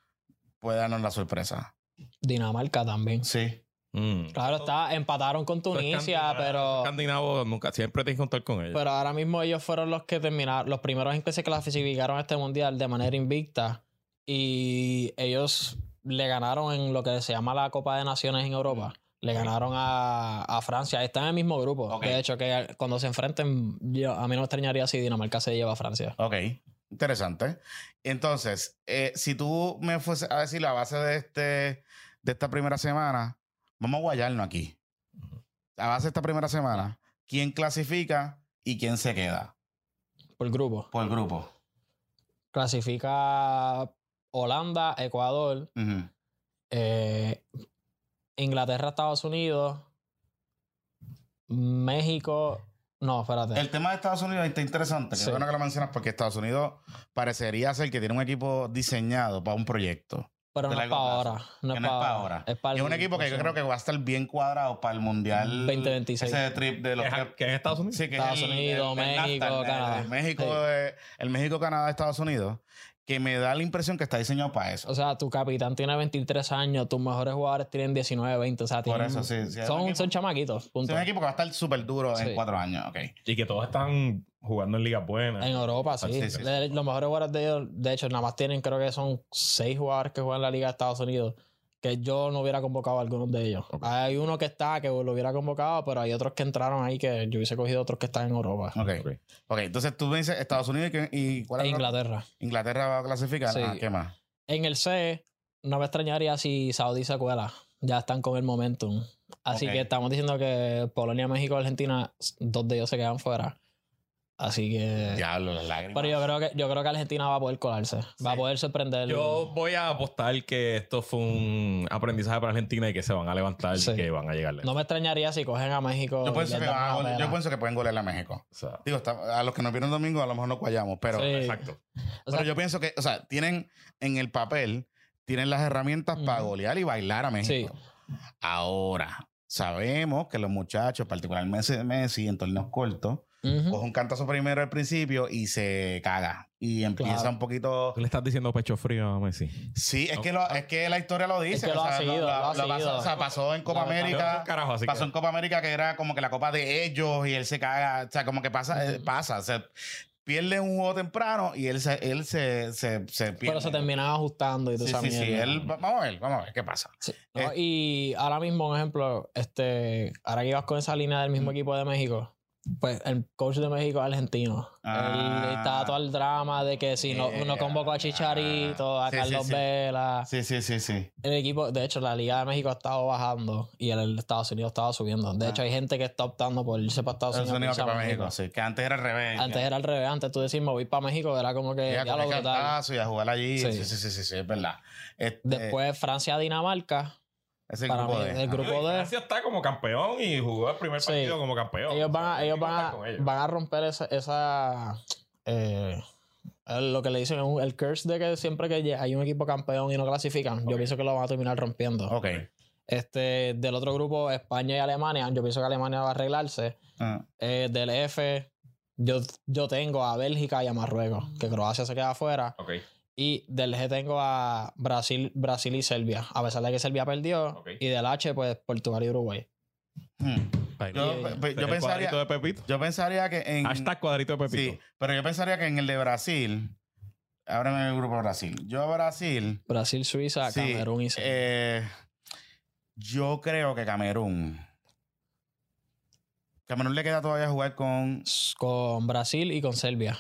puede darnos la sorpresa. Dinamarca también. Sí. Mm. Claro, está, empataron con Tunisia, escandinavos- pero, escandinavos nunca, siempre tienes que contar con ellos. pero ahora mismo ellos fueron los que terminaron, los primeros en que se clasificaron a este mundial de manera invicta y ellos le ganaron en lo que se llama la Copa de Naciones en Europa. Le ganaron a, a Francia. Están en el mismo grupo. De hecho, que cuando se enfrenten, yo, a mí no me extrañaría si Dinamarca se lleva a Francia. Ok. Interesante. Entonces, eh, si tú me fuese a decir la base de este de esta primera semana, vamos a guayarnos aquí. La base de esta primera semana, ¿quién clasifica y quién se queda? Por grupo. Por grupo. Clasifica Holanda, Ecuador, eh, Inglaterra, Estados Unidos, México. No, espérate. El tema de Estados Unidos está interesante. Sí. bueno que lo mencionas porque Estados Unidos parecería ser que tiene un equipo diseñado para un proyecto. Pero no es ahora. No es no es para ahora. ahora. Es para Y es un equipo que yo creo que va a estar bien cuadrado para el Mundial 2026. Ese trip de los ¿Que es- que es Estados Unidos? Sí, que Estados es el- Unidos, el- el México, NAFTA, Canadá. El México, Sí. eh, el México, Canadá, Estados Unidos, que me da la impresión que está diseñado para eso. O sea, tu capitán tiene 23 años, tus mejores jugadores tienen 19, 20. O sea, Por tienen- eso, sí, son, equipo- son chamaquitos. es un equipo que va a estar súper duro en cuatro años. Ok. Y que todos están jugando en ligas buenas. En Europa, sí. Sí, sí, sí. Le- Los mejores jugadores de ellos, de hecho, nada más tienen, creo que son seis jugadores que juegan en la Liga de Estados Unidos. Que yo no hubiera convocado a algunos de ellos. Hay uno que está, que lo hubiera convocado, pero hay otros que entraron ahí que yo hubiese cogido otros que están en Europa. Ok. Ok. Ok, entonces tú me dices Estados Unidos y, ¿cuál es? Inglaterra. Inglaterra va a clasificar. Sí. Ah, ¿Qué más? En el C, no me extrañaría si Saudí se cuela. Ya están con el momentum. Así que estamos diciendo que Polonia, México, Argentina, dos de ellos se quedan fuera. Así que. Diablo, las lágrimas. Pero yo creo que yo creo que Argentina va a poder colarse. Va a poder sorprender. Yo voy a apostar que esto fue un aprendizaje para Argentina y que se van a levantar Sí. y que van a llegar. No me extrañaría si cogen a México. yo, pienso que a yo pienso pueden golear a México. O sea, Digo, está- a los que nos vieron domingo a lo mejor no guayamos, pero, Sí. exacto. O sea, pero yo pienso que, o sea, tienen en el papel, tienen las herramientas para golear y bailar a México. Sí. Ahora, sabemos que los muchachos, particularmente Messi, en torneos cortos, ujú. coge un cantazo primero al principio y se caga. Y empieza Claro. un poquito. Tú le estás diciendo pecho frío a Messi. Sí, es, que lo- es que la historia lo dice. que lo o ha sea, seguido, lo ha pasó- seguido. o sea, pasó en Copa América. carajo, así Pasó que- en Copa América que era como que la copa de ellos y él se caga. O sea, como que pasa, eh, pasa. O sea, pierde un juego temprano y él se, él se, se, se pierde. Pero se terminaba ajustando y todo Sí, sí, sí. Él, va- vamos a ver, vamos a ver qué pasa. Sí, ¿no? Eh. y ahora mismo, un ejemplo, este, ahora que ibas con esa línea del mismo equipo de México, pues el coach de México es argentino. Ah. Él estaba todo el drama de que si no, Eh, no convocó a Chicharito, a sí, Carlos sí. Vela. Sí, sí, sí, sí. El equipo, de hecho, la Liga de México ha estado bajando y el Estados Unidos estaba subiendo. De Ah. hecho, hay gente que está optando por irse para Estados Unidos. Unidos que para México, sí. Que antes era al revés. Antes era al revés, antes tú decís me voy para México, era como que Ya ya lo y a jugar allí. Sí, Sí. sí, sí, sí, sí, es verdad. Este, Después Francia-Dinamarca. Ese para grupo mí, de- el grupo de- Francia está como campeón y jugó el primer Sí. partido como campeón. Ellos van a, ellos van a, ellos. van a romper esa, esa eh, el- lo que le dicen el curse de que siempre que hay un equipo campeón y no clasifican, yo pienso que lo van a terminar rompiendo. Ok. Este, del otro grupo, España y Alemania, yo pienso que Alemania va a arreglarse. Ah, Eh, del F, yo, yo tengo a Bélgica y a Marruecos, que Croacia se queda afuera. Ok. Y del G tengo a Brasil, Brasil y Serbia, a pesar de que Serbia perdió. Y del H, pues Portugal y Uruguay. hmm. Yo, Y- pe- ¿Será yo pensaría, cuadrito de Pepito. yo pensaría que en. Hashtag cuadrito de Pepito. Sí, pero yo pensaría que en el de Brasil. Ábreme el grupo de Brasil. Yo a Brasil. Brasil, Suiza, sí, Camerún y Serbia. eh, yo creo que Camerún. Camerún le queda todavía jugar con. con Brasil y con Serbia.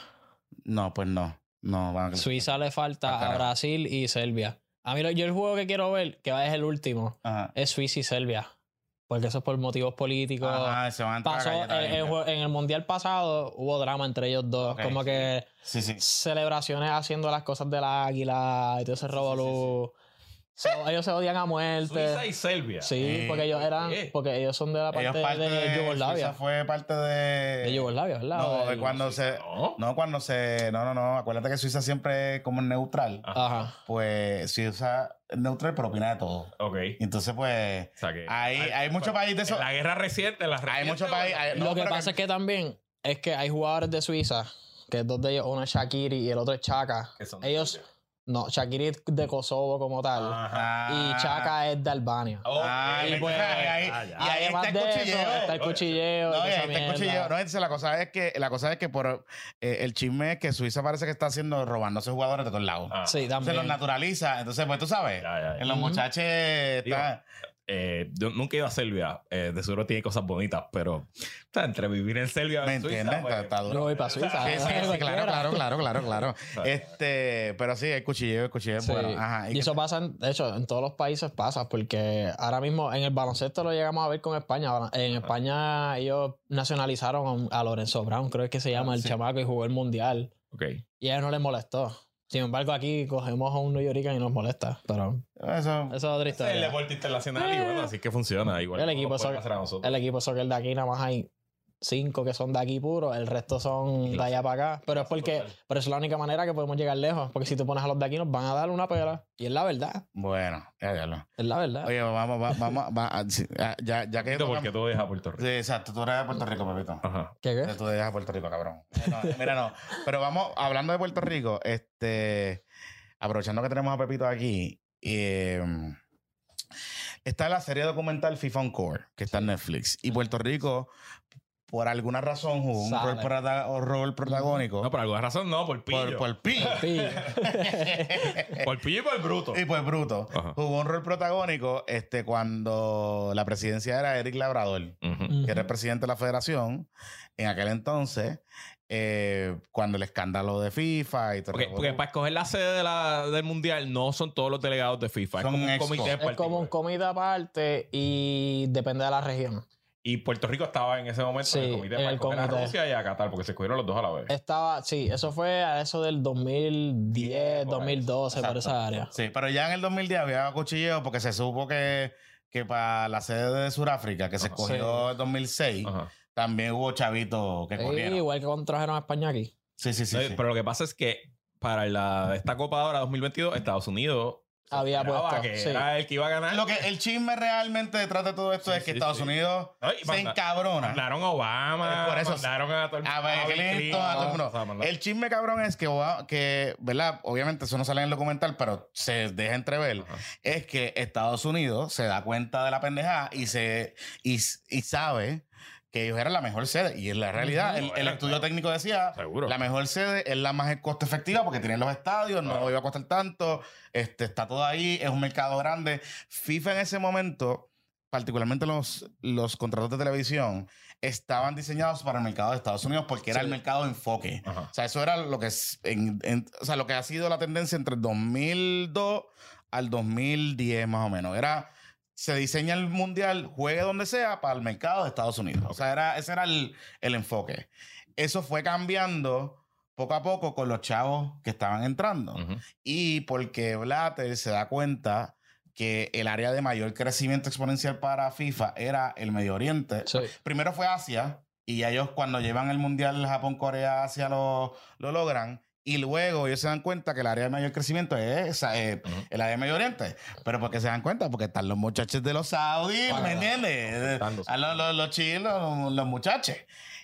No, pues no. No, van a Suiza le falta a. Brasil y Serbia. A mí yo el juego que quiero ver, que va es el último, Ajá. es Suiza y Serbia. Porque eso es por motivos políticos. Ajá, se van a Pasó en, el mundial pasado hubo drama entre ellos dos. Como sí. que Sí, sí. celebraciones haciendo las cosas del águila y todo ese. So, ellos se odian a muerte. Suiza y Serbia. Sí, Eh, porque ellos eran, porque ellos son de la parte, de, de, Yugoslavia. Suiza fue parte de. De Yugoslavia, ¿verdad? No, de cuando se. No. No, cuando se. No, no, no. Acuérdate que Suiza siempre es como neutral. Ajá. Pues Suiza es neutral, pero opina de todo. Ok. Entonces, pues. O sea que. Hay, hay muchos países de En eso. la guerra reciente, en la Hay reciente, muchos países. hay- no, Lo que pasa es que también es que hay jugadores de Suiza, que dos de ellos, uno es Shakiri y el otro es Chaka. que son Ellos. No, Shakiri es de Kosovo como tal. Ajá. Y Chaka es de Albania. Ok. Ah, Y y, pues, ahí, ah, y ya. ahí Además está el de eso, cuchilleo. está el cuchilleo. y No, y ahí está el cuchilleo. No, entonces la cosa es que la cosa es que por eh, el chisme es que Suiza parece que está haciendo robándose jugadores de todos lados. Ah, Sí, Se también. los naturaliza. Entonces, pues tú sabes, Ya, ya, ya. en los Ujú. muchachos está. Eh, yo nunca he ido a Serbia. Eh, de seguro tiene cosas bonitas, pero o sea, entre vivir en Serbia y ¿Me en Suiza, entiendes? pues, Está, está duro. voy para Suiza. Sí, sí, sí, claro, claro, claro, claro, claro. Este, pero sí, el cuchilleo, el cuchilleo es Sí. bueno. Ajá. Y eso pasa, en- de hecho, en todos los países pasa, porque ahora mismo en el baloncesto lo llegamos a ver con España. En España ellos nacionalizaron a Lorenzo Brown, creo que se llama, Ah, el sí. chamaco, y jugó el mundial. Ok. Y a él no les molestó. Sin embargo, aquí cogemos a un New Yorker y nos molesta. Pero Eso. eso es otra Ese es el historia. deporte internacional y bueno, así que funciona. Igual El equipo. El equipo soccer de aquí nada más hay cinco que son de aquí puro, el resto son de allá para acá. Pero es porque, pero es la única manera que podemos llegar lejos. Porque si tú pones a los de aquí nos van a dar una pela. Y es la verdad. Bueno, ya, ya lo. Es la verdad. Oye, vamos, va- vamos, va- a- sí, ah, ya, ya que. Porque tú dejas Puerto Rico. Sí, exacto, tú eres de Puerto Rico, Pepito. Ajá. ¿Qué qué? Tú dejas Puerto Rico, cabrón. No, mira, no. Pero vamos, hablando de Puerto Rico, este, aprovechando que tenemos a Pepito aquí, eh, está la serie documental FIFA Encore, que está en Netflix. Y Puerto Rico, por alguna razón, jugó un rol, prota- rol protagónico. No, por alguna razón no, por pillo. por, por. Por pillo y por bruto. Y pues bruto. Ajá. Jugó un rol protagónico este, cuando la presidencia era Eric Labrador. Que era el presidente de la federación en aquel entonces, eh, cuando el escándalo de FIFA y todo Porque, el porque para escoger la sede de la- del mundial no son todos los delegados de FIFA. Son es como un comité Es Es como un comité aparte y depende de la región. Y Puerto Rico estaba en ese momento en el Sí, comité en para el escoger a. Rusia y a Qatar, porque se escogieron los dos a la vez. Estaba, sí, eso fue a eso del 2010, por ahí. 2012, por esa área. Sí, pero ya en el 2010 había cuchilleo porque se supo que, que para la sede de Sudáfrica, que se escogió en 2006, Ajá. también hubo chavitos que Sí, corrieron. igual que cuando trajeron a España aquí. Sí, sí, sí. No, sí. Pero lo que pasa es que para la, esta Copa de ahora 2022, Estados Unidos Había puesto, que sí. era el que iba a ganar. Lo que el chisme realmente detrás de todo esto Sí, es que sí, Estados sí. Unidos se manda- encabrona. Mandaron a Obama, Eh, por eso- mandaron a todo el A Bill Bill Clinton, a todo el mundo. o sea, mandaron- El chisme cabrón es que, Obama- que, ¿verdad? Obviamente eso no sale en el documental, pero se deja entrever. Ajá. Es que Estados Unidos se da cuenta de la pendejada y se y, y sabe que ellos eran la mejor sede. Y en la realidad, el, el estudio técnico decía, Seguro. la mejor sede es la más costo efectiva porque tienen los estadios, no Claro. iba a costar tanto, este, está todo ahí, es un mercado grande. FIFA en ese momento, particularmente los, los contratos de televisión, estaban diseñados para el mercado de Estados Unidos porque era Sí. el mercado de enfoque. Ajá. O sea, eso era lo que, es en- en- o sea, lo que ha sido la tendencia entre el 2002 al 2010 más o menos. Era, se diseña el mundial, juegue donde sea, para el mercado de Estados Unidos. O sea, era, ese era el, el enfoque. Eso fue cambiando poco a poco con los chavos que estaban entrando. Y porque Blatter se da cuenta que el área de mayor crecimiento exponencial para FIFA era el Medio Oriente. Sí. Primero fue Asia, y ellos cuando llevan el Mundial Japón-Corea Asia lo, lo logran. Y luego ellos se dan cuenta que el área de mayor crecimiento es esa, eh, el área de Medio Oriente. Pero porque se dan cuenta, porque están los muchachos de los saudíes. ¿me entiendes? Los- A los, los, los chilos, los, los muchachos.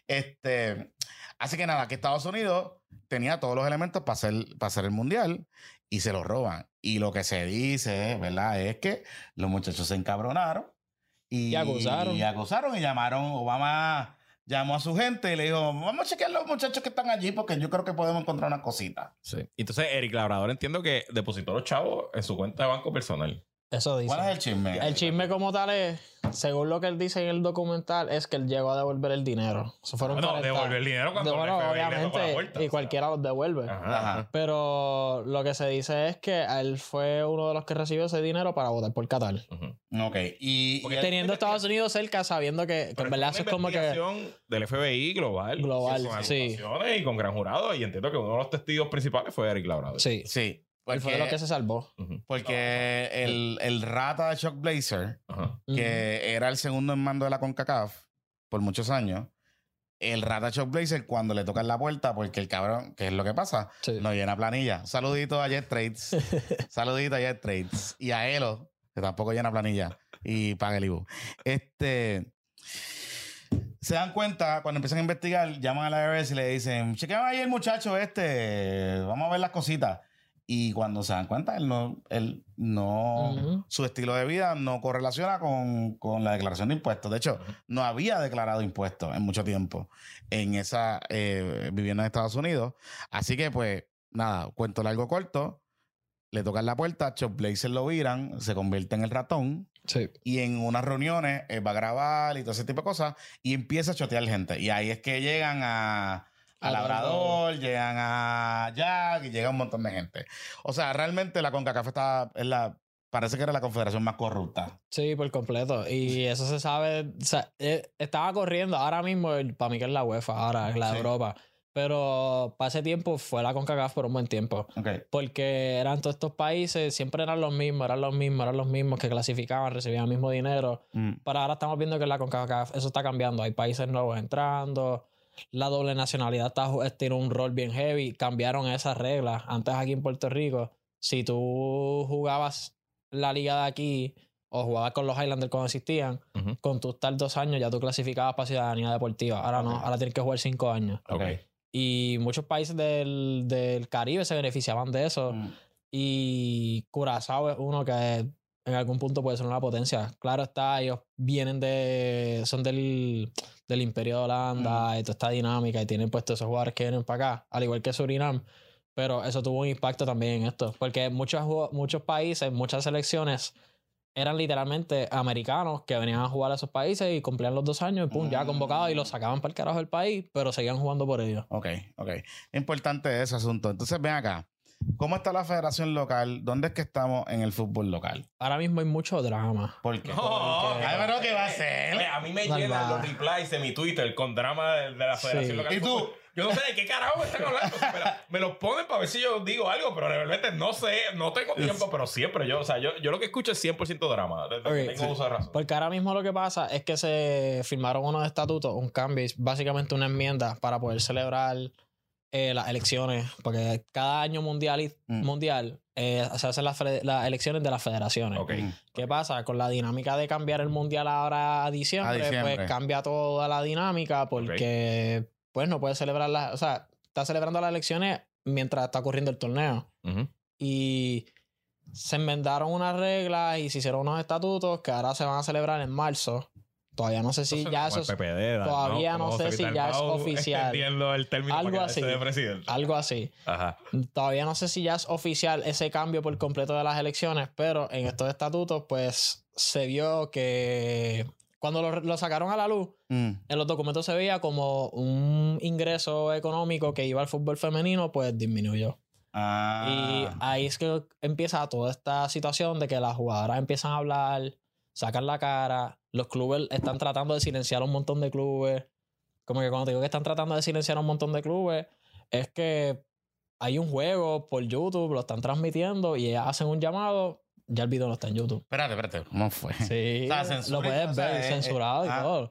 Este, así que nada, que Estados Unidos tenía todos los elementos para hacer, para hacer el mundial y se lo roban. Y lo que se dice, ¿verdad? Es que los muchachos se encabronaron y, Y. Y acusaron y llamaron, Obama llamó a su gente y le dijo, vamos a chequear los muchachos que están allí porque yo creo que podemos encontrar una cosita. Sí. Entonces, Eric Labrador entiendo que depositó los chavos en su cuenta de banco personal. Eso dice. ¿Cuál es el chisme? El chisme como tal es, según lo que él dice en el documental, es que él llegó a devolver el dinero. Eso fueron Bueno, 40 devolvió el dinero cuando bueno, le la obviamente, puerta, y o sea. cualquiera los devuelve. Ajá. Ajá. Pero lo que se dice es que él fue uno de los que recibió ese dinero para votar por Qatar. Ujú. Ok. Y, Porque Teniendo Estados Unidos cerca, sabiendo que, que en verdad eso es como que. del FBI global. Global, con sí. acusaciones Y con gran jurado. Y entiendo que uno de los testigos principales fue Eric Labrador. Sí. sí. Él fue de Porque, los que se salvó. Porque el, el rata de Chuck Blazer Ajá. que era el segundo en mando de la CONCACAF por muchos años. El Rata Chuck Blazer, cuando le tocan la puerta, porque el cabrón, ¿qué es lo que pasa? Sí. No llena planilla. Saludito a Jet Trades. Saludito a Jet Trades. Y a Elo, que tampoco llena planilla. Y paga el IBU. Este. Se dan cuenta, cuando empiezan a investigar, llaman a la IRS y le dicen: Chequean ahí el muchacho este, vamos a ver las cositas. Y cuando se dan cuenta, él no, él no, su estilo de vida no correlaciona con, con la declaración de impuestos. De hecho, no había declarado impuestos en mucho tiempo en esa eh, vivienda en Estados Unidos. Así que, pues, nada, cuento largo corto. Le tocan la puerta, Chuck Blazer lo viran, se convierte en el ratón Sí. y en unas reuniones él va a grabar y todo ese tipo de cosas y empieza a chotear gente. Y ahí es que llegan a, a Labrador, llegan a Jack y llega un montón de gente. O sea, realmente la CONCACAF está, es la, parece que era la confederación más corrupta. Sí, por completo. Y eso se sabe. o sea, eh, estaba corriendo ahora mismo, para mí que es la UEFA, ahora es la Sí. Europa. Pero para ese tiempo fue la CONCACAF por un buen tiempo. Ok. Porque eran todos estos países, siempre eran los mismos, eran los mismos, eran los mismos que clasificaban, recibían el mismo dinero. Mm. Pero ahora estamos viendo que la CONCACAF, eso está cambiando. Hay países nuevos entrando. La doble nacionalidad está, tiene un rol bien heavy. Cambiaron esas reglas. Antes aquí en Puerto Rico, si tú jugabas la liga de aquí o jugabas con los Highlanders cuando existían, Ujú. con tus tal dos años ya tú clasificabas para ciudadanía deportiva. Ahora no, ahora tienes que jugar cinco años. Y muchos países del, del Caribe se beneficiaban de eso. Mm. Y Curazao es uno que en algún punto puede ser una potencia. Claro está, ellos vienen de. son del, del Imperio de Holanda y toda esta dinámica y tienen puestos esos jugadores que vienen para acá, al igual que Surinam. Pero eso tuvo un impacto también en esto. Porque muchos, muchos países, muchas selecciones eran literalmente americanos que venían a jugar a esos países y cumplían los dos años y pum, ya Mm. convocados y los sacaban para el carajo del país, pero seguían jugando por ellos. Ok, ok. Importante ese asunto. Entonces, ven acá. ¿Cómo está la federación local? ¿Dónde es que estamos en el fútbol local? Ahora mismo hay mucho drama. ¿Por qué? No, Ay, pero ¿qué va a Oye, hacer? a mí me llenan los replies de mi Twitter con drama de, de la Federación Sí. Local. ¿Y tú? Yo no sé de qué carajo me están hablando. Me, la- me los ponen para ver si yo digo algo, pero realmente no sé, no tengo tiempo, pero siempre yo, o sea, yo, yo lo que escucho es 100% drama. Desde que Ok, tengo sí. uso de razón. Porque ahora mismo lo que pasa es que se firmaron unos estatutos, un cambio, básicamente una enmienda para poder celebrar eh, las elecciones. Porque cada año mundial, Mm. mundial eh, se hacen las, elecciones de las federaciones. Mm. ¿Qué pasa? Con la dinámica de cambiar el mundial ahora a diciembre, A diciembre. pues cambia toda la dinámica porque pues no puedes celebrar las... O sea, está celebrando las elecciones mientras está ocurriendo el torneo. Y se enmendaron unas reglas y se hicieron unos estatutos que ahora se van a celebrar en marzo. Todavía no sé si ya eso es PPD, todavía no sé si ya es oficial. Extendiendo el término Algo para así. de presidente. algo así. Ajá. Todavía no sé si ya es oficial ese cambio por completo de las elecciones, pero en estos estatutos pues se vio que cuando lo, lo sacaron a la luz, Mm. en los documentos se veía como un ingreso económico que iba al fútbol femenino, pues disminuyó. Ah. Y ahí es que empieza toda esta situación de que las jugadoras empiezan a hablar, sacan la cara, los clubes están tratando de silenciar a un montón de clubes. Como que cuando te digo que están tratando de silenciar a un montón de clubes, es que hay un juego por YouTube, lo están transmitiendo y ellas hacen un llamado, ya el video no está en YouTube. Espérate, espérate. ¿Cómo fue? Sí, O sea, censura lo puedes todo, o sea, ver, eh, censurado eh, y ah. todo.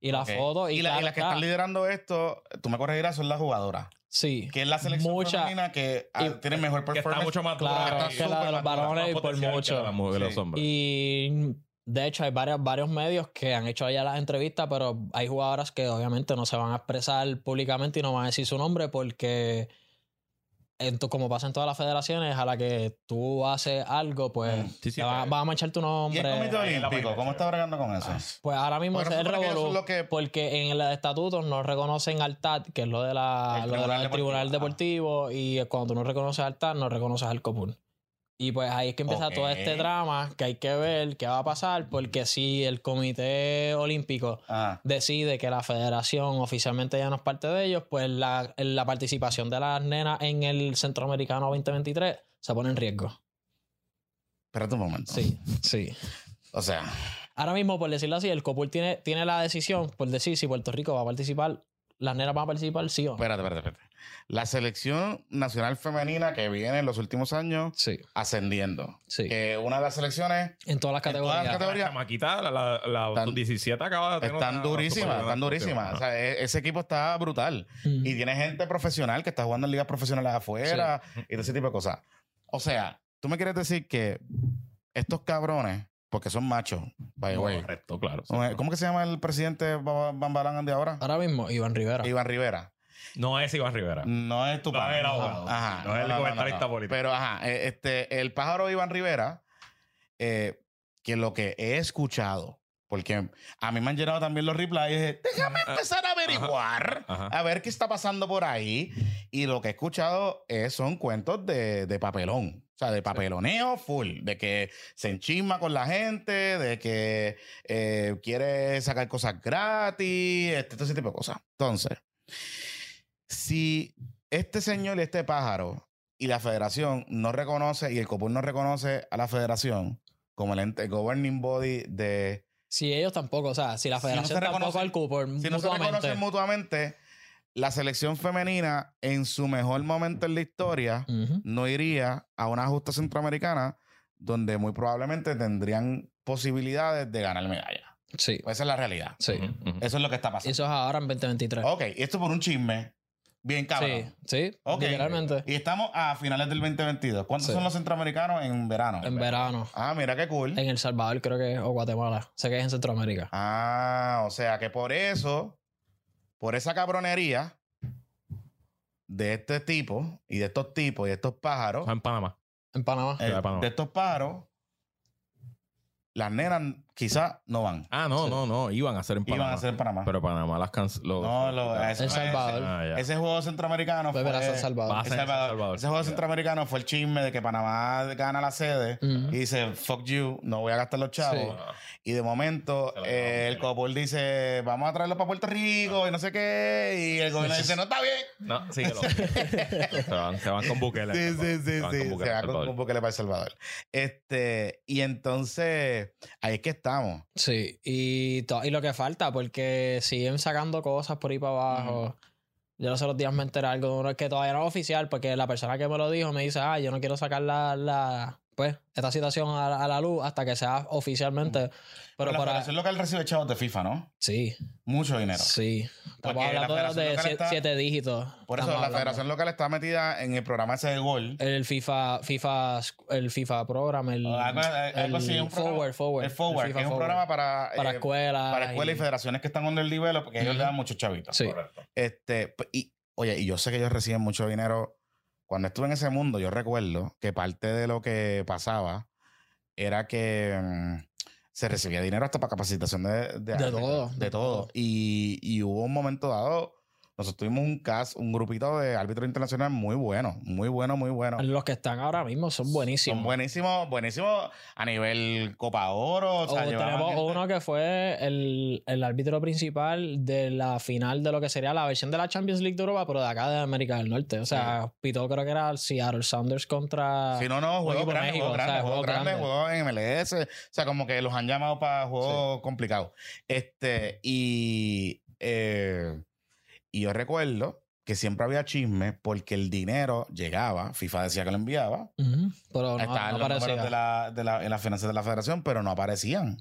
Y las fotos. Y, Y, la- y las que está. están liderando esto, tú me corregirás, son las jugadoras. Sí. Que es la selección Mucha- femenina que ah, y- tiene mejor Que está performance. mucho más dura Claro, está que la de los varones y por mucho. Sí. Y de hecho hay varios, varios medios que han hecho allá las entrevistas, pero hay jugadoras que obviamente no se van a expresar públicamente y no van a decir su nombre porque en tu- como pasa en todas las federaciones, a la que tú haces algo, pues Mm. Sí, sí, te va- a manchar tu ¿Y el nombre. Comité Olímpico? página. ¿Cómo está bregando con eso? Pues ahora mismo Porque es el es revolú, lo que- porque en los estatutos no reconocen al TAT, que es lo de la, El lo del Tribunal Deportivo, Deportivo, y cuando tú no reconoces al TAT, no reconoces al COPUR. Y pues ahí es que empieza todo este drama que hay que ver qué va a pasar, porque si el Comité Olímpico Ah. decide que la federación oficialmente ya no es parte de ellos, pues la, la participación de las nenas en el Centroamericano 2023 se pone en riesgo. Espérate un momento. Sí, sí. O sea, Ahora mismo, por decirlo así, el COPUR tiene, tiene la decisión por decir si Puerto Rico va a participar, las nenas van a participar, sí o no. espérate, espérate, espérate. La selección nacional femenina que viene en los últimos años Sí, ascendiendo. sí. Que una de las selecciones en todas las en todas las categorías. categorías. La la, la, la Están- 17 acaba de tener están durísimas, están durísimas. O sea, e- ese equipo está brutal. Mm. Y tiene gente profesional que está jugando en ligas profesionales afuera y todo ese tipo de cosas. O sea, tú me quieres decir que estos cabrones, porque son machos, by the way. Correcto, claro. sí. ¿Cómo que se llama el presidente Ba- Bambalán de ahora? Ahora mismo, Iván Rivera. Iván Rivera. No es Iván Rivera. No es tu No. Ajá. No es el comentarista político. Pero, ajá, eh, este, el pájaro Iván Rivera, eh, que lo que he escuchado, porque a mí me han llenado también los replies, es, déjame empezar a averiguar, Ajá. a ver qué está pasando por ahí. Y lo que he escuchado es, son cuentos de, de papelón. O sea, de papeloneo full, de que se enchisma con la gente, de que eh, quiere sacar cosas gratis, este, todo ese tipo de cosas. Entonces, si este señor y este pájaro y la federación no reconoce y el COPUR no reconoce a la federación como el ente el governing body de Si ellos tampoco, o sea, si la Si no federación se tampoco al COPUR si no se mutuamente. reconocen mutuamente la selección femenina en su mejor momento en la historia no iría a una justa centroamericana donde muy probablemente tendrían posibilidades de ganar medalla. Sí, Pues esa es la realidad. sí. Eso es lo que está pasando. Eso es ahora en 2023. Ok, y esto por un chisme. Bien cabrón. Sí, sí, Ok. literalmente. Y estamos a finales del 2022. ¿Cuántos Sí. son los centroamericanos en verano? En verano. Ah, mira qué cool. En El Salvador, creo que, o Guatemala. Sé que es en Centroamérica. Ah, o sea que por eso, por esa cabronería de este tipo y de estos tipos y de estos pájaros, En Panamá. En Panamá. eh, Panamá. de estos pájaros, las nenas quizá no van. Ah, no, Sí. no, no. Iban a hacer en Panamá. Iban a ser en Panamá. Pero Panamá las canceló. no, lo, ese, El Salvador. Ah, ese juego centroamericano fue... San Salvador. El ser Salvador. Salvador. Ese juego centroamericano fue el chisme de que Panamá gana la sede y dice, fuck you, no voy a gastar los chavos. Sí. Ah, Y de momento, eh, el. Copol dice, vamos a traerlo para Puerto Rico y no sé qué. Y el gobierno dice, no está bien. No, síguelo. se, van, se van con Bukele. Sí, sí, sí, Se van sí. con Bukele Se va al con, Bukele para El Salvador. Este, y entonces, ahí es que estamos. Sí, y, y lo que falta, porque siguen sacando cosas por ahí para abajo. Yo los otros días me enteré algo de uno que todavía no es oficial, porque la persona que me lo dijo me dice, ah, yo no quiero sacar la, la pues, esta situación a, a la luz hasta que sea oficialmente. Pero la para... Federación Local recibe chavos de FIFA, ¿no? Sí, Mucho dinero. sí. Estamos Porque la hablando Federación de Local sie- está- siete dígitos. Por eso la hablando. Federación Local está metida en el programa ese de gol. El FIFA, FIFA, el FIFA program, el, algo- algo así, el un programa- Forward, Forward. el Forward, el que es un programa para, para eh, escuelas. para escuelas y federaciones que están under el develop, porque ellos le dan muchos chavitos. Sí. Correcto. Este, p- y, oye, y yo sé que ellos reciben mucho dinero. Cuando estuve en ese mundo, yo recuerdo que parte de lo que pasaba era que mm, se recibía dinero hasta para capacitación de, De De de todo. todo. Y, y hubo un momento dado, nosotros tuvimos un cast, un grupito de árbitros internacionales muy bueno, muy bueno, muy bueno. Los que están ahora mismo son buenísimos. Son buenísimos, buenísimos a nivel Copa Oro. O sea, O llevaban tenemos gente- uno que fue el, el árbitro principal de la final de lo que sería la versión de la Champions League de Europa, pero de acá de América del Norte. O sea, pitó creo que era el Seattle Sounders contra... Sí, no, no, un juegos equipo de grandes, México, o sea, juegos grandes, grandes. juegos en MLS. O sea, como que los han llamado para juegos complicados. Este, y, eh, y yo recuerdo que siempre había chisme porque el dinero llegaba, FIFA decía que lo enviaba, Ujú, pero no, estaban no los números de la, de la, en las finanzas de la federación, pero no aparecían.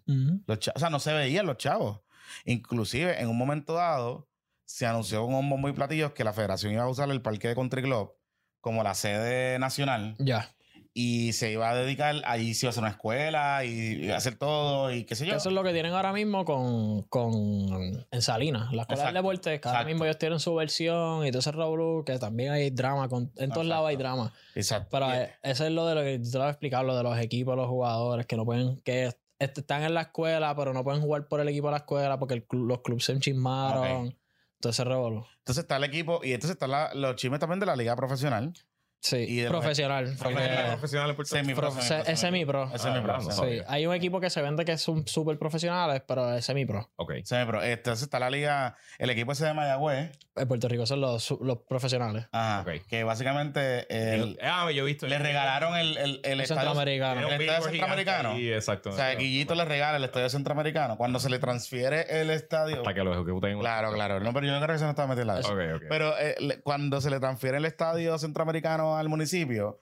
Los cha- o sea, no se veían los chavos. Inclusive, en un momento dado, se anunció con un bombo y platillos que la federación iba a usar el parque de Country Club como la sede nacional Ya. Y se iba a dedicar, ahí se iba a hacer una escuela y, hacer todo y qué sé yo. Eso es lo que tienen ahora mismo con, con en Salinas. La escuela de deportes, que ahora mismo ellos tienen su versión y todo ese revolú, que también hay drama. Con, en todos lados hay drama. Exacto. Pero Y- eh, eso es lo de lo que te voy a explicar, lo de los equipos, los jugadores, que no pueden, que est- están en la escuela, pero no pueden jugar por el equipo de la escuela porque el los clubes se enchismaron. Entonces revolú. entonces está el equipo y entonces están los chismes también de la liga profesional. Sí, Y profesional. porque- Profesional, profesional en Puerto Rico. Semi-pro, Pro- semi-pro, se- es semi-pro. Es semi-pro, Ah, no sí. hay un equipo que se vende que son súper profesionales, pero es semi-pro. Ok. Semi-pro. Entonces está la liga, el equipo ese de Mayagüez. En Puerto Rico son los, su- los profesionales. Ajá, Ok. Que básicamente el- ah, yo he visto. le regalaron el, el, el Los estadio. centroamericanos. el estadio centroamericano. Sí, exacto. O sea, Guillito le regala el estadio centroamericano. Cuando se le transfiere el estadio. Hasta que lo ejecuten. Claro, claro. No, pero yo creo que se no estaba metiendo la de eso. Ok, ok. Pero eh, le- cuando se le transfiere el estadio centroamericano al municipio,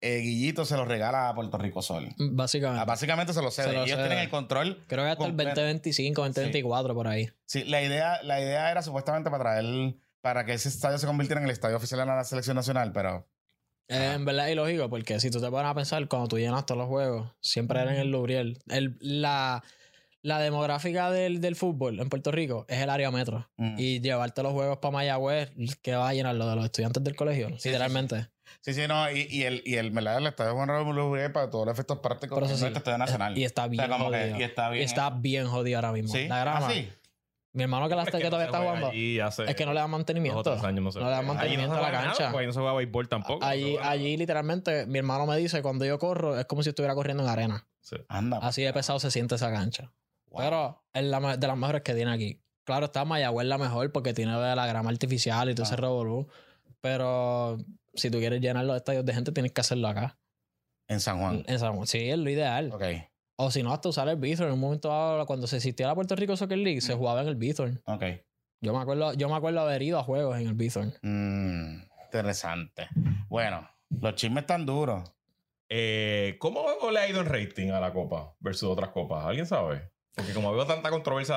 eh, Guillito se lo regala a Puerto Rico Sol. Básicamente. Ah, básicamente se lo cede. Se lo Ellos cede. tienen el control. Creo que hasta el completo. 2025, 2024, por ahí. Sí, la idea, la idea era supuestamente para traer, para que ese estadio se convirtiera en el estadio oficial de la selección nacional, pero Eh, en verdad es ilógico, porque si tú te pones a pensar, cuando tú llenas todos los juegos, siempre era en el Lubriel. El, la, la demográfica del, del fútbol en Puerto Rico es el área metro. mm. Y llevarte los juegos para Mayagüez, que va a llenar lo de los estudiantes del colegio, sí, literalmente. sí, sí, no, y, y el, y el, ¿verdad? el estadio Juan Ramón Lubriel para todos los efectos prácticos es sí, nuestro estadio nacional. Y está O bien sea, como que- jodido. y está bien. Y está bien jodido ahora mismo. ¿Sí? La grama. ¿Ah, sí? Mi hermano que, la, Es que, no todavía se está jugando. hace Es que no le dos mantenimiento. o tres años no se No le juega. mantenimiento no a se la juega nada, cancha. porque ahí no se juega béisbol tampoco. no Allí, allí literalmente, mi hermano me dice, cuando yo corro, es como si estuviera corriendo en arena. Sí. Anda. Así de pesado se siente esa cancha. Wow. Pero es la de las mejores que tiene aquí. Claro, está Mayagüez la mejor porque tiene la grama artificial y todo ese Ah. revolú. Pero si tú quieres llenar los estadios de gente, tienes que hacerlo acá. En San Juan. En San Juan. Sí, es lo ideal. Ok, O si no, hasta usar el Bithorn. En un momento dado, cuando se existía la Puerto Rico Soccer League, se Mm. jugaba en el Bithorn. ok. Yo me acuerdo, yo me acuerdo haber ido a juegos en el Bithorn. Mm, interesante. Bueno, los chismes están duros. Eh, ¿Cómo le ha ido en rating a la copa versus otras copas? ¿Alguien sabe? Porque como veo tanta controversia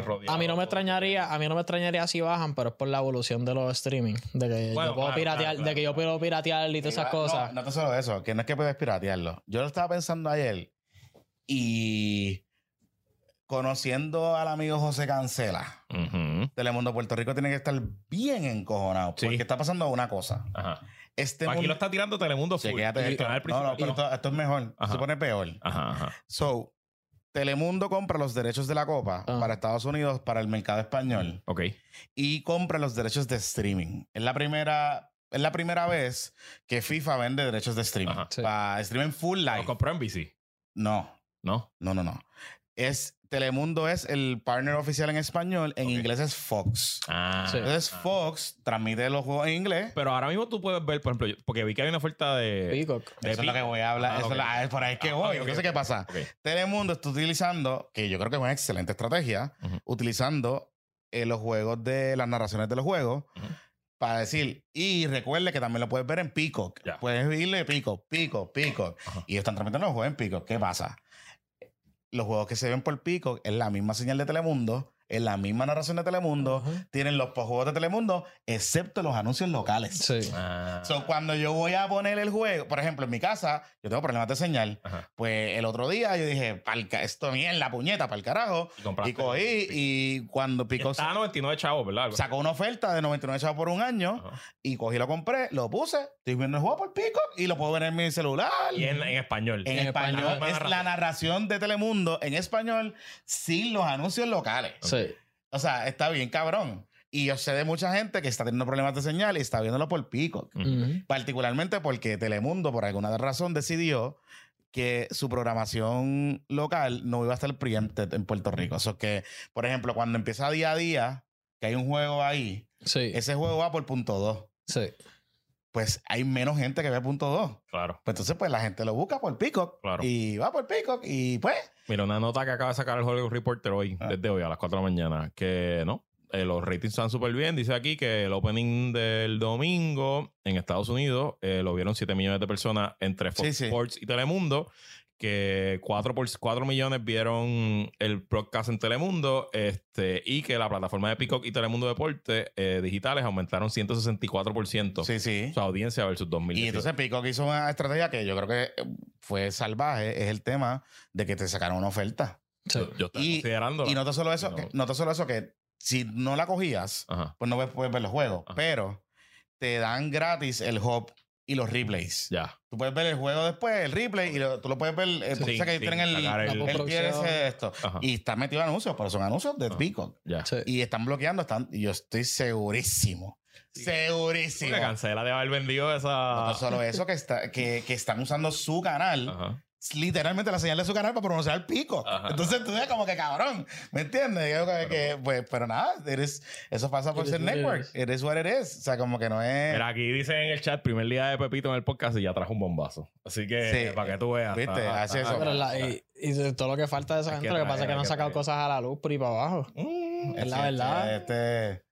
rodeada. A mí no me extrañaría, a mí no me extrañaría si bajan, pero es por la evolución de los streaming. De que Bueno, yo puedo claro, piratear, claro, claro, de que yo puedo piratear y todas esas No, cosas. No, te solo eso, que no es que puedes piratearlo. Yo lo estaba pensando ayer y conociendo al amigo José Cancela, Ujú. Telemundo Puerto Rico tiene que estar bien encojonado Sí. porque está pasando una cosa. Ajá. Este Aquí mundo- lo está tirando Telemundo full. Chequéate El canal No, no, pero esto, esto es mejor. Ajá. Se pone peor. Ajá, ajá. So, Telemundo compra los derechos de la Copa Ah. para Estados Unidos, para el mercado español, Ok. y compra los derechos de streaming. Es la primera, es la primera vez que FIFA vende derechos de streaming. Ajá. Sí. Para streaming full Lo live. compró en BC. No, ¿No? no, no, no. Es Telemundo es el partner oficial en español, en Ok. inglés es Fox. Ah. Sí. Entonces Fox transmite los juegos en inglés. Pero ahora mismo tú puedes ver, por ejemplo, yo- porque vi que hay una oferta de. Peacock. de Eso es lo que Peacock. voy a hablar. Ah, eso es ok. lo- ah, por ahí es que Ah, voy. ok, ok, Entonces, ok. ¿qué pasa? Telemundo está utilizando, que yo creo que es una excelente estrategia, Ujú. utilizando eh, los juegos de las narraciones de los juegos Ujú. para decir, y recuerde que también lo puedes ver en Peacock. Ya. Puedes irle Peacock, Peacock, Peacock. Ajá. Y están transmitiendo los juegos en Peacock. ¿Qué pasa? Los juegos que se ven por Peacock es la misma señal de Telemundo, es la misma narración de Telemundo, tienen los juegos de Telemundo, excepto los anuncios locales. Sí. Ah. So, cuando yo voy a poner el juego, por ejemplo, en mi casa, yo tengo problemas de señal. Ajá. Pues el otro día yo dije, esto la puñeta, para el carajo. Y cogí y cuando Pico Está a 99 chavos, ¿verdad? Sacó una oferta de 99 chavos por un año Ajá. y cogí y lo compré, lo puse, estoy viendo el juego por Pico y lo puedo ver en mi celular. Y en, en español. En En español, español. es la narración de Telemundo en español sin los anuncios locales. Sí. O sea, está bien cabrón. Y yo sé de mucha gente que está teniendo problemas de señal y está viéndolo por Pico. Ujú. Ujú. Particularmente porque Telemundo, por alguna razón, decidió que su programación local no iba a estar preempted en Puerto Rico. Eso que, por ejemplo, cuando empieza día a día, que hay un juego ahí, Sí. ese juego va por punto 2. Sí. Pues hay menos gente que ve punto 2. Claro. Pues entonces, pues la gente lo busca por Peacock. Claro. Y va por Peacock. Y pues, Mira, una nota que acaba de sacar el Hollywood Reporter hoy, Ah. desde hoy a las 4 de la mañana, que no, eh, los ratings están súper bien. Dice aquí que el opening del domingo en Estados Unidos eh, lo vieron 7 millones de personas entre Fox Sí, sí. Sports y Telemundo, que 4, por, 4 millones vieron el broadcast en Telemundo este, y que la plataforma de Peacock y Telemundo Deporte eh, digitales aumentaron 164% sí, sí. su audiencia versus Y 2017. entonces Peacock hizo una estrategia que yo creo que fue salvaje. Es el tema de que te sacaron una oferta. Sí. yo, yo estaba Y- considerando. Y no te solo eso, No. que, no solo eso que si no la cogías, Ajá, pues no ves- puedes ver los juegos. Ajá. Pero te dan gratis el hub y los replays. ya. Tú puedes ver el juego después, el replay, y lo- tú lo puedes ver. eh, tú Sí, que sí, tienen el, el- el, ese esto. Ajá. Y están metidos anuncios, pero son anuncios de. Peacock. Ya. Sí. Y están bloqueando, están, y yo estoy segurísimo. Sí. Segurísimo. Porque cancela de haber vendido esa. No solo eso, que, está, que, que están usando su canal, Ajá. Literalmente la señal de su canal para promocionar el pico. Ajá. Entonces tú ves como que cabrón, ¿me entiendes? Yo que, pues, pero nada, eres, eso pasa por It ser is what it network. is what it is. O sea, como que no es. Mira, aquí dicen en el chat, primer día de Pepito en el podcast y ya trajo un bombazo. Así que, Sí. para que tú veas. Viste, está- así está- es. Pero la- y, todo lo que falta de esa gente, lo que pasa es que no han sacado cosas a la luz por ahí para abajo. Mm, Es la verdad. Este,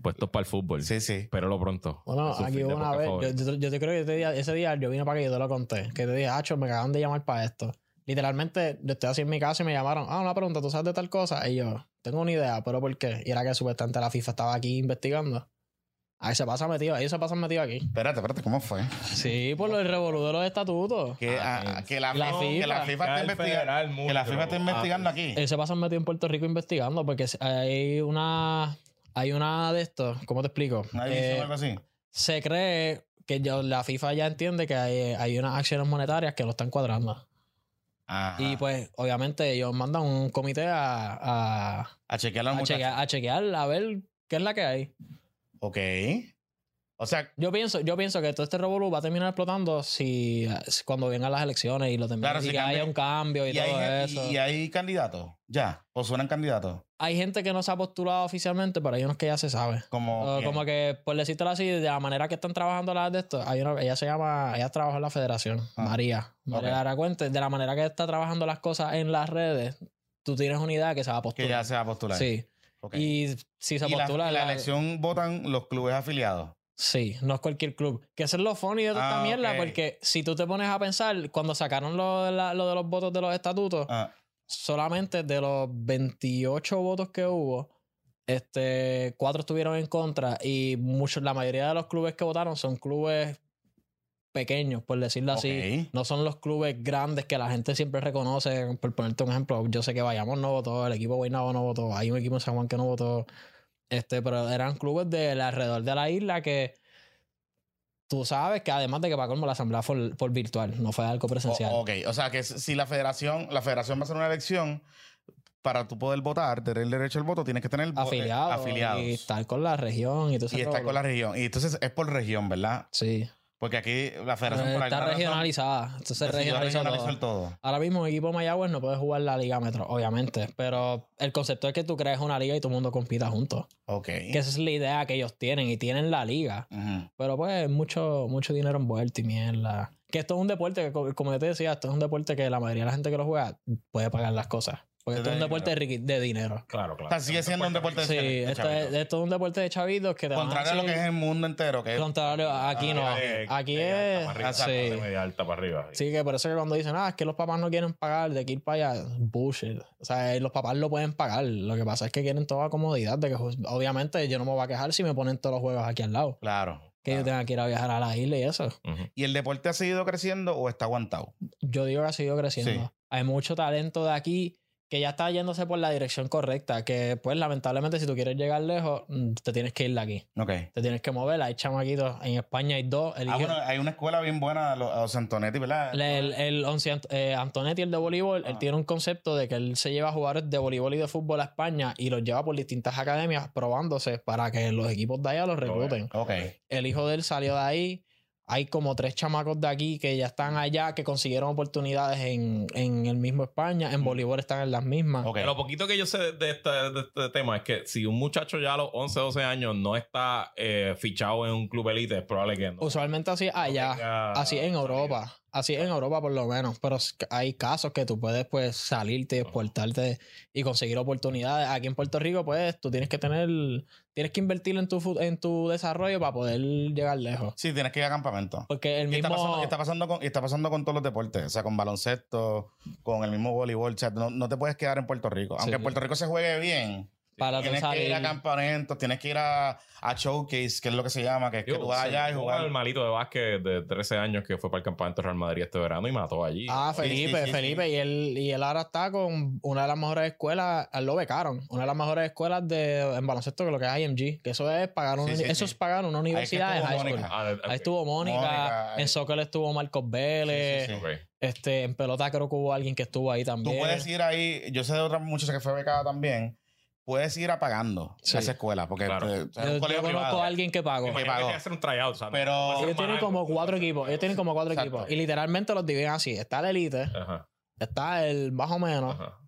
Puestos para el fútbol. sí, sí. Pero lo pronto. Bueno, aquí una vez, yo, yo, yo te creo que ese día, ese día yo vine para que yo te lo conté, que te dije, Hacho, me acaban de llamar para esto. Literalmente, yo estoy así en mi casa y me llamaron, ah, una pregunta, ¿tú sabes de tal cosa? Y yo, tengo una idea, pero ¿por qué? Y era que supuestamente la FIFA estaba aquí investigando. Ahí se pasa metido, ahí se pasan metido aquí. Espérate, espérate, ¿cómo fue? Sí, por lo del revolú de los estatutos. Que, Ah, ah, que la, La FIFA, que la FIFA. Está el investigando. Que la FIFA está investigando aquí. Él se pasan metido en Puerto Rico investigando porque hay una, hay una de estos, ¿cómo te explico? Eh, o algo así. se cree que ya- la FIFA ya entiende que hay, hay unas acciones monetarias que lo están cuadrando. Ajá. Y pues, obviamente, ellos mandan un comité a, a, a chequear a chequear, a chequear, a ver qué es la que hay. Ok. O sea, Yo pienso, yo pienso que todo este revolú va a terminar explotando si, si cuando vengan las elecciones y lo terminen, Claro, y si que cambia- haya un cambio y, y, todo hay, eso. y hay candidatos. Ya. O suenan candidatos. Hay gente que no se ha postulado oficialmente, pero hay unos que ya se sabe. Como. O como que, por decirlo así, de la manera que están trabajando las de esto, hay una, ella se llama, ella trabaja en la federación, Ah. María. María Ok. Lara Cuente, de la manera que está trabajando las cosas en las redes, tú tienes una idea que se va a que postular. ya se va a postular. Sí. Y si se la, postula, y la la- elección votan los clubes afiliados. Sí, no es cualquier club. Que eso es lo funny de toda esta Ah, mierda, porque si tú te pones a pensar, cuando sacaron lo de, la- lo de los votos de los estatutos, Ah, solamente de los 28 votos que hubo, este, cuatro estuvieron en contra y muchos, la mayoría de los clubes que votaron son clubes pequeños, por decirlo así. No son los clubes grandes que la gente siempre reconoce. Por ponerte un ejemplo, yo sé que Bayamón no votó, el equipo Guaynabo no votó, hay un equipo en San Juan que no votó. Este, pero eran clubes de alrededor de la isla que tú sabes que además de que para colmo la asamblea fue por, virtual, no fue algo presencial. O- ok, o sea que si la federación, la federación va a hacer una elección, para tú poder votar, tener el derecho al voto, tienes que tener eh, afiliados, afiliados. y estar con la región y todo Y estar con la región. Y entonces es por región, ¿verdad? Sí. Porque aquí la federación por está razón, regionalizada. Entonces regionalizar todo. todo. Ahora mismo un equipo de Mayagüez no puede jugar la Liga Metro, obviamente. Pero el concepto es que tú crees una liga y todo el mundo compita juntos. Ok. Que esa es la idea que ellos tienen y tienen la liga. Pero pues mucho, mucho dinero envuelto y mierda. Que esto es un deporte que, co- como yo te decía, esto es un deporte que la mayoría de la gente que lo juega puede pagar las cosas. Porque Es esto es un deporte de, dinero. Claro, claro. O sea, sigue siendo un deporte de Sí, de esto es, chavitos. esto es un deporte de chavitos que te van a Contrario a lo que es el mundo entero, que es Contrario, aquí no. Eh, Aquí de es. alta para arriba, sí. media alta para arriba. Sí, que por eso que cuando dicen, ah, es que los papás no quieren pagar de que ir para allá, bullshit. O sea, eh, los papás lo pueden pagar. Lo que pasa es que quieren toda comodidad. De que, obviamente, yo no me voy a quejar si me ponen todos los juegos aquí al lado. Claro. Que yo tenga que ir a viajar a la isla y eso. ¿Y el deporte ha seguido creciendo o está aguantado? Yo digo que ha seguido creciendo. Sí. Hay mucho talento de aquí que ya está yéndose por la dirección correcta. Que, pues, lamentablemente, si tú quieres llegar lejos, mm, te tienes que ir de aquí. Ok. Te tienes que mover. Hay chamaquitos. En España hay dos. Ah, bueno, hay una escuela bien buena, los, los Antonetti, ¿verdad? El, el, el eh, Antonetti, el de voleibol, él Ah. tiene un concepto de que él se lleva jugadores de voleibol y de fútbol a España y los lleva por distintas academias probándose para que los equipos de allá los recluten. Ok. El hijo de él salió de ahí. Hay como tres chamacos de aquí que ya están allá, que consiguieron oportunidades en, en el mismo España. En voleibol están en las mismas. Lo poquito que yo sé de este, de este tema es que si un muchacho ya a los 11, 12 años no está eh, fichado en un club elite, es probable que no. Usualmente así es allá. tenga Así es en. Europa. Así en Europa por lo menos. Pero hay casos que tú puedes pues salirte, exportarte y conseguir oportunidades. Aquí en Puerto Rico pues tú tienes que tener... Tienes que invertir en tu, en tu desarrollo para poder llegar lejos. Sí, tienes que ir a campamento. Porque el Y está, mismo... pasando, y está pasando con, y está pasando con todos los deportes, o sea, con baloncesto, con el mismo voleibol, o sea, no, no te puedes quedar en Puerto Rico. Aunque Sí. en Puerto Rico se juegue bien, para tú tienes que ir a campamentos, tienes que ir a, a showcase, que es lo que se llama, que es que tú vas allá y hubo jugar. El malito de básquet de 13 años que fue para el campamento Real Madrid este verano y mató allí. Ah, Sí, sí, Felipe, sí, Felipe. Y, él, y él ahora está con una de las mejores escuelas, lo becaron, una de las mejores escuelas de, en baloncesto que lo que es IMG, que eso es pagar una, Sí, sí, eso sí. es pagar una universidad en high school. Ah, Ahí estuvo Mónica, Mónica, en soccer estuvo Marcos Vélez, Sí, sí, sí. Ok. este, en pelota creo que hubo alguien que estuvo ahí Tú también. puedes ir ahí, yo sé de otra muchacha que fue becada también, puedes ir apagando Sí. esa escuela, porque Claro. eh, o sea, es yo, conozco privado. a alguien que pagó. Me pagó. que hacer un tryout, ¿sabes? Pero- Ellos tienen como cuatro equipos. Ellos tienen como cuatro Exacto. equipos. Y literalmente los dividen así. Está el elite, Ajá, está el más o menos, ajá.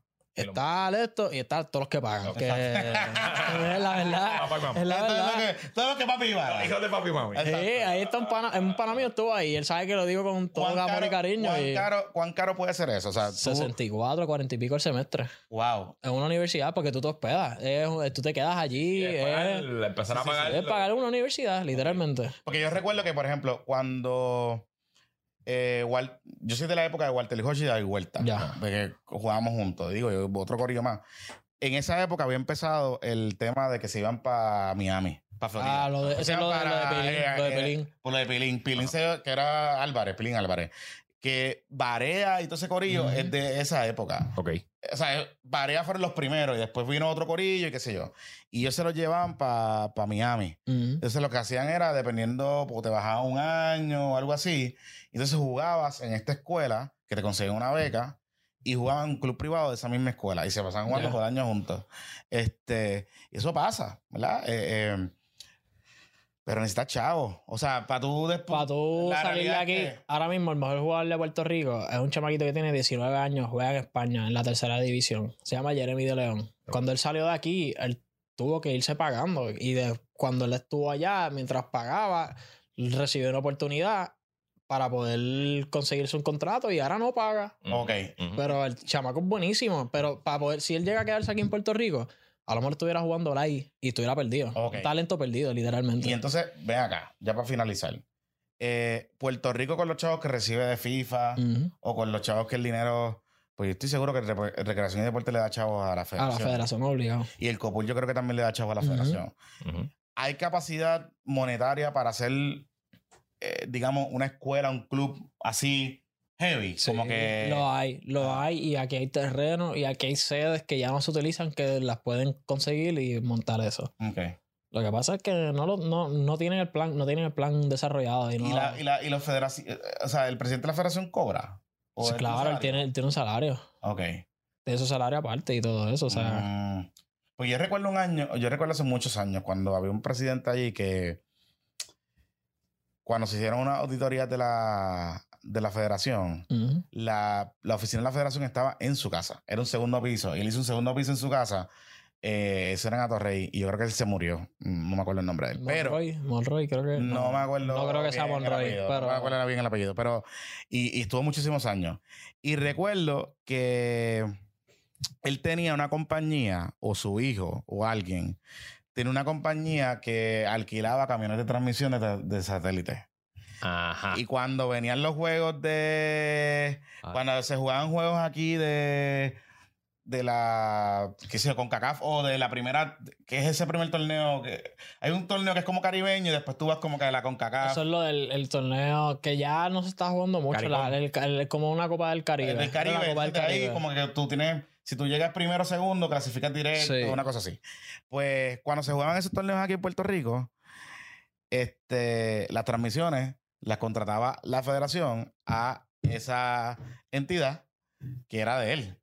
Está esto y está todos los que pagan. Que es la verdad. Papá y mamá. Es la Todo lo verdad. que, todo lo que papi iba. Hijos de papi y mami. Exacto. Sí, ahí está un pana, un pana mío estuvo ahí. Él sabe que lo digo con todo ¿Cuán amor y cariño. ¿cuán, y caro, ¿Cuán caro puede ser eso? O sea, tú, 64, 40 y pico el semestre. wow. En una universidad porque tú te hospedas. Es- tú te quedas allí. Y Es, pagar- empezar a Sí, sí, sí. pagar. es pagar una universidad, literalmente. Porque yo recuerdo que, por ejemplo, cuando eh, Wal- yo soy de la época de Walter Hodge y David Huerta, Ya. de que jugábamos juntos, digo yo, otro corillo más. En esa época había empezado el tema de que se iban para Miami, para Florida. Ah, lo de, O sea, lo de, lo de para, Pelín. eh, lo de eh, Pelín. Por lo de Pilín. Pilín, se- que era Álvarez, Pilín Álvarez. Que Barea y todo ese corillo es de esa época. Ok. O sea, Barea fueron los primeros y después vino otro corillo y qué sé yo. Y ellos se los llevaban para Miami. Ujú. Entonces lo que hacían era, dependiendo, porque te bajaba un año o algo así, entonces jugabas en esta escuela, que te conseguían una beca, y jugaban en un club privado de esa misma escuela, y se pasaban jugando por años juntos. Este, y eso pasa, ¿verdad? Eh, eh, pero necesitas chavo. O sea, para tú después... Para tú la salir de aquí, que- ahora mismo el mejor jugador de Puerto Rico es un chamaquito que tiene 19 años, juega en España, en la tercera división. Se llama Jeremy de León. Cuando él salió de aquí, él tuvo que irse pagando. Y de, cuando él estuvo allá, mientras pagaba, recibió una oportunidad para poder conseguirse un contrato y ahora no paga. Ok. Pero el chamaco es buenísimo. Pero para poder, si él llega a quedarse aquí en Puerto Rico, a lo mejor estuviera jugando ahí y estuviera perdido. Un talento perdido, literalmente. Y entonces, ven acá, ya para finalizar. Eh, Puerto Rico con los chavos que recibe de FIFA o con los chavos que el dinero... Pues yo estoy seguro que Recreación y Deporte le da chavos a la A la federación. federación obligado. Y el COPUL yo creo que también le da chavos a la federación. ¿Hay capacidad monetaria para hacer, eh, digamos, una escuela, un club así heavy? como que... Lo hay, lo Ah. hay. Y aquí hay terreno y aquí hay sedes que ya no se utilizan que las pueden conseguir y montar eso. Ok. Lo que pasa es que no, lo- no, no tienen el plan, no tienen el plan desarrollado. Y, no, Y, la, y, la, y los federaciones, o sea, el presidente de la federación cobra. ¿O Sí, claro, él tiene, él tiene un salario. Ok. De su salario aparte y todo eso. O sea, Mm, Pues yo recuerdo un año, yo recuerdo hace muchos años cuando había un presidente allí que cuando se hicieron una auditoría de la, de la federación, la, la oficina de la federación estaba en su casa. Era un segundo piso. Y él hizo un segundo piso en su casa. Eh, eso era en Atorrey. Y yo creo que él se murió. Mm, No me acuerdo el nombre de él. Pero Monroy, Monroy, creo que. no, me acuerdo. No creo que sea Monroy, apellido, pero. No me acuerdo bien el apellido. Pero. Y, y estuvo muchísimos años. Y recuerdo que él tenía una compañía, o su hijo, o alguien, tenía una compañía que alquilaba camiones de transmisiones de, de satélite. Ajá. Y cuando venían los juegos de. Ah. Cuando se jugaban juegos aquí de. De la. ¿Qué sé yo? Con CACAF o de la primera. que es ese primer torneo? que Hay un torneo que es como caribeño y después tú vas como que a la CONCACAF. Eso es lo del el torneo que ya no se está jugando mucho. la- el- el- como una Copa del Caribe. El del Caribe. La Copa del de ahí como que tú tienes. Si tú llegas primero o segundo, clasificas directo, Sí. una cosa así. Pues cuando se jugaban esos torneos aquí en Puerto Rico, este, las transmisiones las contrataba la federación a esa entidad que era de él.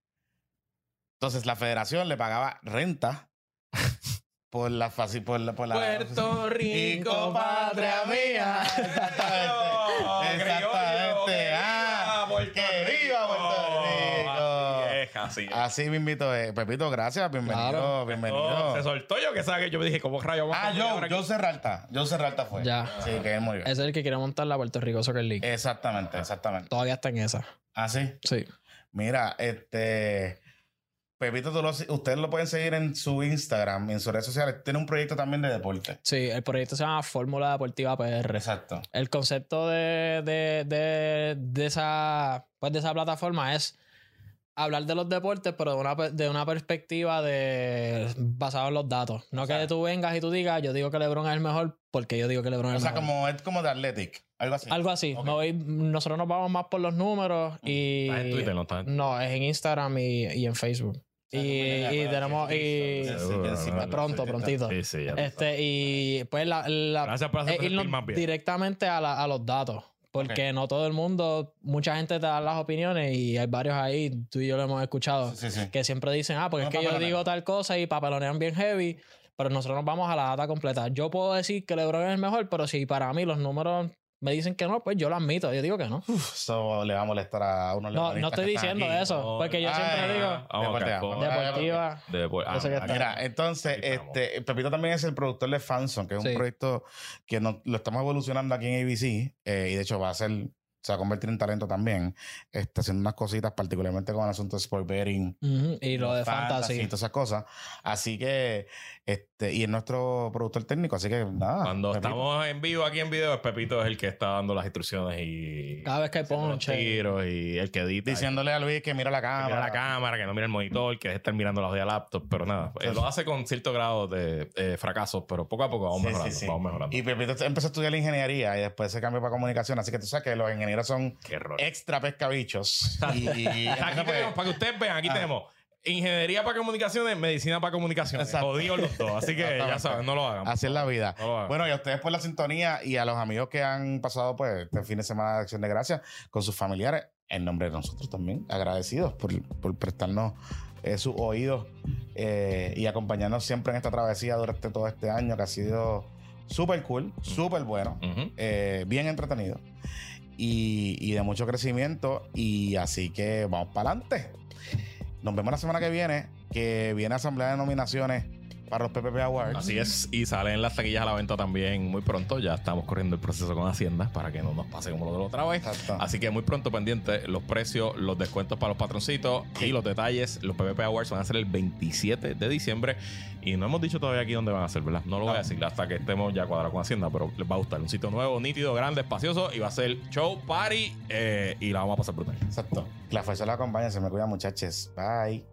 Entonces la federación le pagaba renta por la fácil por la, por la Puerto Rico, patria mía. Oh, Exactamente. Ah, Puerto que viva Puerto Rico. Así es, así es. Me invito. Eh. Pepito, gracias. Bienvenido. Claro. Bienvenido. Se soltó yo que sabe que yo me dije, ¿cómo rayos vamos a ah, yo, yo Serralta. Yo Serralta fue. Ya. Sí, que él murió. Ese es el que quiere montar la Puerto Rico Soccer League. Exactamente, exactamente. Todavía está en esa. Ah, sí. Sí. Mira, este. Pepito, tú lo- ustedes lo pueden seguir en su Instagram, en sus redes sociales. Tiene un proyecto también de deporte. Sí, el proyecto se llama Fórmula Deportiva PR. Exacto. El concepto de, de, de, de esa, pues de esa plataforma es hablar de los deportes, pero de una, de una perspectiva de basado en los datos. No que tú vengas y tú digas, yo digo que LeBron es el mejor porque yo digo que LeBron O es el sea, mejor. como es como de Athletic. Algo así. Algo así. Ok. Me voy- nosotros nos vamos más por los números y... Está en Twitter, ¿no? Está en- No, es en Instagram y, y en Facebook. Y, y tenemos... Y, pronto, prontito. Sí, sí. Este, y pues la, la- Gracias por irnos más bien. directamente a, la- a los datos. Porque no todo el mundo, mucha gente te da las opiniones y hay varios ahí, tú y yo lo hemos escuchado, Sí, sí. que siempre dicen, ah, porque No es que yo digo tal cosa y papelonean bien heavy, pero nosotros nos vamos a la data completa. Yo puedo decir que LeBron es el mejor, pero si para mí los números me dicen que no, pues yo lo admito, yo digo que no. Eso le va a molestar a unos No, no estoy diciendo aquí. eso, No, porque yo ah, siempre ah, digo, Deportiva. deportiva, de- ah, que está- Mira, entonces, este, Pepito también es el productor de Fanson, que es un proyecto que no- lo estamos evolucionando aquí en ABC eh, y de hecho va a ser, se va a convertir en talento también, está haciendo unas cositas, particularmente con el asunto de sport betting. Y lo de y fantasy. todas esas cosas. Así que, este, y es nuestro productor técnico, así que nada. Cuando Pepito. estamos en vivo aquí en video, Pepito es el que está dando las instrucciones y Cada vez que ponche. tiros y el que edita. Diciéndole a Luis que mira la que cámara. mira la cámara, que no mira el monitor, que deje de estar mirando los de laptop, pero nada, eh, lo hace con cierto grado de eh, fracasos, pero poco a poco vamos Sí, mejorando, sí, sí. vamos mejorando. Y Pepito empezó a estudiar la ingeniería y después se cambió para comunicación. Así que tú sabes que los ingenieros son extra pescabichos. y, y- aquí entonces, pues, tenemos, para que ustedes vean, aquí Ah. tenemos ingeniería para comunicaciones, medicina para comunicaciones. Exacto. Jodidos los dos. Así que ya saben, no lo hagan. Así es la vida. No. Bueno, y a ustedes por la sintonía y a los amigos que han pasado pues este fin de semana de Acción de Gracias con sus familiares, en nombre de nosotros también, agradecidos por, por prestarnos eh, sus oídos eh, y acompañarnos siempre en esta travesía durante todo este año que ha sido súper cool, súper bueno, eh, bien entretenido y, y de mucho crecimiento. Y así que vamos para adelante. Nos vemos la semana que viene, que viene Asamblea de Nominaciones para los PPP Awards. Así es, y salen las taquillas a la venta también muy pronto. Ya estamos corriendo el proceso con Hacienda para que no nos pase como lo de la otra vez. Exacto. Así que muy pronto pendiente los precios, los descuentos para los patroncitos y los detalles. Los PPP Awards van a ser el 27 de diciembre y no hemos dicho todavía aquí dónde van a ser, ¿verdad? No lo voy a decir hasta que estemos ya cuadrados con Hacienda, pero les va a gustar. Un sitio nuevo, nítido, grande, espacioso y va a ser show, party eh, y la vamos a pasar brutal. Exacto. La fuerza la acompaña. Se me cuida, muchachos. Bye.